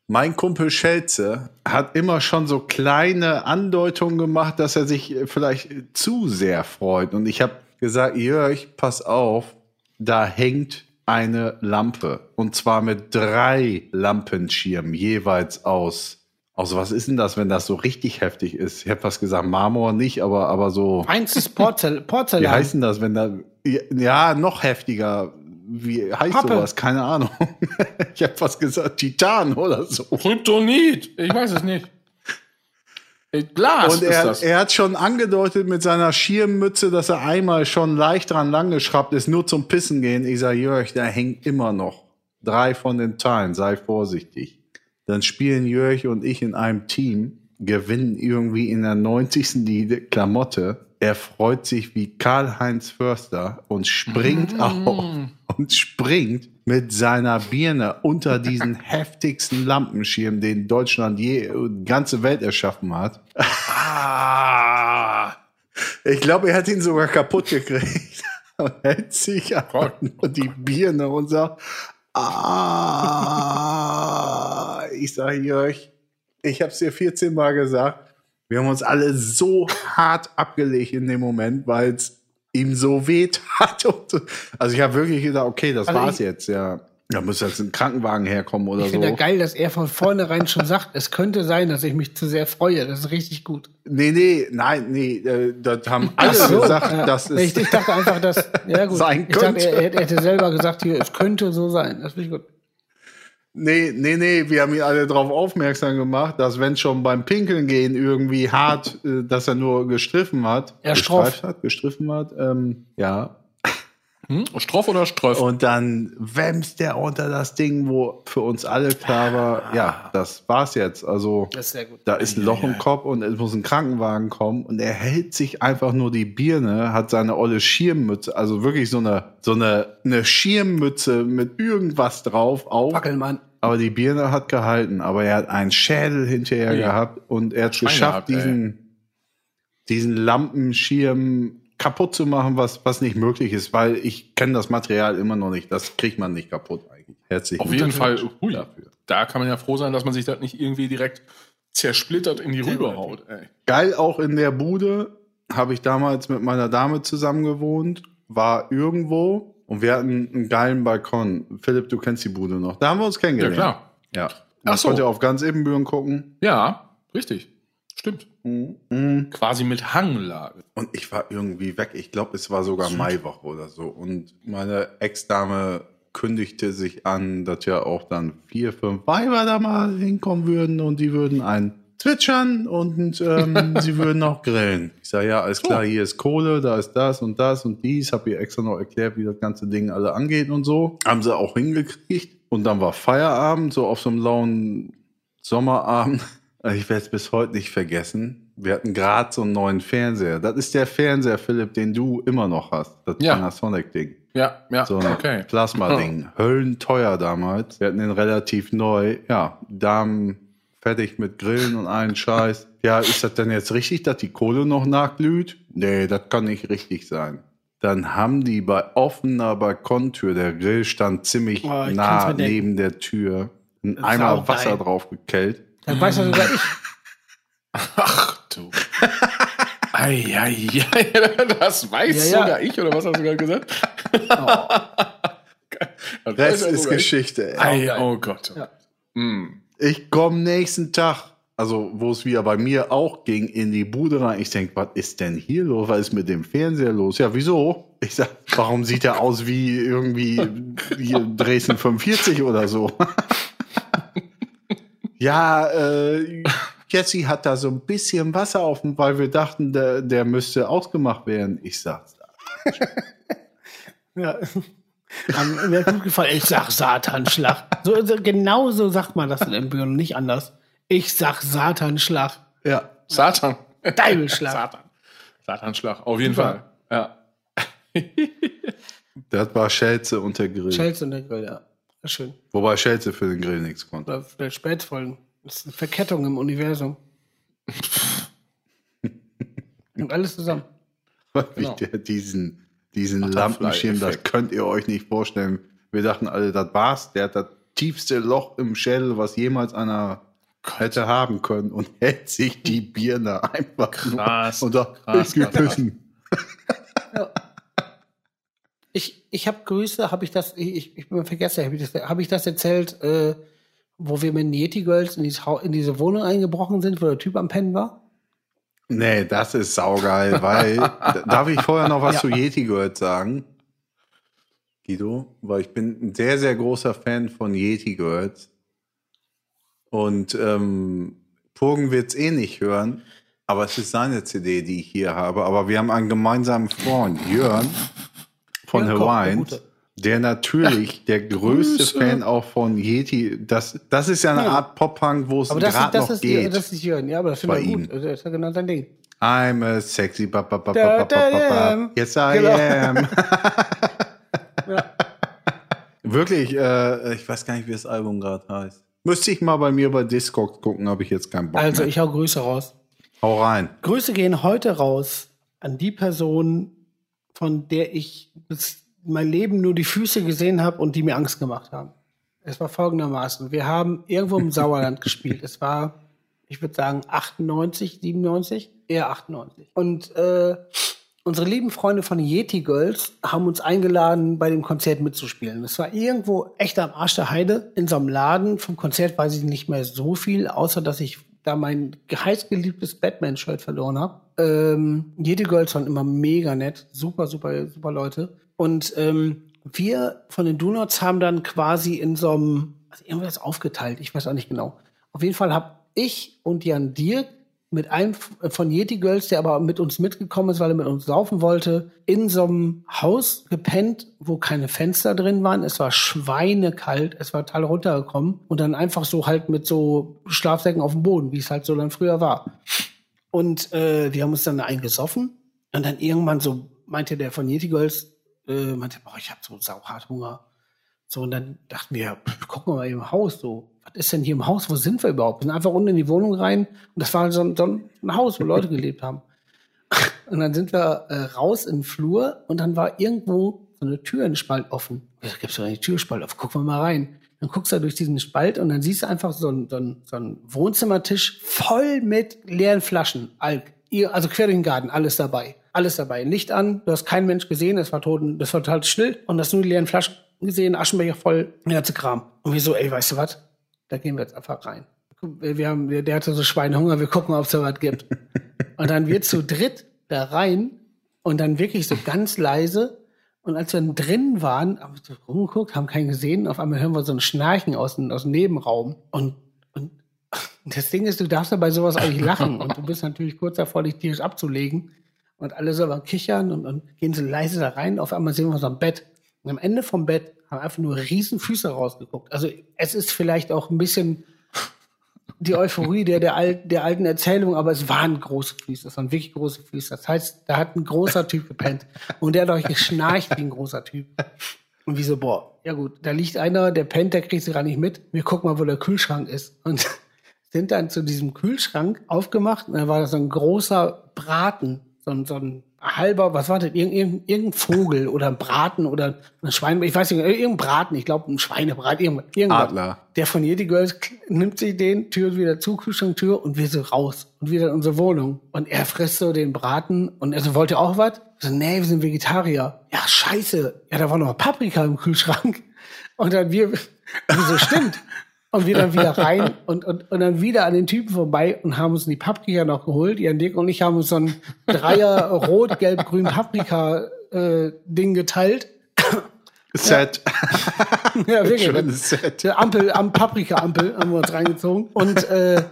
Mein Kumpel Schelze hat immer schon so kleine Andeutungen gemacht, dass er sich vielleicht zu sehr freut. Und ich habe gesagt, Jörg, pass auf, da hängt eine Lampe. Und zwar mit drei Lampenschirmen jeweils aus. Aus was ist denn das, wenn das so richtig heftig ist? Ich habe was gesagt, Marmor nicht, aber, aber so. Eins ist Porzel Porzellan. Wie heißt denn das, wenn da. Ja, noch heftiger. Wie heißt Pappe. sowas? Keine Ahnung. ich habe was gesagt, Titan oder so. Kryptonit. Ich weiß es nicht. Äh, Glas Und er, er hat schon angedeutet mit seiner Schirmmütze, dass er einmal schon leicht dran langgeschraubt ist, nur zum Pissen gehen. Ich sage, Jörg, da hängt immer noch drei von den Teilen, sei vorsichtig. Dann spielen Jörg und ich in einem Team, gewinnen irgendwie in der 90. die Klamotte. Er freut sich wie Karl-Heinz Förster und springt auf und springt mit seiner Birne unter diesen heftigsten Lampenschirm, den Deutschland je die ganze Welt erschaffen hat. Ah, ich glaube, er hat ihn sogar kaputt gekriegt. Und hält sich nur die Birne und sagt, ah, ich sage Jörg, ich habe es dir 14 Mal gesagt, wir haben uns alle so hart abgelegt in dem Moment, weil es ihm so weh tat. Und so. Also ich habe wirklich gedacht, okay, das Also war's ich- jetzt, ja. Da muss jetzt ein Krankenwagen herkommen oder Ich so. finde ja geil, dass er von vornherein schon sagt, es könnte sein, dass ich mich zu sehr freue. Das ist richtig gut. Nee, nee, nein, nee, äh, das haben alle So, gesagt, ja. dass ich, es ich dachte einfach, dass ja gut. Sein ich dachte, könnte. er, er hätte selber gesagt, hier, es könnte so sein. Das finde ich gut. Nee, nee, nee, wir haben ihn alle darauf aufmerksam gemacht, dass wenn schon beim Pinkeln gehen irgendwie hart, äh, dass er nur gestriffen hat. Er stroff. hat, gestriffen hat, ähm, ja. Hm? Stroff oder Ströff? Und dann wämst der unter das Ding, wo für uns alle klar war, ja, das war's jetzt. Also Das ist sehr gut. da ist ein Loch im Kopf und es muss ein Krankenwagen kommen und er hält sich einfach nur die Birne, hat seine olle Schirmmütze, also wirklich so eine, so eine, eine Schirmmütze mit irgendwas drauf auf. Wackelmann. Aber die Birne hat gehalten, aber er hat einen Schädel hinterher Ja. gehabt und er hat geschafft, gehabt, ey. diesen, diesen Lampenschirm kaputt zu machen, was, was nicht möglich ist, weil ich kenne das Material immer noch nicht. Das kriegt man nicht kaputt eigentlich. Herzlichen Auf jeden Fall, hui, dafür. da kann man ja froh sein, dass man sich das nicht irgendwie direkt zersplittert in die Rübe haut. Ey. Geil auch in der Bude habe ich damals mit meiner Dame zusammen gewohnt, war irgendwo und wir hatten einen geilen Balkon. Philipp, du kennst die Bude noch. Da haben wir uns Ja, kennengelernt. klar. Ja. Man Ach so. konnte auf ganz Ebenbüren gucken. Ja, richtig. Stimmt. Mhm. Quasi mit Hanglage. Und ich war irgendwie weg. Ich glaube, es war sogar Maiwoche oder so. Und meine Ex-Dame kündigte sich an, dass ja auch dann vier, fünf Weiber da mal hinkommen würden und die würden ein zwitschern und ähm, sie würden auch grillen. Ich sage, ja, alles klar, hier ist Kohle, da ist das und das und dies. Habe ihr extra noch erklärt, wie das ganze Ding alle angeht und so. Haben sie auch hingekriegt. Und dann war Feierabend, so auf so einem lauen Sommerabend. Also Ich werde es bis heute nicht vergessen. Wir hatten gerade so einen neuen Fernseher. Das ist der Fernseher, Philipp, den du immer noch hast. Das Ja. Panasonic-Ding. Ja, ja, So ein okay. Plasma-Ding. Höllenteuer damals. Wir hatten den relativ neu. Ja, Damen fertig mit Grillen und allen Scheiß. Ja, ist das denn jetzt richtig, dass die Kohle noch nachglüht? Nee, das kann nicht richtig sein. Dann haben die bei offener Balkontür, der Grill stand ziemlich Oh, nah neben der Tür, ist Eimer Wasser geil. drauf gekellt. Dann weiß ja sogar ich. Ach du. Ei, ei, ei, das weiß Ja, ja. sogar ich, oder was hast du gerade gesagt? Das weiß Rest ist. Geschichte. ey. Ei, oh Gott. Ja. Hm. Ich komme nächsten Tag, also wo es wieder bei mir auch ging, in die Bude rein. Ich denke, was ist denn hier los? Was ist mit dem Fernseher los? Ja, wieso? Ich sag, warum sieht er aus wie irgendwie hier Dresden 45 oder so? Ja, äh, Jesse hat da so ein bisschen Wasser auf dem, weil wir dachten, der, der müsste ausgemacht werden. Ich sag's. Ja. Hat mir gut gefallen. Ich sag Satanschlag. So, so, genau so sagt man das in Embryon, nicht anders. Ich sag Satanschlag. Ja. Satan. Deibelschlag. Satan. Satanschlag, auf jeden Super. Fall. Ja. Das war Schelze und der Grill. Schelze und der Grill, ja. Schön. Wobei Schelze für den Grill nichts konnte. Oder vielleicht Spätfolgen. Das ist eine Verkettung im Universum. Und alles zusammen. Wie Genau. der diesen, diesen Lampenschirm, das könnt ihr euch nicht vorstellen. Wir dachten alle, das war's. Der hat das tiefste Loch im Schädel, was jemals einer hätte haben können und hält sich die Birne einfach Krass, nur und sagt, krass, krass, krass. Ich, ich habe Grüße, habe ich das, ich, ich bin vergessen, habe ich, das- hab ich das erzählt, äh, wo wir mit den Yeti Girls in, in diese Wohnung eingebrochen sind, wo der Typ am Pennen war? Nee, das ist saugeil, weil, darf ich vorher noch was zu Yeti Girls sagen? Guido, weil ich bin ein sehr, sehr großer Fan von Yeti Girls. Und ähm, Purgen wird's eh nicht hören, aber es ist seine CD, die ich hier habe. Aber wir haben einen gemeinsamen Freund, Jörn von Jörn Koch, der natürlich der größte Grüße. Fan auch von Yeti, das, das ist ja eine Ja. Art Pop-Punk, wo es gerade das, noch ist, geht. das ist Jörn, ja, aber das finde ich gut. ihm. Das ist ja genau sein Ding. I'm a sexy ba ba ba Da, da, ba. Yes, I Genau. am. Wirklich, äh, ich weiß gar nicht, wie das Album gerade heißt. Müsste ich mal bei mir bei Discogs gucken, habe ich jetzt keinen Bock Also, mehr. ich hau Grüße raus. Hau rein. Grüße gehen heute raus an die Person, von der ich bis mein Leben nur die Füße gesehen habe und die mir Angst gemacht haben. Es war folgendermaßen. Wir haben irgendwo im Sauerland gespielt. Es war, ich würde sagen, 98, 97, eher 98. Und äh, unsere lieben Freunde von Yeti Girls haben uns eingeladen, bei dem Konzert mitzuspielen. Es war irgendwo echt am Arsch der Heide in so einem Laden. Vom Konzert weiß ich nicht mehr so viel, außer dass ich da mein heißgeliebtes Batman-Shirt verloren habe. Ähm, Yeti Girls waren immer mega nett. Super, super, super Leute. Und ähm, wir von den Donuts haben dann quasi in so einem, also irgendwas aufgeteilt, ich weiß auch nicht genau. Auf jeden Fall habe ich und Jan Dirk mit einem f- von Yeti Girls, der aber mit uns mitgekommen ist, weil er mit uns saufen wollte, in so einem Haus gepennt, wo keine Fenster drin waren. Es war schweinekalt, es war total runtergekommen und dann einfach so halt mit so Schlafsäcken auf dem Boden, wie es halt so dann früher war. Und äh, wir haben uns dann eingesoffen und dann irgendwann so meinte der von Yeti Girls, äh, meinte, boah, ich habe so sauhart Hunger. So, und dann dachten wir, pff, gucken wir mal im Haus so. Was ist denn hier im Haus? Wo sind wir überhaupt? Wir sind einfach unten in die Wohnung rein und das war so ein, so ein Haus, wo Leute gelebt haben. Und dann sind wir äh, raus in den Flur und dann war irgendwo so eine Tür in den Spalt offen. Da gibt's doch eine Türspalt auf, gucken wir mal rein. Dann guckst du da durch diesen Spalt und dann siehst du einfach so einen, so einen, so einen Wohnzimmertisch voll mit leeren Flaschen, Alk. Ihr- Also quer durch den Garten, alles dabei. Alles dabei. Licht an, du hast keinen Mensch gesehen, es war tot, das war total still und hast nur die leeren Flaschen gesehen, Aschenbecher voll, der ganze Kram. Und wir so, ey, weißt du was? Da gehen wir jetzt einfach rein. Wir wir haben, der hatte so Schweinehunger, wir gucken, ob es da was gibt. Und dann wir zu dritt da rein und dann wirklich so ganz leise. Und als wir dann drin waren, haben wir so rumgeguckt, haben keinen gesehen. Auf einmal hören wir so ein Schnarchen aus dem, aus dem Nebenraum. Und, und das Ding ist, du darfst ja bei sowas nicht lachen. Und du bist natürlich kurz davor, dich tierisch abzulegen. Und alle so Kichern und, und gehen so leise da rein. Auf einmal sehen wir so ein Bett. Und am Ende vom Bett haben einfach nur riesen Füße rausgeguckt. Also es ist vielleicht auch ein bisschen die Euphorie der, der, al der alten Erzählung, aber es waren große Füße, es waren wirklich große Füße. Das heißt, da hat ein großer Typ gepennt und der hat euch geschnarcht wie ein großer Typ. Und wie so, boah, ja gut, da liegt einer, der pennt, der kriegt sie gar nicht mit. Wir gucken mal, wo der Kühlschrank ist. Und sind dann zu diesem Kühlschrank aufgemacht und da war da so ein großer Braten, so ein, so ein halber, was war das, irgendein, irgendein, irgendein Vogel oder ein Braten oder ein Schwein, ich weiß nicht, irgendein Braten, ich glaube ein Schweinebraten, irgendwas. irgendwas. Adler. Der von Yeti Girls nimmt sich den, Tür wieder zu, Kühlschranktür und wir so raus und wieder in unsere Wohnung. Und er frisst so den Braten und er so, wollt ihr auch was? So, nee, wir sind Vegetarier. Ja, scheiße. Ja, da war noch Paprika im Kühlschrank. Und dann wir, wieso stimmt? Und wir dann wieder rein und, und, und dann wieder an den Typen vorbei und haben uns die Paprika noch geholt. Jan Dick und ich haben uns so ein Dreier Rot, Gelb, Grün Paprika äh, Ding geteilt. Set. Ja, wirklich. Schönes Set. Der Ampel, am Paprika-Ampel haben wir uns reingezogen. Und äh,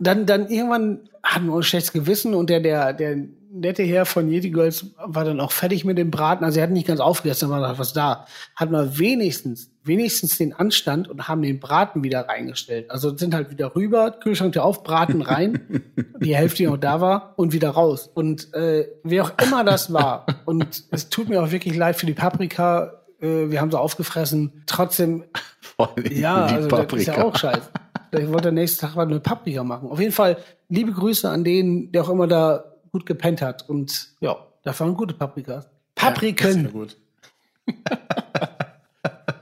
dann, dann irgendwann hatten wir uns schlechtes Gewissen und der, der, der nette Herr von Yeti Girls war dann auch fertig mit dem Braten. Also er hat nicht ganz aufgegessen, aber was da. Hatten wir wenigstens, wenigstens den Anstand und haben den Braten wieder reingestellt. Also sind halt wieder rüber, Kühlschranktür auf, Braten rein, die Hälfte, die noch da war, und wieder raus. Und äh, wer auch immer das war, und es tut mir auch wirklich leid für die Paprika, äh, wir haben sie aufgefressen. Trotzdem ja, also das ist ja auch scheiße. Ich wollte am nächsten Tag mal eine Paprika machen. Auf jeden Fall liebe Grüße an den, der auch immer da gut gepennt hat. Und ja, das waren gute Paprikas. Papriken. gut.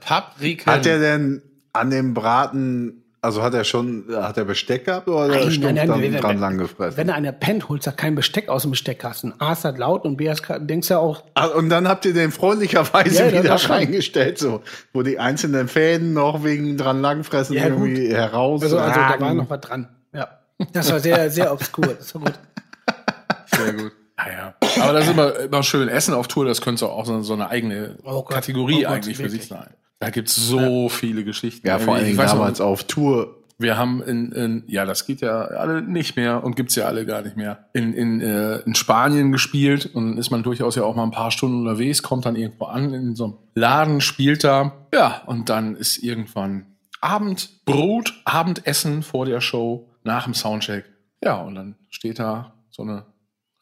Paprika. Hat er denn an dem Braten, also hat er schon, hat er Besteck gehabt oder Nein, stumpf nein, nein, dann wenn- dran wenn- lang gefressen? Wenn einer pennt, holst du kein Besteck aus dem Besteckkasten. A ist das laut und B ist, denkst ja auch, Ah, und dann habt ihr den freundlicherweise Ja, wieder reingestellt, so, wo die einzelnen Fäden noch wegen dran langfressen Ja, irgendwie heraus. also, also da war noch was dran. Ja. Das war sehr, sehr obskur. Das war gut. Sehr gut. Naja. Aber das ist immer, immer schön. Essen auf Tour, das könnte auch so, so eine eigene Oh Gott. Kategorie Oh Gott, eigentlich für wirklich. sich sein. Da gibt's so viele Geschichten. ja, vor Dingen weiß noch, damals auf Tour. Wir haben in, in, ja, das geht ja alle nicht mehr und gibt's ja alle gar nicht mehr. In, in, äh, in Spanien gespielt und dann ist man durchaus ja auch mal ein paar Stunden unterwegs, kommt dann irgendwo an in so einem Laden, spielt da. Ja, und dann ist irgendwann Abendbrot, Abendessen vor der Show, nach dem Soundcheck. Ja, und dann steht da so eine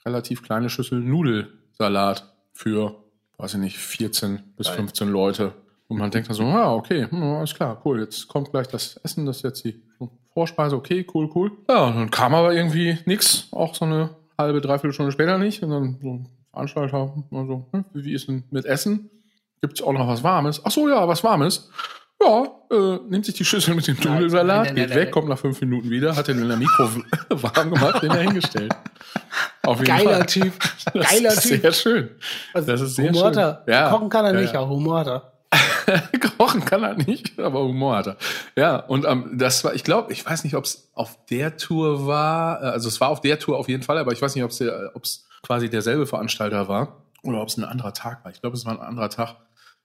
relativ kleine Schüssel Nudelsalat für, weiß ich nicht, 14 bis 15 Leute. Und man denkt dann so, ah, okay, hm, alles klar, cool, jetzt kommt gleich das Essen, das ist jetzt die Vorspeise, okay, cool, cool. Ja, und dann kam aber irgendwie nix, auch so eine halbe, dreiviertel Stunde später nicht. Und dann so ein Veranstalter, mal so, hm, wie ist denn mit Essen? Gibt's auch noch was Warmes? Ach so, ja, was Warmes. Ja, äh, nimmt sich die Schüssel mit dem Nein, Nudelsalat, geht weg, kommt nach fünf Minuten wieder, hat den in der Mikro warm gemacht, den er hingestellt. Auf jeden Geiler Fall. Typ. Das Geiler ist Typ. Sehr schön. Also, Das ist sehr Humor hat er. schön. Ja. Kochen kann er Ja, nicht, ja. aber Humor hat er. Kochen kann er nicht, aber Humor hat er. Ja, und ähm, das war, ich glaube, ich weiß nicht, ob es auf der Tour war, äh, also es war auf der Tour auf jeden Fall, aber ich weiß nicht, ob es quasi derselbe Veranstalter war oder ob es ein anderer Tag war. Ich glaube, es war ein anderer Tag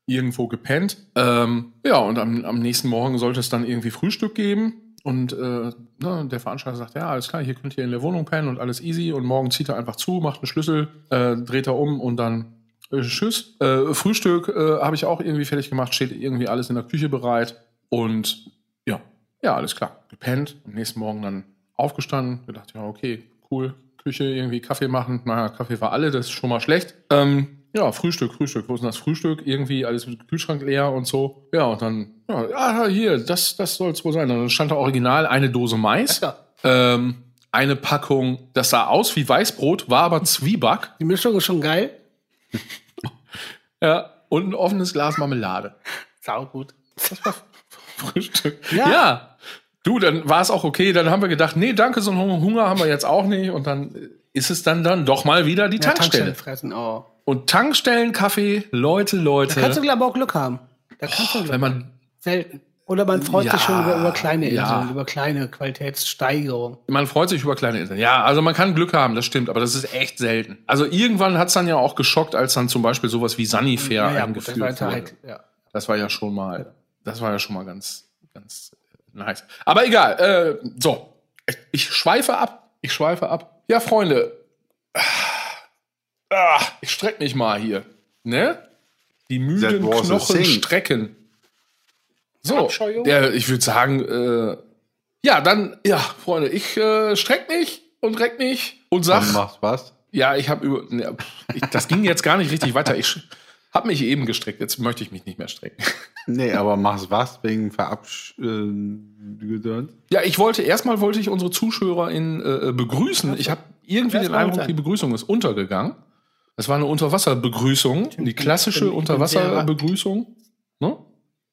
irgendwo gepennt. Ähm, ja, und am, am nächsten Morgen sollte es dann irgendwie Frühstück geben. Und äh, ne, der Veranstalter sagt, ja, alles klar, hier könnt ihr in der Wohnung pennen und alles easy. Und morgen zieht er einfach zu, macht einen Schlüssel, äh, dreht er um und dann äh, tschüss. Äh, Frühstück äh, habe ich auch irgendwie fertig gemacht, steht irgendwie alles in der Küche bereit. Und ja, ja, alles klar. Gepennt, am nächsten Morgen dann aufgestanden, gedacht, ja, okay, cool, Küche, irgendwie Kaffee machen. Naja, Kaffee war alle, das ist schon mal schlecht. Ähm, ja, Frühstück, Frühstück. Wo ist denn das Frühstück? Irgendwie alles mit Kühlschrank leer und so. Ja, und dann, ja, ja hier, das, das soll es wohl sein. Und dann stand da original eine Dose Mais, Ja. ähm, eine Packung, das sah aus wie Weißbrot, war aber Zwieback. Die Mischung ist schon geil. Ja, und ein offenes Glas Marmelade. Sau gut. Frühstück. Ja. Ja. Du, dann war es auch okay. Dann haben wir gedacht, nee, danke, so einen Hunger haben wir jetzt auch nicht. Und dann ist es dann, dann doch mal wieder die Ja, Tankstelle. Tankstellen fressen. Oh. Und Tankstellenkaffee, Leute, Leute. Da kannst du, glaube ich, auch Glück haben. Da kannst du Glück wenn man, Selten. Oder man freut Ja, sich schon über, über kleine ja. Inseln, über kleine Qualitätssteigerungen. man freut sich über kleine Inseln. Ja, also man kann Glück haben, das stimmt, aber das ist echt selten. Also irgendwann hat's dann ja auch geschockt, als dann zum Beispiel sowas wie Sanifair gut, eingeführt das war wurde. halt, ja. Das war ja schon mal, das war ja schon mal ganz, ganz äh, nice. Aber egal, äh, so. Ich, ich schweife ab. Ich schweife ab. Ja, Freunde. Ah, ich streck mich mal hier. Ne? Die müden Knochen strecken. So, der, ich würde sagen, äh, ja, dann, ja, Freunde, ich äh, streck mich und reck mich und sag, Dann machst was? ja, ich habe über, ne, ich, das ging jetzt gar nicht richtig weiter. Ich habe mich eben gestreckt, jetzt möchte ich mich nicht mehr strecken. Nee, aber machst was wegen Verabsch... Äh? Ja, ich wollte erstmal wollte ich unsere Zuschauer in, äh, begrüßen. Ich habe irgendwie den Eindruck, die Begrüßung ist untergegangen. Das war eine Unterwasserbegrüßung, die klassische Unterwasserbegrüßung ne?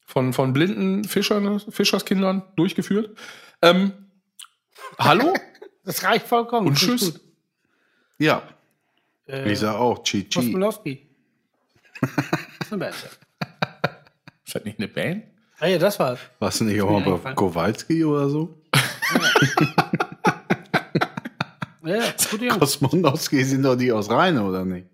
von, von blinden Fischern, Fischerskindern durchgeführt. Ähm, hallo? Das reicht vollkommen. Und tschüss. gut. Ja, Äh, Lisa auch. Chi Chi. Kosmolowski. Das ist eine Band. Ist das nicht eine Band? Ah ja, das war's. Warst du nicht auch mal bei. Kowalski oder so? Ja, ja, gute Jungs. Kosmonowski sind doch die aus Rheine, oder nicht?